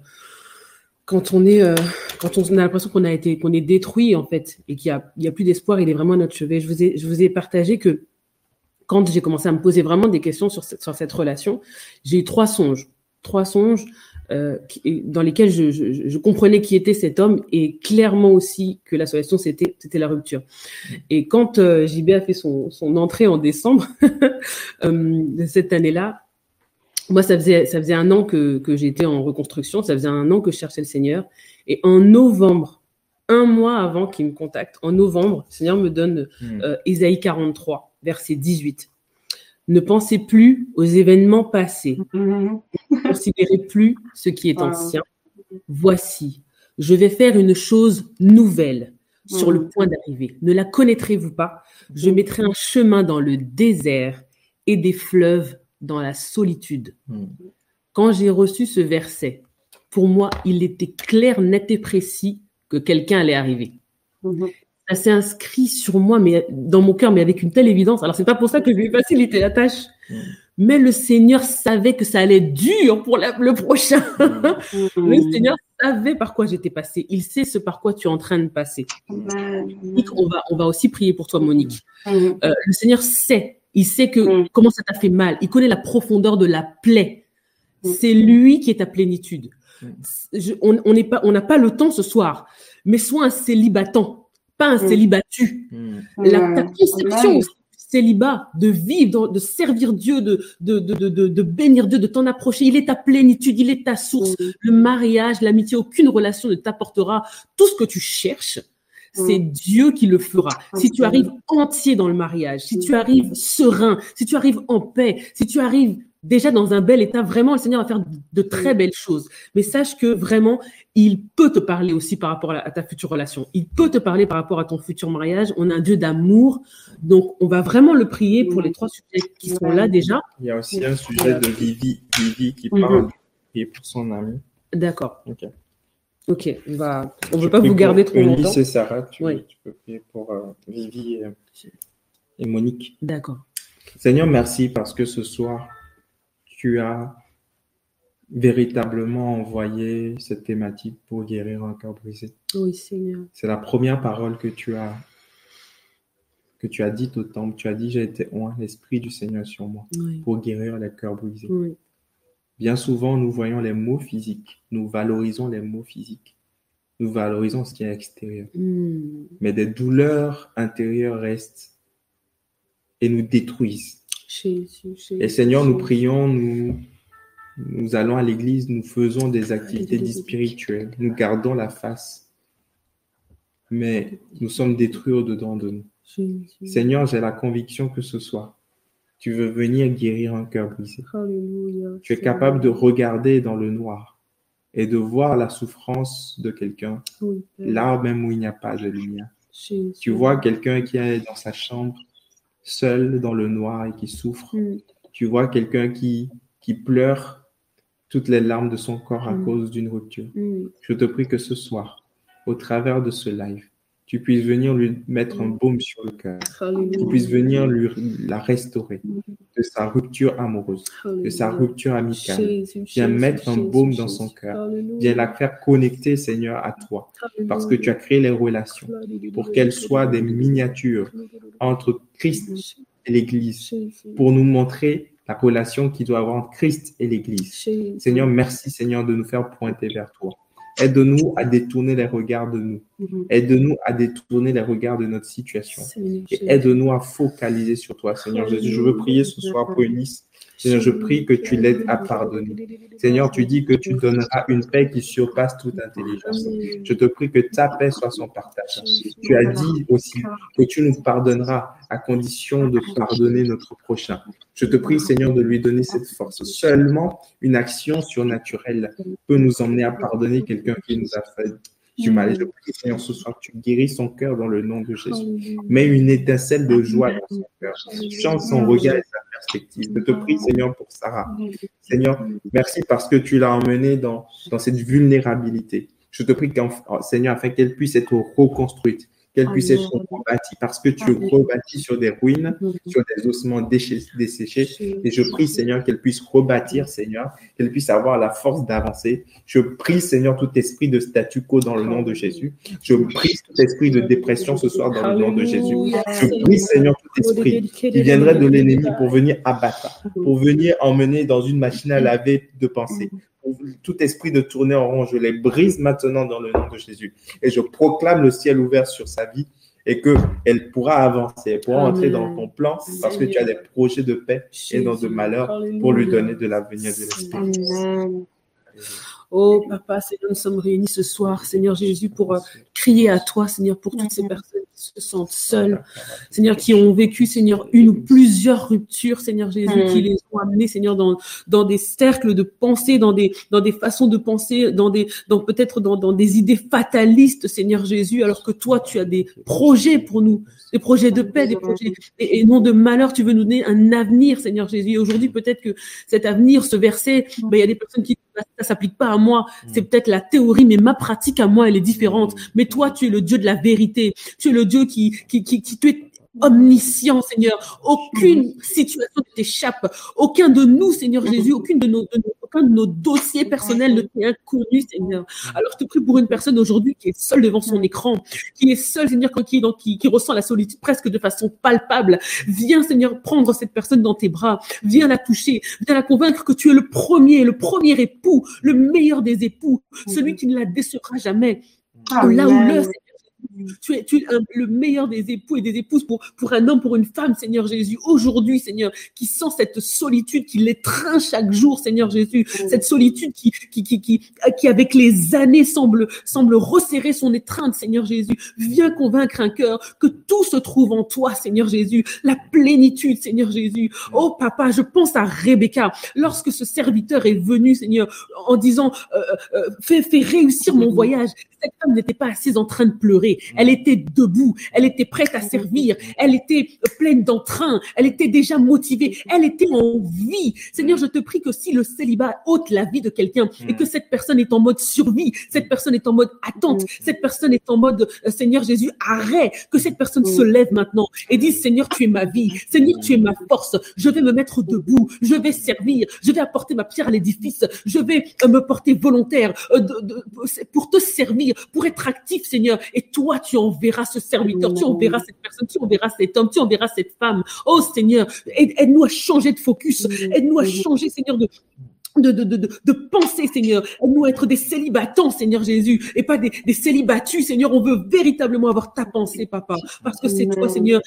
Speaker 2: quand on est, euh, quand on a l'impression qu'on a été, qu'on est détruit en fait, et qu'il y a, il y a plus d'espoir, il est vraiment à notre chevet. Je vous ai, je vous ai partagé que quand j'ai commencé à me poser vraiment des questions sur cette, sur cette relation, j'ai eu trois songes, trois songes euh, dans lesquels je, je, je, comprenais qui était cet homme et clairement aussi que la solution c'était c'était la rupture. Et quand euh, JB a fait son, son entrée en décembre euh, de cette année-là, moi, ça faisait, ça faisait un an que, que j'étais en reconstruction, ça faisait un an que je cherchais le Seigneur. Et en novembre, un mois avant qu'il me contacte, en novembre, le Seigneur me donne hmm. euh, Ésaïe 43, verset 18. Ne pensez plus aux événements passés. Ne considérez plus ce qui est ancien. Voici, je vais faire une chose nouvelle sur le hmm. point d'arriver. Ne la connaîtrez-vous pas? Je mettrai un chemin dans le désert et des fleuves dans la solitude. Hmm. Quand j'ai reçu ce verset, pour moi, il était clair, net et précis que quelqu'un allait arriver. Hmm. Ça s'est inscrit sur moi, mais dans mon cœur, mais avec une telle évidence. Alors, c'est pas pour ça que je lui ai facilité la tâche. Mais le Seigneur savait que ça allait être dur pour le prochain. le Seigneur savait par quoi j'étais passé. Il sait ce par quoi tu es en train de passer. on va, on va aussi prier pour toi, Monique. Euh, le Seigneur sait il sait que mm. comment ça t'a fait mal. Il connaît la profondeur de la plaie. C'est lui qui est ta plénitude. On n'est pas, on n'a pas le temps ce soir. Mais sois un célibatant, pas un célibattu. La, ta conception célibat, de vivre, de servir Dieu, de, de, de, de, de bénir Dieu, de t'en approcher. Il est ta plénitude, il est ta source. Le mariage, l'amitié, aucune relation ne t'apportera tout ce que tu cherches c'est mm. Dieu qui le fera. Si tu arrives entier dans le mariage, si tu mm. arrives serein, si tu arrives en paix, si tu arrives déjà dans un bel état, vraiment, le Seigneur va faire de très mm. belles choses. Mais sache que vraiment, il peut te parler aussi par rapport à ta future relation. Il peut te parler par rapport à ton futur mariage. On a un Dieu d'amour. Donc, on va vraiment le prier pour les trois sujets qui sont là déjà.
Speaker 3: Il y a aussi un sujet de Vivi, Vivi qui mm-hmm. parle et pour son ami.
Speaker 2: D'accord. Ok. Ok, on va. On ne veut pas vous garder trop longtemps.
Speaker 3: c'est Sarah, tu, peux prier pour euh, Vivi et, Monique.
Speaker 2: D'accord.
Speaker 3: Seigneur, merci parce que ce soir, tu as véritablement envoyé cette thématique pour guérir un cœur brisé.
Speaker 2: Oui, Seigneur.
Speaker 3: C'est la première parole que tu as que tu as dite au temple. Tu as dit, j'ai été oint, l'Esprit du Seigneur sur moi, pour guérir les cœurs brisés. Oui. Bien souvent, nous voyons les mots physiques, nous valorisons les mots physiques, nous valorisons ce qui est extérieur. Hmm. Mais des douleurs intérieures restent et nous détruisent. Et Seigneur, nous prions, nous, nous allons à l'église, nous faisons des activités spirituelles, nous gardons la face, mais nous sommes détruits au-dedans de nous. Seigneur, j'ai la conviction que ce soit tu veux venir guérir un cœur brisé. Tu es capable de regarder dans le noir et de voir la souffrance de quelqu'un, là même où il n'y a pas de lumière. Tu vois quelqu'un qui est dans sa chambre, seul dans le noir et qui souffre. Mm. Tu vois quelqu'un qui, qui pleure toutes les larmes de son corps à mm. cause d'une rupture. Mm. Je te prie que ce soir, au travers de ce live, tu puisses venir lui mettre un baume sur le cœur, tu puisses venir lui la restaurer de sa rupture amoureuse, de sa rupture amicale. Viens mettre un baume dans son cœur. Viens la faire connecter, Seigneur, à toi, parce que tu as créé les relations pour qu'elles soient des miniatures entre Christ et l'Église, pour nous montrer la relation qui doit avoir entre Christ et l'Église. Seigneur, merci, Seigneur, de nous faire pointer vers toi. Aide-nous à détourner les regards de nous. Mhm. Aide-nous à détourner les regards de notre situation. Et aide-nous à focaliser sur toi, Seigneur Jésus. Je veux prier ce soir pour Eunice Seigneur, je prie que tu l'aides à pardonner. Seigneur, tu dis que tu donneras une paix qui surpasse toute intelligence. Je te prie que ta paix soit son partage. Tu as dit aussi que tu nous pardonneras à condition de pardonner notre prochain. Je te prie, Seigneur, de lui donner cette force. Seulement une action surnaturelle peut nous emmener à pardonner quelqu'un qui nous a fait mal. Je prie, Seigneur, ce soir, tu guéris son cœur dans le nom de Jésus. Mets une étincelle de joie dans son cœur. Change son regard et sa perspective. Je te prie, Seigneur, pour Sarah. Seigneur, merci parce que tu l'as emmenée dans, dans cette vulnérabilité. Je te prie, Seigneur, afin qu'elle puisse être reconstruite, qu'elle puisse être rebâtie, parce que tu rebâtis sur des ruines, sur des ossements desséchés. Et je prie, Seigneur, qu'elle puisse rebâtir, Seigneur, qu'elle puisse avoir la force d'avancer. Je prie, Seigneur, tout esprit de statu quo dans le nom de Jésus. Je prie tout esprit de dépression ce soir dans le nom de Jésus. Je prie, Seigneur, tout esprit qui viendrait de l'ennemi pour venir abattre, pour venir emmener dans une machine à laver de pensée. Tout esprit de tourner en rond, je les brise maintenant dans le nom de Jésus. Et je proclame le ciel ouvert sur sa vie et qu'elle pourra avancer, elle pourra entrer dans ton plan parce que tu as des projets de paix et dans de malheur pour lui donner de l'avenir de l'esprit.
Speaker 2: Oh, Papa, Seigneur, nous sommes réunis ce soir, Seigneur Jésus, pour euh, crier à toi, Seigneur, pour toutes ces personnes qui se sentent seules, Seigneur, qui ont vécu, Seigneur, une ou plusieurs ruptures, Seigneur Jésus, qui mm. les ont amenés, Seigneur, dans, dans des cercles de pensée, dans des, dans des façons de penser, dans des, dans peut-être dans, dans des idées fatalistes, Seigneur Jésus, alors que toi, tu as des projets pour nous, des projets de paix, des projets, et, non de malheur, tu veux nous donner un avenir, Seigneur Jésus. Et aujourd'hui, peut-être que cet avenir, ce verset, ben, il y a des personnes qui ça s'applique pas à moi. C'est peut-être la théorie, mais ma pratique à moi, elle est différente. Mm. Mais toi, tu es le Dieu de la vérité. Tu es le Dieu qui, qui, qui, qui tu es omniscient, Seigneur. Aucune situation ne t'échappe. Aucun de nous, Seigneur Jésus, aucune de nos, aucun de nos dossiers personnels ne t'est inconnu, Seigneur. Alors, je te prie pour une personne aujourd'hui qui est seule devant son écran, qui est seule, Seigneur, qui, qui, qui ressent la solitude presque de façon palpable. Viens, Seigneur, prendre cette personne dans tes bras. Viens la toucher. Viens la convaincre que tu es le premier, le premier époux, le meilleur des époux, celui qui ne la décevra jamais. Là où le tu es, tu es le meilleur des époux et des épouses pour, pour un homme, pour une femme, Seigneur Jésus. Aujourd'hui, Seigneur, qui sent cette solitude qui l'étreint chaque jour, Seigneur Jésus. Cette solitude qui, qui, qui, qui, qui avec les années semble, semble resserrer son étreinte, Seigneur Jésus. Viens convaincre un cœur que tout se trouve en toi, Seigneur Jésus. La plénitude, Seigneur Jésus. Oh, papa, je pense à Rebecca. Lorsque ce serviteur est venu, Seigneur, en disant, euh, euh, fais, fais réussir mon voyage. Cette femme n'était pas assise en train de pleurer. Elle était debout. Elle était prête à servir. Elle était pleine d'entrain. Elle était déjà motivée. Elle était en vie. Seigneur, je te prie que si le célibat ôte la vie de quelqu'un et que cette personne est en mode survie, cette personne est en mode attente, cette personne est en mode euh, Seigneur Jésus, arrêt, que cette personne se lève maintenant et dise Seigneur, tu es ma vie. Seigneur, tu es ma force. Je vais me mettre debout. Je vais servir. Je vais apporter ma pierre à l'édifice. Je vais euh, me porter volontaire euh, pour te servir, pour être actif, Seigneur. Et toi, tu enverras ce serviteur, tu enverras cette personne, tu enverras cet homme, tu enverras cette femme. Oh Seigneur, aide-nous à changer de focus, aide-nous à changer, Seigneur, de, de, de, de, de penser, Seigneur. Aide-nous à être des célibatants, Seigneur Jésus, et pas des, des célibatus, Seigneur. On veut véritablement avoir ta pensée, Papa, parce que c'est toi, Seigneur,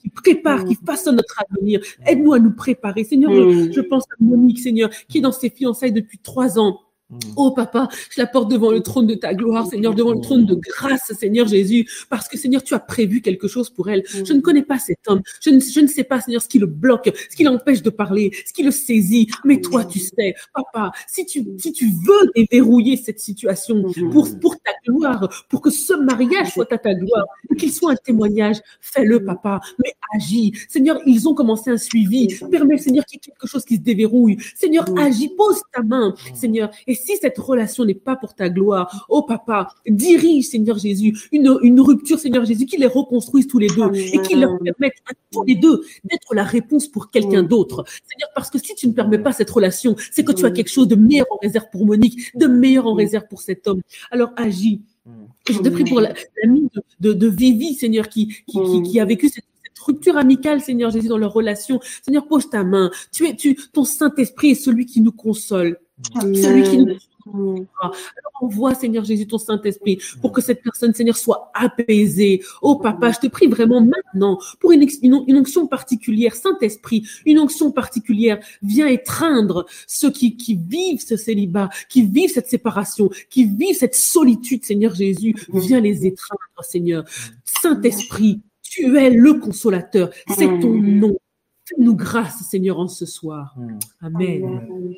Speaker 2: qui, prépare, qui façonne notre avenir. Aide-nous à nous préparer, Seigneur. Je, pense à Monique, Seigneur, qui est dans ses fiançailles depuis trois ans. Mm. Oh papa, je la porte devant le trône de ta gloire, Seigneur, devant le trône de grâce, Seigneur Jésus, parce que Seigneur, tu as prévu quelque chose pour elle. Je ne connais pas cet homme, je ne, je ne sais pas, Seigneur, ce qui le bloque, ce qui l'empêche de parler, ce qui le saisit, mais toi, tu sais, papa, si tu, si tu veux déverrouiller cette situation pour, pour ta gloire, pour que ce mariage soit à ta gloire, qu'il soit un témoignage, fais-le, papa, mais agis. Seigneur, ils ont commencé un suivi, permets, Seigneur, qu'il y ait quelque chose qui se déverrouille. Seigneur, agis, pose ta main, Seigneur, et si cette relation n'est pas pour ta gloire, oh papa, dirige, Seigneur Jésus, une, une rupture, Seigneur Jésus, qui les reconstruise tous les deux et qui leur permette à tous les deux d'être la réponse pour quelqu'un d'autre. Seigneur, parce que si tu ne permets pas cette relation, c'est que tu as quelque chose de meilleur en réserve pour Monique, de meilleur en réserve pour cet homme. Alors agis. Je te prie pour l'ami de, de, Vivi, Seigneur, qui, qui, qui, qui a vécu cette rupture amicale, Seigneur Jésus, dans leur relation. Seigneur, pose ta main. Tu es, tu, ton Saint-Esprit est celui qui nous console. Celui qui nous Alors envoie, Seigneur Jésus, ton Saint-Esprit pour que cette personne, Seigneur, soit apaisée. Oh papa, je te prie vraiment maintenant pour une, une, onction particulière. Saint-Esprit, une onction particulière. Viens étreindre ceux qui, qui vivent ce célibat, qui vivent cette séparation, qui vivent cette solitude, Seigneur Jésus. Viens les étreindre, Seigneur. Saint-Esprit, tu es le consolateur. C'est ton nom. Fais-nous grâce, Seigneur, en ce soir. Amen.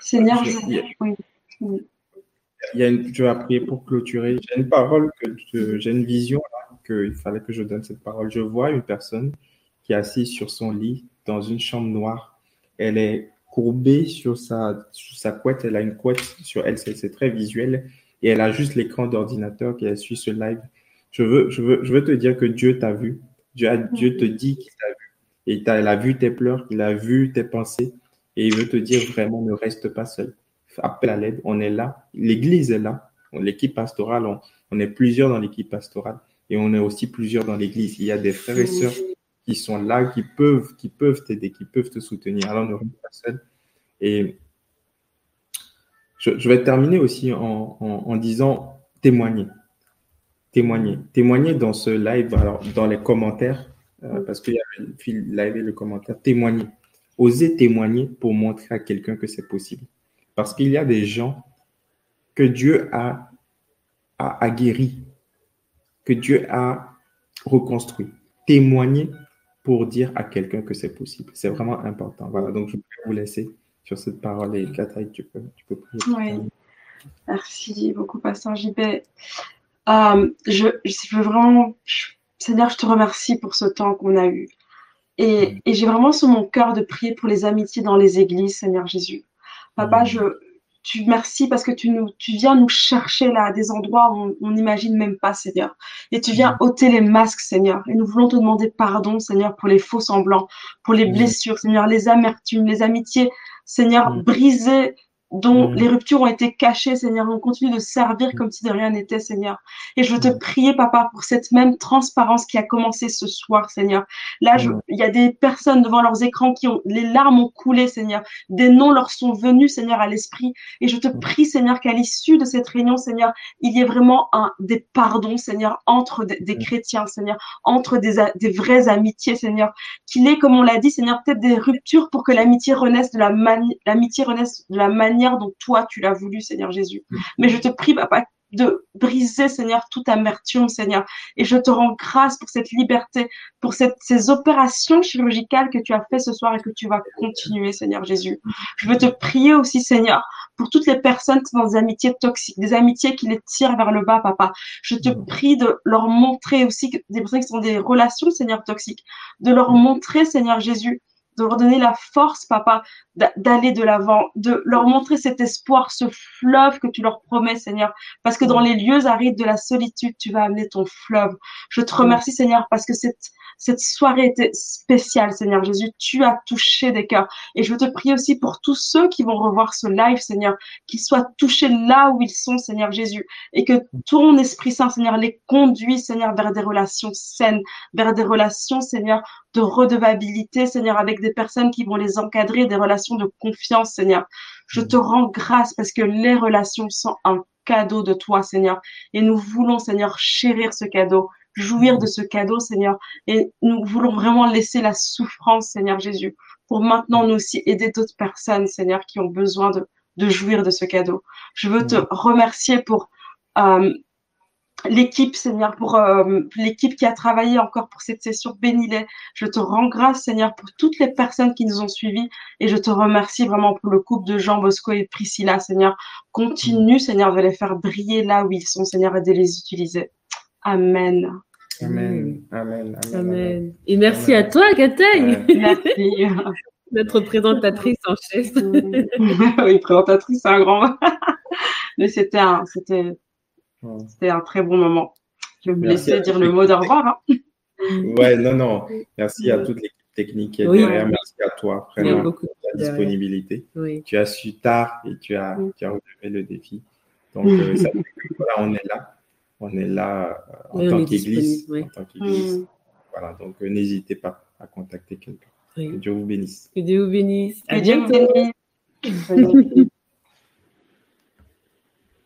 Speaker 1: Seigneur,
Speaker 3: je, il y a une, je vais prier pour clôturer. J'ai une parole, que j'ai une vision qu'il fallait que je donne cette parole. Je vois une personne qui est assise sur son lit dans une chambre noire. Elle est courbée sur sa, sur sa couette. Elle a une couette sur elle. C'est très visuel. Et elle a juste l'écran d'ordinateur qui suit ce live. Je veux, je veux, je veux te dire que Dieu t'a vu. Dieu, Dieu te dit qu'il t'a vu. Et il a vu tes pleurs, il a vu tes pensées. Et il veut te dire vraiment, ne reste pas seul appel à l'aide, on est là. L'Église est là. L'équipe pastorale, on, est plusieurs dans l'équipe pastorale et on est aussi plusieurs dans l'Église. Il y a des frères et sœurs qui sont là, qui peuvent, qui peuvent t'aider, qui peuvent te soutenir. Alors ne reste pas seul. Et je, vais terminer aussi en, disant témoigner. Témoigner. Témoigner dans ce live, alors dans les commentaires, euh, parce qu'il y a le live et le commentaire, témoigner. Oser témoigner pour montrer à quelqu'un que c'est possible. Parce qu'il y a des gens que Dieu a, a, guéri, que Dieu a reconstruit. Témoigner pour dire à quelqu'un que c'est possible. C'est vraiment important. Voilà, donc je peux vous laisser sur cette parole et Catherine, tu peux, tu peux
Speaker 1: prier. Oui. Merci beaucoup, Pasteur JB. Euh, je, je veux vraiment, Seigneur, je te remercie pour ce temps qu'on a eu. Et, et j'ai vraiment sur mon cœur de prier pour les amitiés dans les églises, Seigneur Jésus. Papa, je, tu merci parce que tu nous, tu viens nous chercher là à des endroits où on n'imagine même pas, Seigneur. Et tu viens ôter les masques, Seigneur. Et nous voulons te demander pardon, Seigneur, pour les faux semblants, pour les blessures, Seigneur, les amertumes, les amitiés, Seigneur, brisées dont mm. les ruptures ont été cachées, Seigneur. On continue de servir comme si de rien n'était, Seigneur. Et je veux te mm. prier, Papa, pour cette même transparence qui a commencé ce soir, Seigneur. Là, il y a des personnes devant leurs écrans qui ont, les larmes ont coulé, Seigneur. Des noms leur sont venus, Seigneur, à l'esprit. Et je te prie, Seigneur, qu'à l'issue de cette réunion, Seigneur, il y ait vraiment un, des pardons, Seigneur, entre des, chrétiens, Seigneur, entre des, des vraies amitiés, Seigneur. Qu'il ait, comme on l'a dit, Seigneur, peut-être des ruptures pour que l'amitié renaisse de la l'amitié renaisse de la manière dont toi tu l'as voulu, Seigneur Jésus. Mais je te prie, papa, de briser, Seigneur, toute amertume, Seigneur. Et je te rends grâce pour cette liberté, pour ces opérations chirurgicales que tu as fait ce soir et que tu vas continuer, Seigneur Jésus. Je veux te prier aussi, Seigneur, pour toutes les personnes qui sont dans des amitiés toxiques, des amitiés qui les tirent vers le bas, papa. Je te prie de leur montrer aussi que des des relations, Seigneur, toxiques, de leur montrer, Seigneur Jésus, de leur donner la force, papa, d'aller de l'avant, de leur montrer cet espoir, ce fleuve que tu leur promets, Seigneur. Parce que dans les lieux arides de la solitude, tu vas amener ton fleuve. Je te remercie, Seigneur, parce que cette, cette soirée était spéciale, Seigneur Jésus. Tu as touché des cœurs. Et je te prier aussi pour tous ceux qui vont revoir ce live, Seigneur, qu'ils soient touchés là où ils sont, Seigneur Jésus. Et que ton Esprit Saint, Seigneur, les conduit, Seigneur, vers des relations saines, vers des relations, Seigneur, de redevabilité, Seigneur, avec des personnes qui vont les encadrer, des relations de confiance, Seigneur. Je te rends grâce parce que les relations sont un cadeau de toi, Seigneur. Et nous voulons, Seigneur, chérir ce cadeau, jouir de ce cadeau, Seigneur. Et nous voulons vraiment laisser la souffrance, Seigneur Jésus, pour maintenant nous aussi aider d'autres personnes, Seigneur, qui ont besoin de, de jouir de ce cadeau. Je veux te remercier pour euh, l'équipe, Seigneur, pour euh, l'équipe qui a travaillé encore pour cette session bénis Je te rends grâce, Seigneur, pour toutes les personnes qui nous ont suivis et je te remercie vraiment pour le couple de Jean Bosco et Priscilla, Seigneur. Continue, Seigneur, de les faire briller là où ils sont, Seigneur, et de les utiliser. Amen.
Speaker 3: Amen. Amen.
Speaker 2: Amen. Et merci à toi, Gataille. Merci. Notre présentatrice en chef.
Speaker 1: oui, présentatrice, c'est un grand. Mais c'était un, c'était, c'était un très bon moment. Je vais me laisser dire le mot d'au revoir. Hein.
Speaker 3: Ouais, non, non. Merci à toute l'équipe technique qui est derrière. Merci à toi, vraiment, pour ta disponibilité. Tu as su tard et tu as, tu as relevé le défi. Donc, euh, ça, voilà, on est là. On est là euh, en, tant qu'église, en tant qu'église. Voilà, donc euh, n'hésitez pas à contacter quelqu'un. Que Dieu vous bénisse.
Speaker 2: Que Dieu vous bénisse.
Speaker 1: À bientôt.